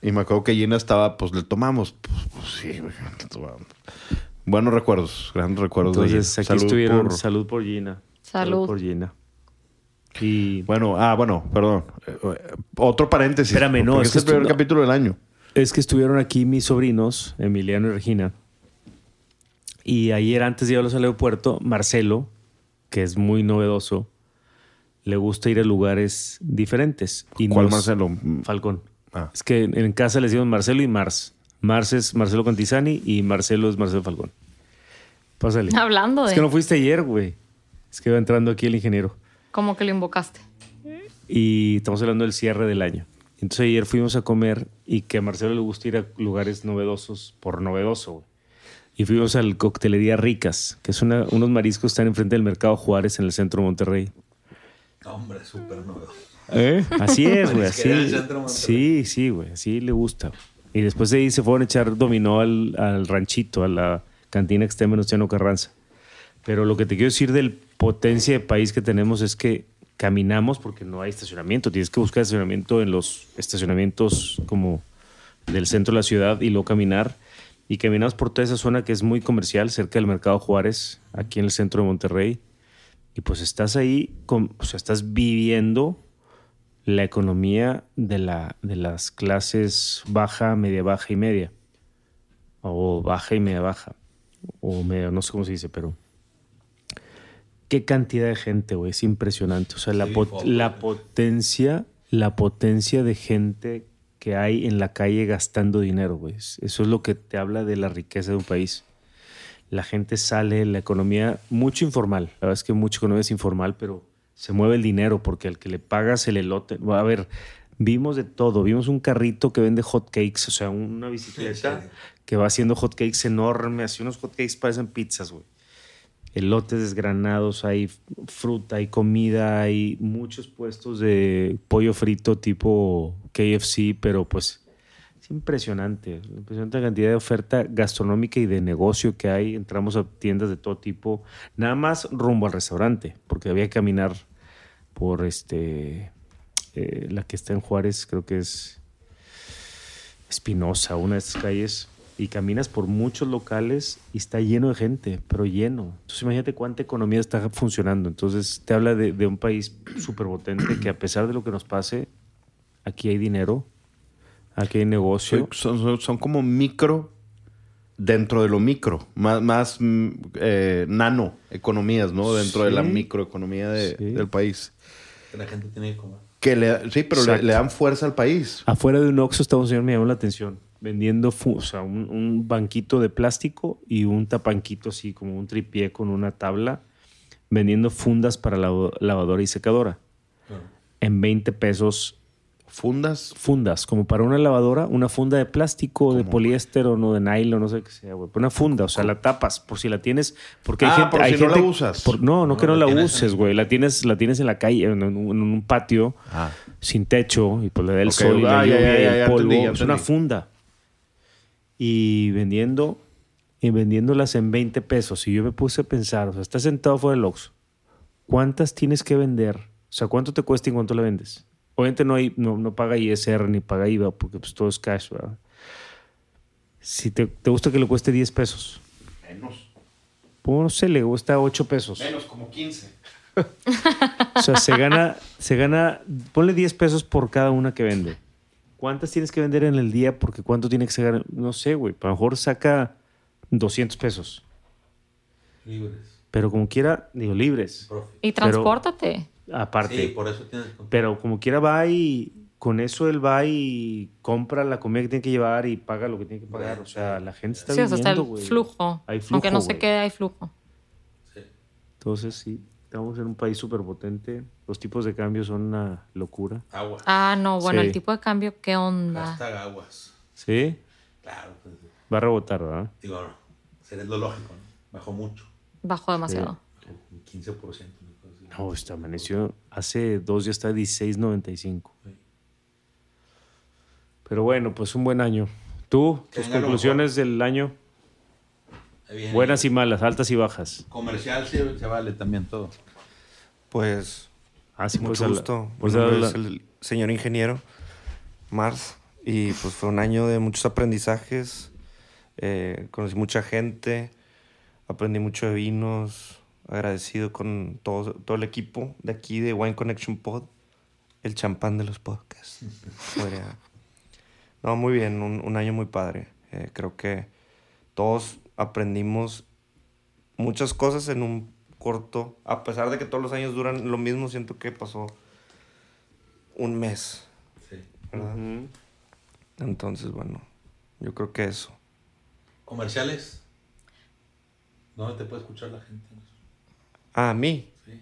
Y me acuerdo que Gina estaba, pues le tomamos. Pues, pues, sí, le tomamos. Buenos recuerdos, grandes recuerdos. de
Entonces
Gina.
aquí
Salud
estuvieron.
por-
Salud por Gina.
Salud.
por Gina. Y
Bueno, ah, bueno, perdón. Eh, otro paréntesis.
Espérame, no, es que
es el primer capítulo del año.
es que estuvieron aquí mis sobrinos, Emiliano y Regina. Y ayer, antes de llevarlos al aeropuerto, Marcelo, que es muy novedoso, le gusta ir a lugares diferentes. Y
¿Cuál
nos-
Marcelo?
Falcón.
Ah.
Es que en casa le decimos Marcelo y Mars. Mars es Marcelo Cantizani y Marcelo es Marcelo Falcón. Pásale.
Hablando de.
Es que no fuiste ayer, güey. Es que va entrando aquí el ingeniero.
Como que lo invocaste.
Y estamos hablando del cierre del año. Entonces ayer fuimos a comer y que a Marcelo le gusta ir a lugares novedosos por novedoso, güey. Y fuimos al Coctelería Ricas, que es una- unos mariscos que están enfrente del Mercado Juárez en el centro de Monterrey.
Hombre, súper nuevo.
Así es, güey. Así, sí, sí, güey. Así le gusta. Y después de ahí se fueron a echar dominó al, al ranchito, a la cantina extrema Venustiano Carranza. Pero lo que te quiero decir del potencia de país que tenemos es que caminamos porque no hay estacionamiento. Tienes que buscar estacionamiento en los estacionamientos como del centro de la ciudad y luego caminar. Y caminamos por toda esa zona que es muy comercial, cerca del Mercado Juárez, aquí en el centro de Monterrey. Y pues estás ahí, con, o sea, estás viviendo la economía de, la, de las clases baja, media baja y media. O baja y media baja. O media, no sé cómo se dice, pero. Qué cantidad de gente, güey. Es impresionante. O sea, la, pot- potencia, la potencia de gente que hay en la calle gastando dinero, güey. Eso es lo que te habla de la riqueza de un país. La gente sale, la economía, mucho informal. La verdad es que mucha economía es informal, pero se mueve el dinero porque al que le pagas el elote. A ver, vimos de todo. Vimos un carrito que vende hot cakes, o sea, una bicicleta
Sí.
que va haciendo hot cakes enormes. Así unos hot cakes parecen pizzas, güey. Elotes desgranados, hay fruta, hay comida, hay muchos puestos de pollo frito tipo KFC, pero pues es impresionante, impresionante la cantidad de oferta gastronómica y de negocio que hay. Entramos a tiendas de todo tipo, nada más rumbo al restaurante, porque había que caminar por este eh, la que está en Juárez, creo que es Espinosa, una de estas calles. y caminas por muchos locales y está lleno de gente, pero lleno. Entonces imagínate cuánta economía está funcionando. Entonces te habla de, de un país súper potente que a pesar de lo que nos pase, aquí hay dinero, aquí hay negocio.
Son, son- son como micro dentro de lo micro, más, más mm, eh, nano economías, ¿no? Dentro de la microeconomía de-
Sí.
del país.
Que la gente tiene que comer.
Que le, sí, pero le, dan fuerza al país.
Afuera de un Oxxo estaba un señor me llamó la atención vendiendo o sea, un, un banquito de plástico y un tapanquito así como un tripié con una tabla vendiendo fundas para lavo- lavadora y secadora en 20 pesos
Fundas.
fundas, como para una lavadora, una funda de plástico, de poliéster o no de nylon, no sé qué sea, güey. Una funda, o sea, la tapas por si la tienes, porque hay
Ah,
gente,
por
hay
si no la usas.
por- no, no,
No,
que no
la
uses, güey. La tienes, la tienes en la calle, en, un- en un patio,
Ah.
sin techo, y pues le da el sol y la
ah, ya,
lluvia
ya,
y
ya,
el polvo.
entendí,
es una
entendí.
funda. Y vendiendo, y vendiéndolas en 20 pesos. Y yo me puse a pensar, o sea, estás sentado fuera del Oxxo. ¿Cuántas tienes que vender? O sea, ¿cuánto te cuesta y cuánto la vendes? Obviamente no, hay, no, no paga ISR ni paga IVA porque pues todo es cash, ¿verdad? Si te, te gusta que le cueste 10 pesos,
Menos.
pues no sé, le cuesta 8 pesos.
Menos, como 15.
O sea, se gana, se gana, ponle 10 pesos por cada una que vende. ¿Cuántas tienes que vender en el día? Porque cuánto tiene que sacar, no sé, güey. A lo mejor saca 200 pesos.
Libres.
Pero como quiera, digo, libres.
Y
Pero-
transpórtate.
Aparte.
Sí, por eso tienes que
Pero como quiera va y con eso él va y compra la comida que tiene que llevar y paga lo que tiene que pagar. O sea, la gente está
Sí, o sea, está el flujo.
Hay flujo,
Aunque no se
güey.
quede, hay flujo.
Sí.
Entonces, sí, estamos en un país súper potente. Los tipos de cambio son una locura.
Agua.
Ah, no, bueno,
Sí.
el tipo de cambio, ¿qué onda?
Hashtag aguas.
¿Sí?
Claro, pues,
Va a rebotar, ¿verdad?
digo, no, sería lo lógico, ¿no? Bajó mucho.
Bajó demasiado.
Bajó un 15%.
No, amaneció. Hace dos días está 16.95.
Sí.
Pero bueno, pues un buen año. ¿Tú? ¿Tus conclusiones del año? Buenas y malas, altas y bajas.
Comercial sí, se vale también todo.
Pues
Ah, sí, pues,
mucho gusto.
pues,
es el señor ingeniero Mars. Y pues fue un año de muchos aprendizajes. Eh, conocí mucha gente. Aprendí mucho de vinos. Agradecido con todo, todo el equipo de aquí de Wine Connection Pod. El champán de los podcasts. Podría- No, muy bien. Un, un año muy padre. Eh, creo que todos aprendimos muchas cosas en un corto. A pesar de que todos los años duran lo mismo, siento que pasó un mes.
Sí.
¿verdad? Entonces, bueno, yo creo que eso.
Comerciales. ¿Dónde te puede escuchar la gente?
Ah, a mí,
Sí.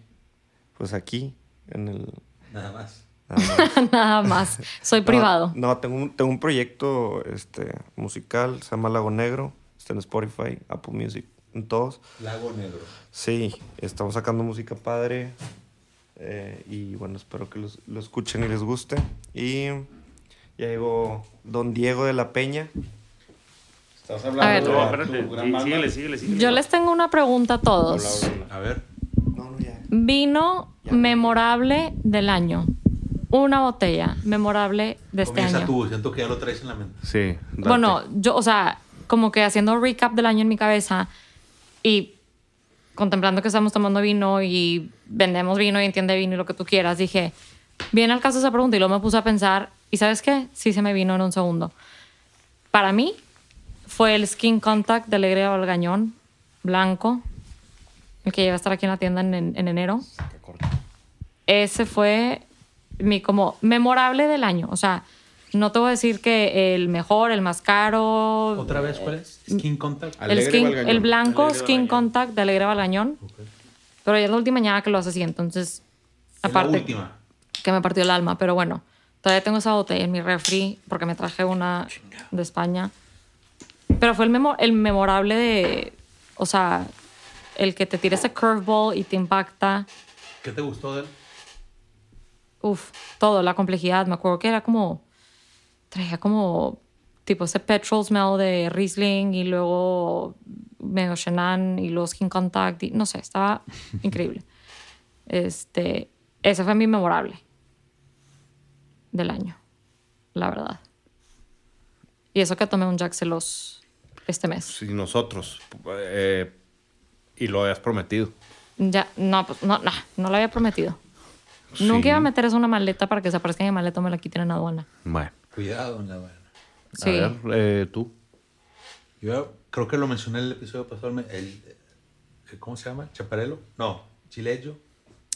pues aquí, en el...
Nada más.
nada más.
Nada más. Soy
No,
privado.
No, tengo, un, tengo un proyecto este, musical, se llama Lago Negro. Está en Spotify, Apple Music, en todos.
Lago Negro.
Sí, estamos sacando música padre. eh, y bueno, espero que los- lo escuchen y les guste. Y ya llegó Don Diego de la Peña.
Estás
A ver.
hablando
No,
de tu gran
Sí, síguele, síguele, síguele.
Yo les tengo una pregunta a todos.
A ver.
Vino memorable del año. Una botella memorable de este
Comienza
año.
tú, siento que ya lo traes en la mente.
Sí. date.
Bueno, yo, o sea, como que haciendo recap del año en mi cabeza y contemplando que estamos tomando vino y vendemos vino y entiende vino y lo que tú quieras, dije, viene al caso esa pregunta y luego me puse a pensar, ¿y sabes qué? Sí se me vino en un segundo. Para mí fue el Skin Contact de Alegría Valgañón, blanco, el que lleva a estar aquí en la tienda en, en enero. Ese fue mi como memorable del año. O sea, no te voy a decir que el mejor, el más caro.
¿Otra vez cuál es? Skin Contact.
El, skin, el blanco
Alegre
Skin
Valgañón.
Contact de Alegre Valgañón. Pero ya es la última añada que lo hace así, entonces.
Es la
Aparte,
última.
que me partió el alma, pero bueno, todavía tengo esa botella en mi refri porque me traje una de España. Pero fue el, memo- el memorable de. O sea, el que te tira ese curveball y te impacta.
¿Qué te gustó de él?
Uf, todo, la complejidad. Me acuerdo que era como. Traía como. Tipo ese petrol smell de Riesling y luego medio Chenin y luego Skin Contact. Y, no sé, estaba increíble. Este. Ese fue mi memorable del año, la verdad. Y eso que tomé un Jack Celos este mes.
Si nosotros. eh, y lo habías prometido.
Ya, no, pues no, no, no lo había prometido.
Sí.
Nunca iba a meter eso en una maleta para que se aparezca en mi maleta o me la quiten en aduana.
Bueno.
Cuidado, en la.
Sí.
A ver, eh, tú.
Yo creo que lo mencioné en el episodio pasado. el- ¿Cómo se llama? ¿Chaparelo? No, chileyo.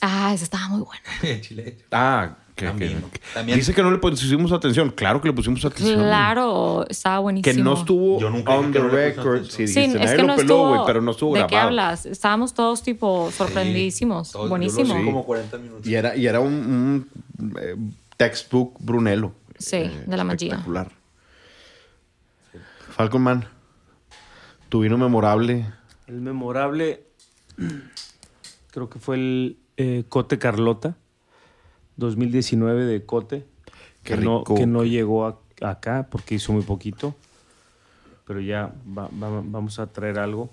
Ah, ese estaba muy bueno.
chileyo.
Ah, que,
También.
que-
También.
Dice que no le pusimos atención. Claro que le pusimos atención.
Claro, estaba buenísimo.
Que no estuvo
Yo nunca
on the
no
record. Sí,
Sí,
dijiste,
es
nadie
que no
peló,
estuvo.
pero no estuvo
¿De
grabado.
qué hablas? Estábamos todos tipo sorprendidísimos.
Todo- yo lo
buenísimo.
como 40 minutos.
Y era, y era un, un, eh, textbook Brunello.
Sí, de la magia.
Espectacular. Falcon Man, tu vino memorable.
El memorable, creo que fue el eh, Cote Carlota, 2019 de Cote,
Qué
que, no, que no llegó a- acá porque hizo muy poquito, pero ya va- va- vamos a traer algo.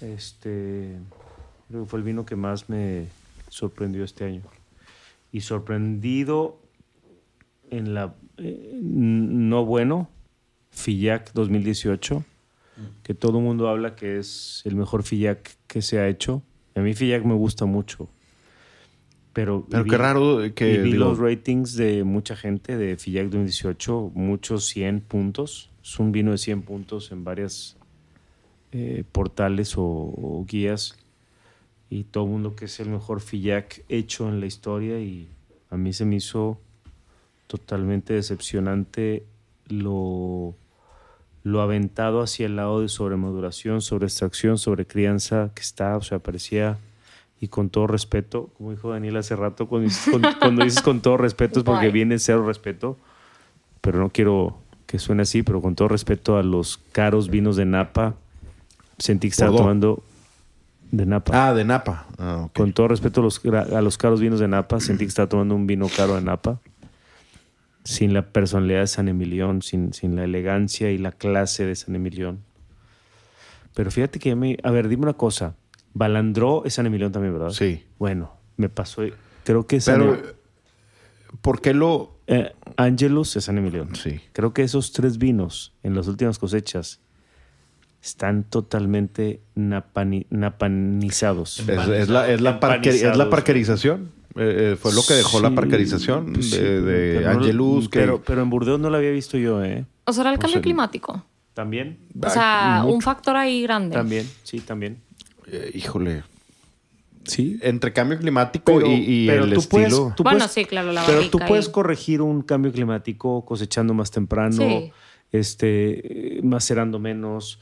Este, creo que fue el vino que más me sorprendió este año. Y sorprendido en la eh, no bueno, Fillac 2018 que todo el mundo habla que es el mejor Fillac que se ha hecho. A mí Fillac me gusta mucho. Pero,
Pero
y
qué
vi-
raro que.
vi
digo,
los ratings de mucha gente de Fillac 2018, muchos 100 puntos. Es un vino de 100 puntos en varias eh, portales o, o guías. Y todo el mundo que es el mejor Fillac hecho en la historia. Y a mí se me hizo totalmente decepcionante lo, lo aventado hacia el lado de sobremaduración, sobre extracción, sobre crianza que está. O sea, parecía y con todo respeto, como dijo Daniel hace rato, cuando dices con, cuando dices con todo respeto es porque viene cero respeto, pero no quiero que suene así, pero con todo respeto a los caros vinos de Napa, sentí que estaba tomando de Napa.
Ah, de Napa. Ah.
Con todo respeto a los, a los caros vinos de Napa, sentí que estaba tomando un vino caro de Napa, sin la personalidad de San Emilión, sin, sin la elegancia y la clase de San Emilión. Pero fíjate que ya me... A ver, dime una cosa. Balandró es San Emilión también, ¿verdad?
Sí.
Bueno, me pasó... Creo que San
Pero,
Em-
¿por qué lo.?
eh, Angelus es San Emilión.
Sí.
Creo que esos tres vinos en las últimas cosechas están totalmente napani- napanizados.
Es, es la, es, la parque- es la parquerización. Eh, eh, fue lo que dejó la
Sí,
parquerización
pues sí,
de, de
pero no-
Angelus. que-
Pero, pero en Burdeos no lo había visto yo, ¿eh?
O sea, era el cambio
el-
climático.
También.
O sea,
mucho.
un factor ahí grande.
También, sí, también.
eh, híjole.
Sí.
Entre cambio climático y, y el
tú puedes-
estilo.
tú
Bueno,
puedes-
sí, claro, la
Pero tú puedes
ahí.
corregir un cambio climático cosechando más temprano,
Sí.
este, macerando menos.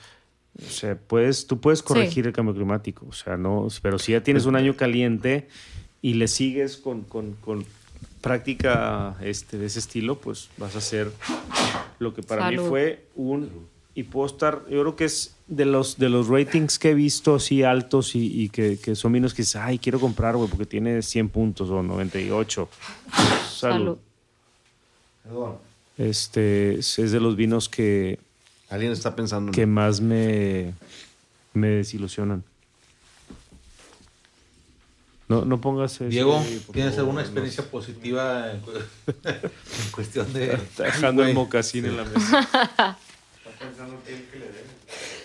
O sea, puedes, tú puedes corregir el cambio climático. O sea, no, pero si ya tienes un año caliente y le sigues con, con- con práctica este, de ese estilo, pues vas a hacer lo que para mí fue un y puedo estar, yo creo que es de los de los ratings que he visto así altos y, y que, que son vinos que dices, ay, quiero comprar, güey, porque tiene 100 puntos o 98. Salud.
Salud.
Este es es de los vinos que,
Alguien está pensando en
que más me, me desilusionan. No, no pongas ese,
Diego, ¿tienes
favor,
alguna
no
experiencia positiva en, cu- en cuestión de.
Está dejando el mocasín en la mesa.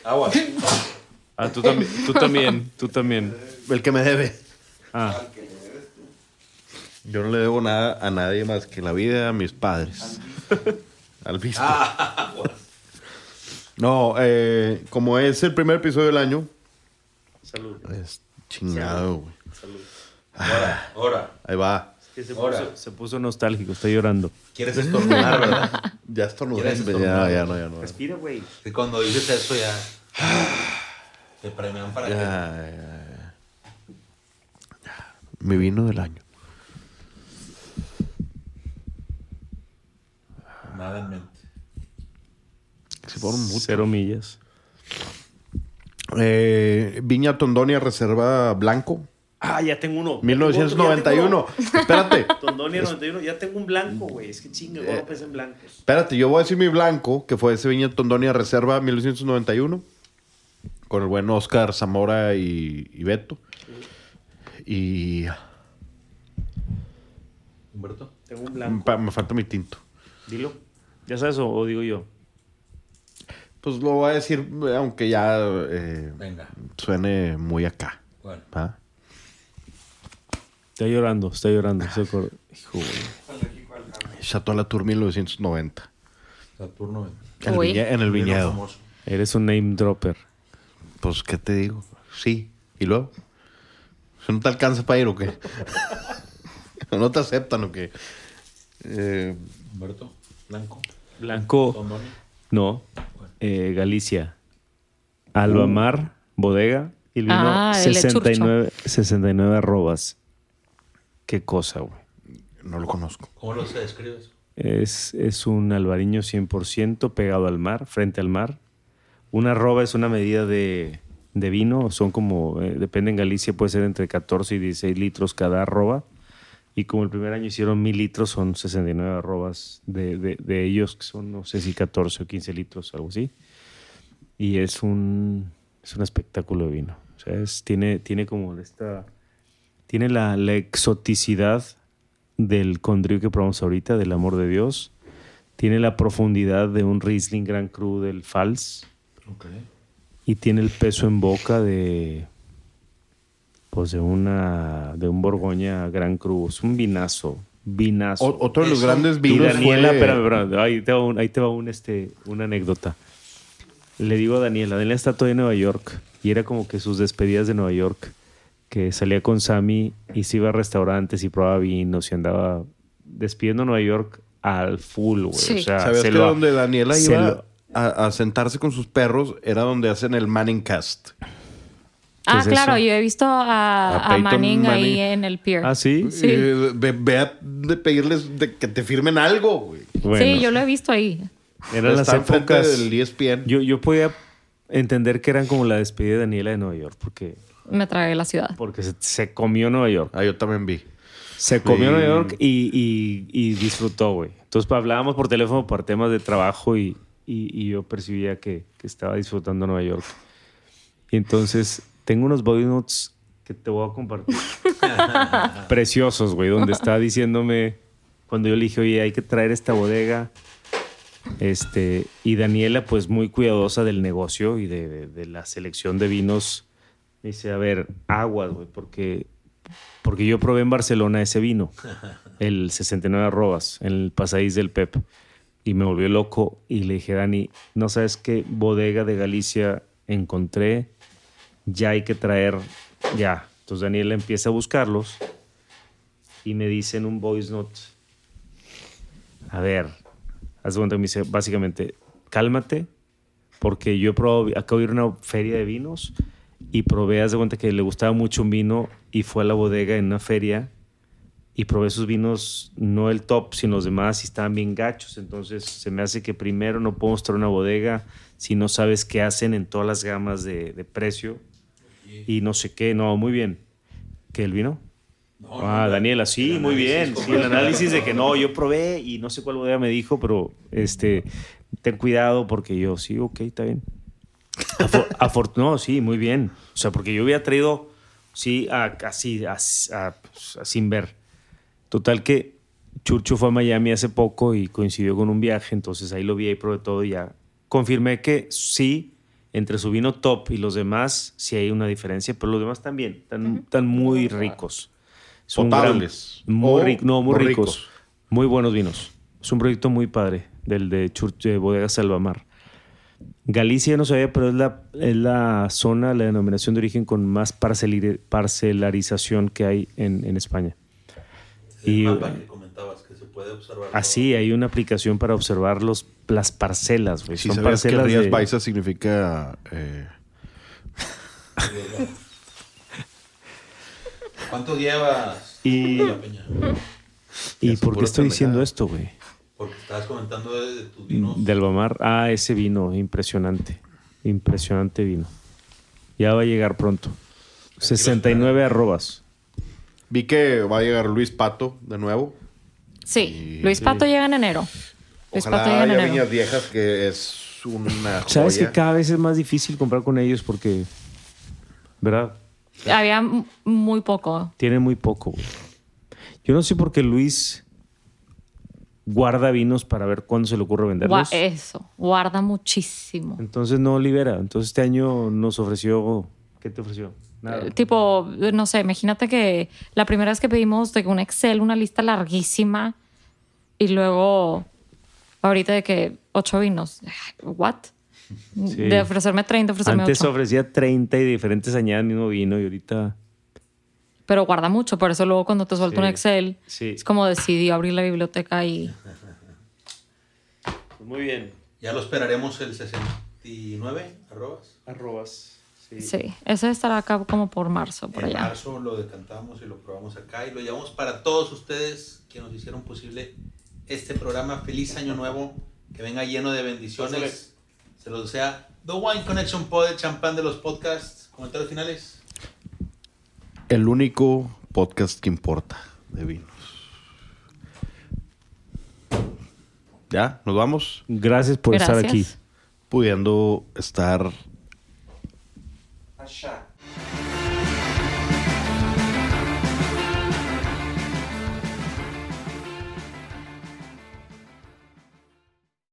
Agua.
Ah, tú también, tú también, tú también.
el que me debe.
Ah,
Yo no le debo nada a nadie más que la vida a mis padres. Al bispo. No, eh, como es el primer episodio del año,
salud.
es chingado, güey.
Salud.
Ahora, ahora.
Ahí va.
Que se,
Ahora.
puso, se puso nostálgico, está llorando.
¿Quieres estornudar, verdad?
Ya estornudé.
¿Quieres
Ya, ya no, ya no.
Respira, güey.
Que cuando dices eso ya. Te premian para
Ya,
que.
ya, ya. Mi vino del año.
Nada en mente.
Se fueron mucho.
Cero millas.
Eh, Viña Tondonia Reserva Blanco.
Ah, ya tengo uno.
1991. Espérate.
Tondonia 91, ya tengo un blanco, güey. Es que chinga,
Eh,
no pensé en blancos.
Espérate, yo voy a decir mi blanco, que fue ese Viña Tondonia Reserva 1991. Con el buen Oscar Zamora y, y Beto. Y
Humberto.
Tengo un blanco.
pa- me falta mi tinto.
Dilo. ¿Ya sabes o, o digo yo?
Pues lo voy a decir, aunque ya eh,
Venga.
suene muy acá.
Bueno.
¿va?
Está llorando, está llorando. se acor- Hijo, güey.
Chateau Latour 1990.
Saturno.
En el,
Uy.
viñe- en el viñedo.
famoso.
Eres un name dropper.
Pues, ¿qué te digo? Sí. ¿Y luego? ¿No te alcanza para ir o qué? ¿No te aceptan o qué? Eh,
Humberto. Blanco.
Blanco. No. Eh, Galicia. Albamar, bodega. Y el vino
Ah, el de
69, 69 arrobas. Qué cosa, güey.
no lo conozco.
¿Cómo lo se describe eso?
Es, es un albariño 100% pegado al mar, frente al mar. Una arroba es una medida de, de vino. Son como, eh, depende en Galicia, puede ser entre 14 y 16 litros cada arroba. Y como el primer año hicieron mil litros, son 69 arrobas de, de, de ellos, que son, no sé si 14 o 15 litros, algo así. Y es un, es un espectáculo de vino. O sea, es- tiene, tiene como esta... Tiene la, la exoticidad del Condrieu que probamos ahorita, del amor de Dios. Tiene la profundidad de un Riesling Gran Cru del Fals.
Ok.
Y tiene el peso en boca de... Pues de una... De un Borgoña Gran Cru. Es un vinazo. Vinazo.
O- otro de los
Eso-
grandes
Y
vinos
Daniela,
fue...
espérame, espérame, ahí te va, un- ahí te va un, este, una anécdota. Le digo a Daniela, Daniela está todavía en Nueva York y era como que sus despedidas de Nueva York, que salía con Sammy y se iba a restaurantes y probaba vinos y andaba despidiendo Nueva York al full, güey.
Sí.
O sea,
¿Sabías
se
que
lo-
donde Daniela
se
iba
lo-
a, a sentarse con sus perros era donde hacen el Manning Cast?
Ah,
es
claro,
eso?
yo he visto a,
A
a
Peyton
Manning, ahí en el pier.
Ah, sí.
Sí.
Eh, ve, ve a de pedirles de que te firmen algo, güey.
Bueno,
Sí, yo lo he visto ahí.
eran las épocas.
del ESPN.
Yo, yo podía entender que eran como la despedida de Daniela de Nueva York, porque,
Me tragué la ciudad.
porque se, se comió Nueva York.
Ah, yo también vi.
Se comió
Sí.
Nueva York y, y- y disfrutó, güey. Entonces pues, hablábamos por teléfono por temas de trabajo y, y- y yo percibía que, que estaba disfrutando Nueva York. Y entonces tengo unos body notes que te voy a compartir. Preciosos, güey, donde está diciéndome, cuando yo le dije, oye, hay que traer esta bodega. Este, y Daniela, pues muy cuidadosa del negocio y de, de- de la selección de vinos, me dice, a ver, aguas, güey, porque porque yo probé en Barcelona ese vino, el 69 arrobas, en el pasadiz del Pep. Y me volvió loco y le dije, Dani, ¿no sabes qué bodega de Galicia encontré? Ya hay que traer, ya. Entonces Daniel empieza a buscarlos y me dice en un voice note, a ver, haz de cuenta me dice, básicamente, cálmate, porque yo he probado, acabo de ir a una feria de vinos y probé, haz de cuenta que le gustaba mucho un vino y fue a la bodega en una feria y probé sus vinos, no el top, sino los demás y estaban bien gachos. Entonces se me hace que primero no puedo mostrar una bodega si no sabes qué hacen en todas las gamas de, de precio y no sé qué. No, muy bien. ¿Qué, el vino?
No,
ah,
no,
Daniela, sí, muy bien. Sí, el análisis de que no, yo probé y no sé cuál bodega me dijo, pero este, ten cuidado porque yo, sí, ok, está bien. Afor- afor- no, sí, muy bien. O sea, porque yo había traído, sí, a, así, a- a- a- sin ver. Total que Churcho fue a Miami hace poco y coincidió con un viaje, entonces ahí lo vi y probé todo y ya confirmé que sí, entre su vino top y los demás, sí hay una diferencia, pero los demás también, están, están muy ricos. Gran-
Potables.
muy
O-
rico, no, muy
o
ricos.
ricos.
Muy buenos vinos. Es un proyecto muy padre, del de, Chur- de Bodega Salvamar. Galicia no sabía, pero es la, es la zona, la denominación de origen con más parcelir- parcelarización que hay en, en España. Y-
mapa que comentabas que se puede observar.
Así, hay una aplicación para observar los, las parcelas, güey.
Si
Son
sabías que
parcelas
Rías
de-
significa... eh.
¿Cuánto llevas
Y-
en la peña?
¿Y por qué estoy diciendo esto, güey?
Porque estabas comentando de, de tus vinos.
De Albamar. Ah, ese vino, impresionante. Impresionante vino. Ya va a llegar pronto. 69 arrobas.
vi que va a llegar Luis Pato de nuevo.
Sí, Luis Pato llega en enero. Luis Pato
Ojalá
llega en
haya
enero.
Viñas Viejas, que es una
Sabes que
joya.
cada vez es más difícil comprar con ellos porque, ¿verdad?
Había m- muy poco.
Tienen muy poco, güey. Yo no sé por qué Luis guarda vinos para ver cuándo se le ocurre
Gua-
venderlos.
eso, guarda muchísimo.
Entonces no libera. Entonces este año nos ofreció. ¿Qué te ofreció? Nada.
Tipo, no sé, imagínate que la primera vez que pedimos de un Excel, una lista larguísima, y luego ahorita de que ocho vinos. ¿What?
Sí.
De ofrecerme 30, ofrecerme
Antes
8.
ofrecía 30 y diferentes añadas mismo vino y ahorita.
Pero guarda mucho, por eso luego cuando te suelto un. Excel,
Sí.
es como decidí abrir la biblioteca y
Pues muy bien.
Ya lo esperaremos el 69, arrobas.
Arrobas. Sí.
sí, ese estará acá como por marzo, por
en
allá.
marzo lo decantamos y lo probamos acá y lo llevamos para todos ustedes que nos hicieron posible este programa. Feliz año nuevo, que venga lleno de bendiciones. Se los desea The Wine Connection Pod, el champán de los podcasts. Comentarios finales.
El único podcast que importa de vinos. ¿Ya? ¿Nos vamos?
Gracias por estar aquí.
Pudiendo estar
Hashem.